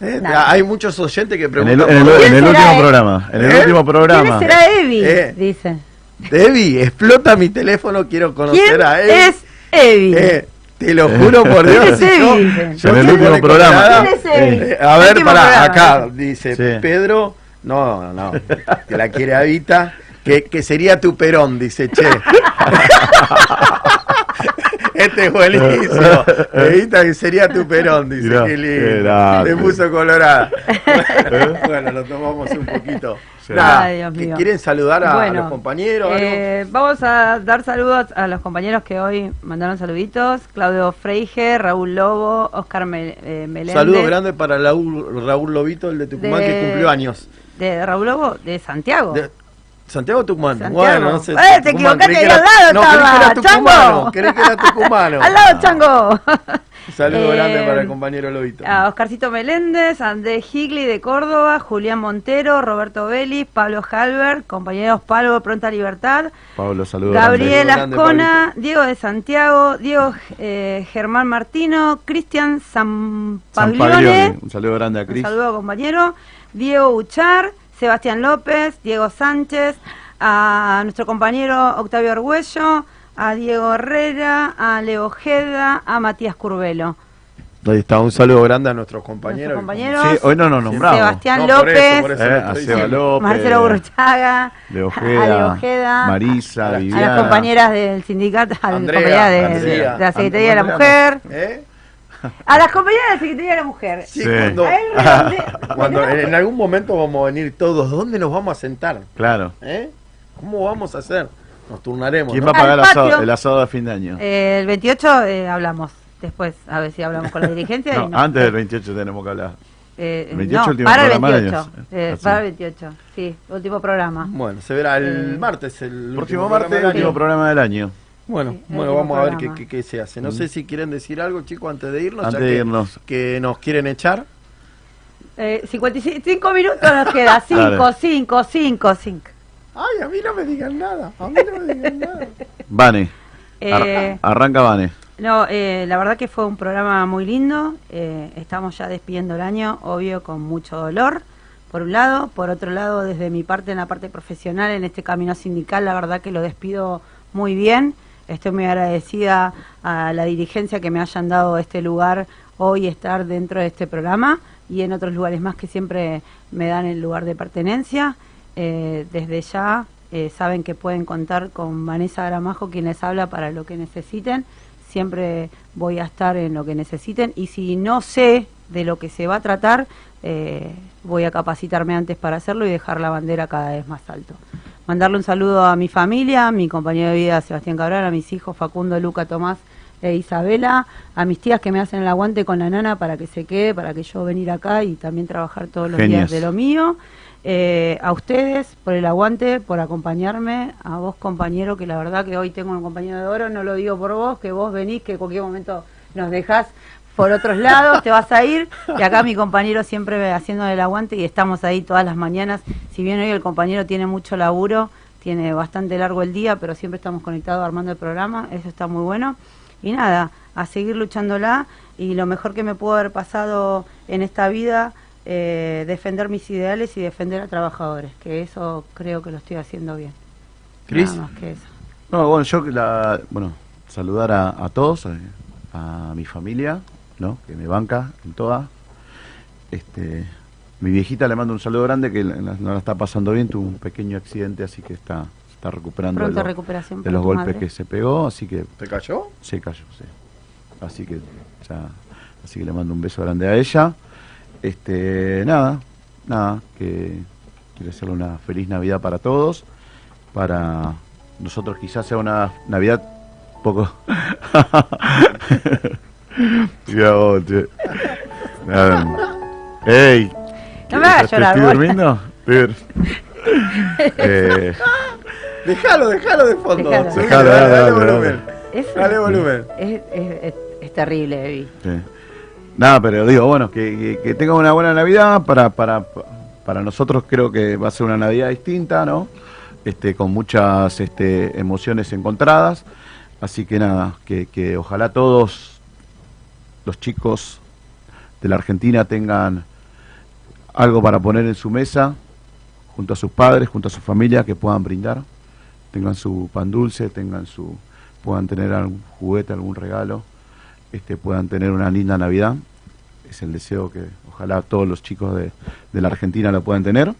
¿Eh? Nada. Hay muchos oyentes que En el, preguntan en el- en el ¿Quién último será, programa. En el ¿Eh? último programa. ¿Quién será Evi? Eh. Dice. Debbie, explota mi teléfono, quiero conocer ¿Quién a Evi. es Evi? Eh, te lo juro por Dios. ¿Quién es si yo- yo En el último programa. Eh, a ver, para programa. acá, dice Sí. Pedro. No, no, que la quiere Avita. Que, que sería tu perón, dice Che. Este es buenísimo. Evita que sería tu perón, dice. Mirá, lindo. Te puso colorada. bueno, lo tomamos un poquito. Sí. Nada, Ay, Dios ¿que mío. ¿Quieren saludar a, los compañeros? algo? eh, vamos a dar saludos a los compañeros que hoy mandaron saluditos. Claudio Freige, Raúl Lobo, Oscar Me- eh, Meléndez. Saludo grande para Raúl, Raúl Lobito, el de Tucumán, De- que cumplió años. De Raúl Lobo, de Santiago. De- Santiago Tucumán. Santiago. Bueno, no sé. Eh, te equivocaste, que era- al lado No, creí que estaba, era tucumano. Creí que era tucumano. Al lado, Chango. Saludo Eh, grande para el compañero Lobito. A Oscarcito Meléndez, Andrés Higli de Córdoba, Julián Montero, Roberto Vélez, Pablo Halbert, compañeros Pablo Pronta Libertad, Pablo, saludos. Gabriel Grande, Ascona, Diego de Santiago, Diego eh, Germán Martino, Cristian San Paglione. Un saludo grande a un Cris. saludo compañero, Diego Uchar, Sebastián López, Diego Sánchez, a nuestro compañero Octavio Argüello, a Diego Herrera, a Leo Ojeda, a Matías Curvelo. Ahí está, un saludo grande a nuestros compañeros. Nuestros compañeros. Sí, hoy no nos nombramos. Sebastián No, por eso, López, por eso Eh, a Seba. López, Marcelo Burchaga, de a Ojeda, Leo Ojeda, Marisa, a las a compañeras del sindicato, a las Andrea, compañeras de, la Secretaría de la Andrea, Mujer, ¿Eh? A las compañeras de la Secretaría de la Mujer. Sí, Sí. Cuando, A él redondea- cuando en algún momento vamos a venir todos, ¿dónde nos vamos a sentar? Claro. ¿Eh? ¿Cómo vamos a hacer? Nos turnaremos. ¿Quién ¿no? va a pagar el asado, patio. el asado de fin de año? Eh, el 28 eh, hablamos, después, a ver si hablamos con la dirigencia. y No, nos- antes del 28 tenemos que hablar. eh, el 28 no, último para el programa del 28, año. eh, para el 28, sí, último programa. Bueno, se verá el Eh, martes. El Próximo último martes, el último programa del año. Bueno, Sí, bueno, vamos a ver qué, qué- qué se hace. No sé si quieren decir algo, chicos, antes de irnos. ya Antes de que- irnos. Que nos quieren echar. Eh, 55 minutos nos queda, 5, Dale. 5, 5, 5. Ay, a mí no me digan nada. A mí no me digan nada. Vane. Eh, Ar- arranca Vane. No, eh, la verdad que fue un programa muy lindo. eh, estamos ya despidiendo el año, obvio, con mucho dolor, por un lado. Por otro lado, desde mi parte, en la parte profesional, en este camino sindical, la verdad que lo despido muy bien. Estoy muy agradecida a la dirigencia que me hayan dado este lugar hoy, estar dentro de este programa y en otros lugares más que siempre me dan el lugar de pertenencia. Eh, desde ya eh, saben que pueden contar con Vanessa Gramajo, quien les habla, para lo que necesiten. Siempre voy a estar en lo que necesiten y si no sé de lo que se va a tratar, eh, voy a capacitarme antes para hacerlo y dejar la bandera cada vez más alto. Mandarle un saludo a mi familia, a mi compañero de vida Sebastián Cabral, a mis hijos Facundo, Luca, Tomás e Isabela, a mis tías que me hacen el aguante con la nana para que se quede, para que yo venir acá y también trabajar todos los días de lo mío. Eh, a ustedes por el aguante, por acompañarme, a vos compañero, que la verdad que hoy tengo un compañero de oro, no lo digo por vos, que vos venís, que en cualquier momento nos dejás por otros lados, te vas a ir, y acá mi compañero siempre haciendo el aguante y estamos ahí todas las mañanas, si bien hoy el compañero tiene mucho laburo, tiene bastante largo el día, pero siempre estamos conectados armando el programa, eso está muy bueno. Y nada, a seguir luchándola y lo mejor que me pudo haber pasado en esta vida, eh, defender mis ideales y defender a trabajadores, que eso creo que lo estoy haciendo bien. Cris. Nada más que eso. No, bueno, yo la, bueno, saludar a, a todos, a, mi familia, ¿no? Que me banca en toda. Este, mi viejita le mando un saludo grande que no la está pasando bien, tuvo un pequeño accidente, así que está, está recuperando de, lo- los golpes madre. que se pegó, así que ¿Te cayó? se cayó, sí. Así que ya, así que le mando un beso grande a ella. Este, nada, nada, que quiero hacerle una feliz Navidad para todos. Para nosotros quizás sea una Navidad poco. Mira vos, che. ¡Ey! No me hagas ¿Te llorar, estoy durmiendo? Eh, Déjalo, déjalo de fondo. Déjalo. Subile, Déjalo, dale, dale, dale dale, volumen. Es, Dale volumen. es, es- es- es terrible, Evi. Sí. Nada, pero digo, bueno, que, que, que tengan una buena Navidad. Para, para, para nosotros creo que va a ser una Navidad distinta, ¿no? Este, con muchas este, emociones encontradas. Así que nada, que, que ojalá todos los chicos de la Argentina tengan algo para poner en su mesa, junto a sus padres, junto a su familia, que puedan brindar. Tengan su pan dulce, tengan su, puedan tener algún juguete, algún regalo este, puedan tener una linda Navidad. Es el deseo que ojalá todos los chicos de, de la Argentina lo puedan tener.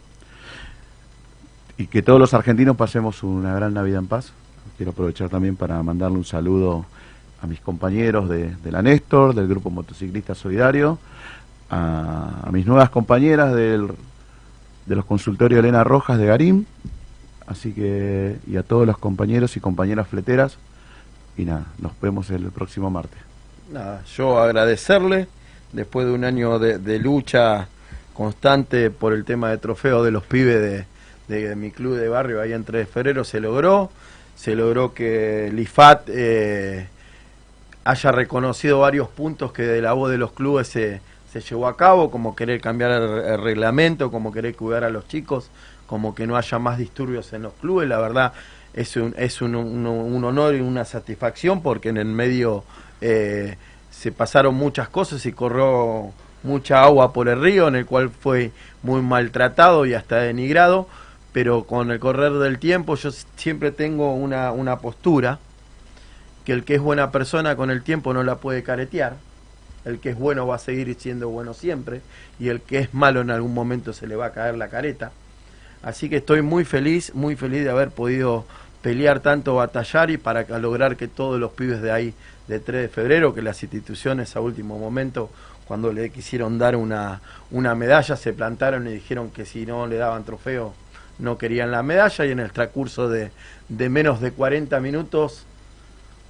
Y que todos los argentinos pasemos una gran Navidad en paz. Quiero aprovechar también para mandarle un saludo a mis compañeros de, de la Néstor, del Grupo Motociclista Solidario, a, mis nuevas compañeras del, de los consultorios Elena Rojas de Garín, así que, y a todos los compañeros y compañeras fleteras, y nada, nos vemos el próximo martes. Nada, yo agradecerle, después de un año de, de lucha constante por el tema de trofeo de los pibes de, de, mi club de barrio ahí en 3 de febrero, se logró, se logró que el IFAT eh, haya reconocido varios puntos que de la voz de los clubes se, se llevó a cabo, como querer cambiar el, reglamento, como querer cuidar a los chicos, como que no haya más disturbios en los clubes, la verdad es un, es un, un, un honor y una satisfacción porque en el medio eh, se pasaron muchas cosas y corrió mucha agua por el río, en el cual fue muy maltratado y hasta denigrado, pero con el correr del tiempo yo siempre tengo una, una postura que el que es buena persona con el tiempo no la puede caretear, el que es bueno va a seguir siendo bueno siempre, y el que es malo en algún momento se le va a caer la careta. Así que estoy muy feliz, muy feliz de haber podido pelear tanto, batallar y para lograr que todos los pibes de ahí, de 3 de febrero, que las instituciones a último momento, cuando le quisieron dar una, una medalla, se plantaron y dijeron que si no le daban trofeo no querían la medalla y en el transcurso de, de menos de 40 minutos,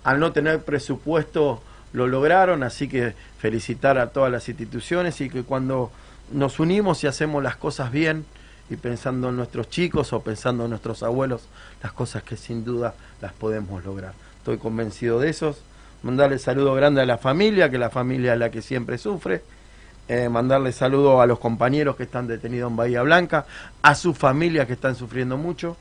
al no tener presupuesto, lo lograron, así que felicitar a todas las instituciones y que cuando nos unimos y hacemos las cosas bien, y pensando en nuestros chicos o pensando en nuestros abuelos, las cosas que sin duda las podemos lograr. Estoy convencido de eso. Mandarle saludo grande a la familia, que la familia es la que siempre sufre. Eh, mandarle saludo a los compañeros que están detenidos en Bahía Blanca, a sus familias que están sufriendo mucho.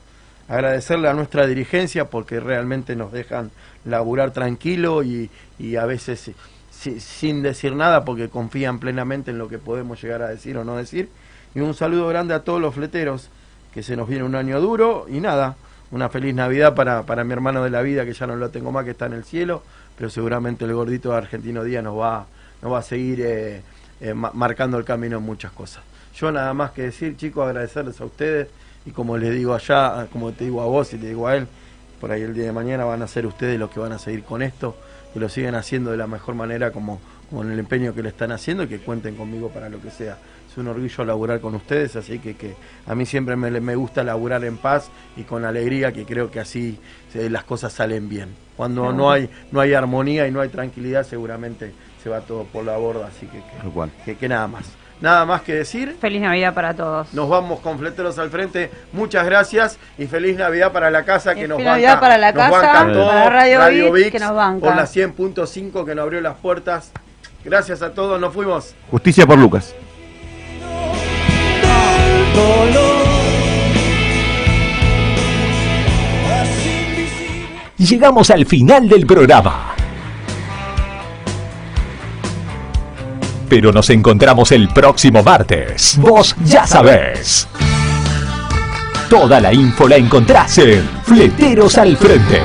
Agradecerle a nuestra dirigencia porque realmente nos dejan laburar tranquilo y, y a veces si, sin decir nada porque confían plenamente en lo que podemos llegar a decir o no decir. Y un saludo grande a todos los fleteros, que se nos viene un año duro y nada, una feliz Navidad para, para mi hermano de la vida, que ya no lo tengo más, que está en el cielo, pero seguramente el gordito Argentino Díaz nos va, nos va a seguir eh, eh, marcando el camino en muchas cosas. Yo nada más que decir, chicos, agradecerles a ustedes y como les digo allá, como te digo a vos y te digo a él, por ahí el día de mañana van a ser ustedes los que van a seguir con esto, que lo sigan haciendo de la mejor manera como, como en el empeño que le están haciendo y que cuenten conmigo para lo que sea un orgullo laburar con ustedes, así que, que a mí siempre me, me, gusta laburar en paz y con alegría, que creo que así se, las cosas salen bien. Cuando no hay, no hay armonía y no hay tranquilidad, seguramente se va todo por la borda, así que que, que, que nada más. Nada más que decir. Feliz Navidad para todos. Nos vamos con fleteros al frente. Muchas gracias y feliz Navidad para la casa que nos banca. Navidad para la nos casa, banca todo, para Radio, Radio que nos banca. Por la 100.5 que nos abrió las puertas. Gracias a todos, nos fuimos. Justicia por Lucas. Llegamos al final del programa. Pero nos encontramos el próximo martes. Vos ya sabés. Toda la info la encontrás en Fleteros al Frente.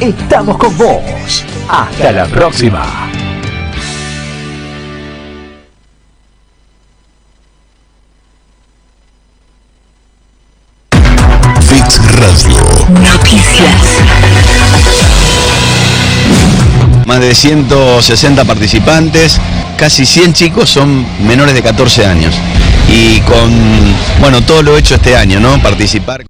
Estamos con vos. Hasta la próxima. Fix Radio. Noticias. De 160 participantes, casi 100 chicos son menores de 14 años. Y con, bueno, todo lo hecho este año, ¿no? Participar.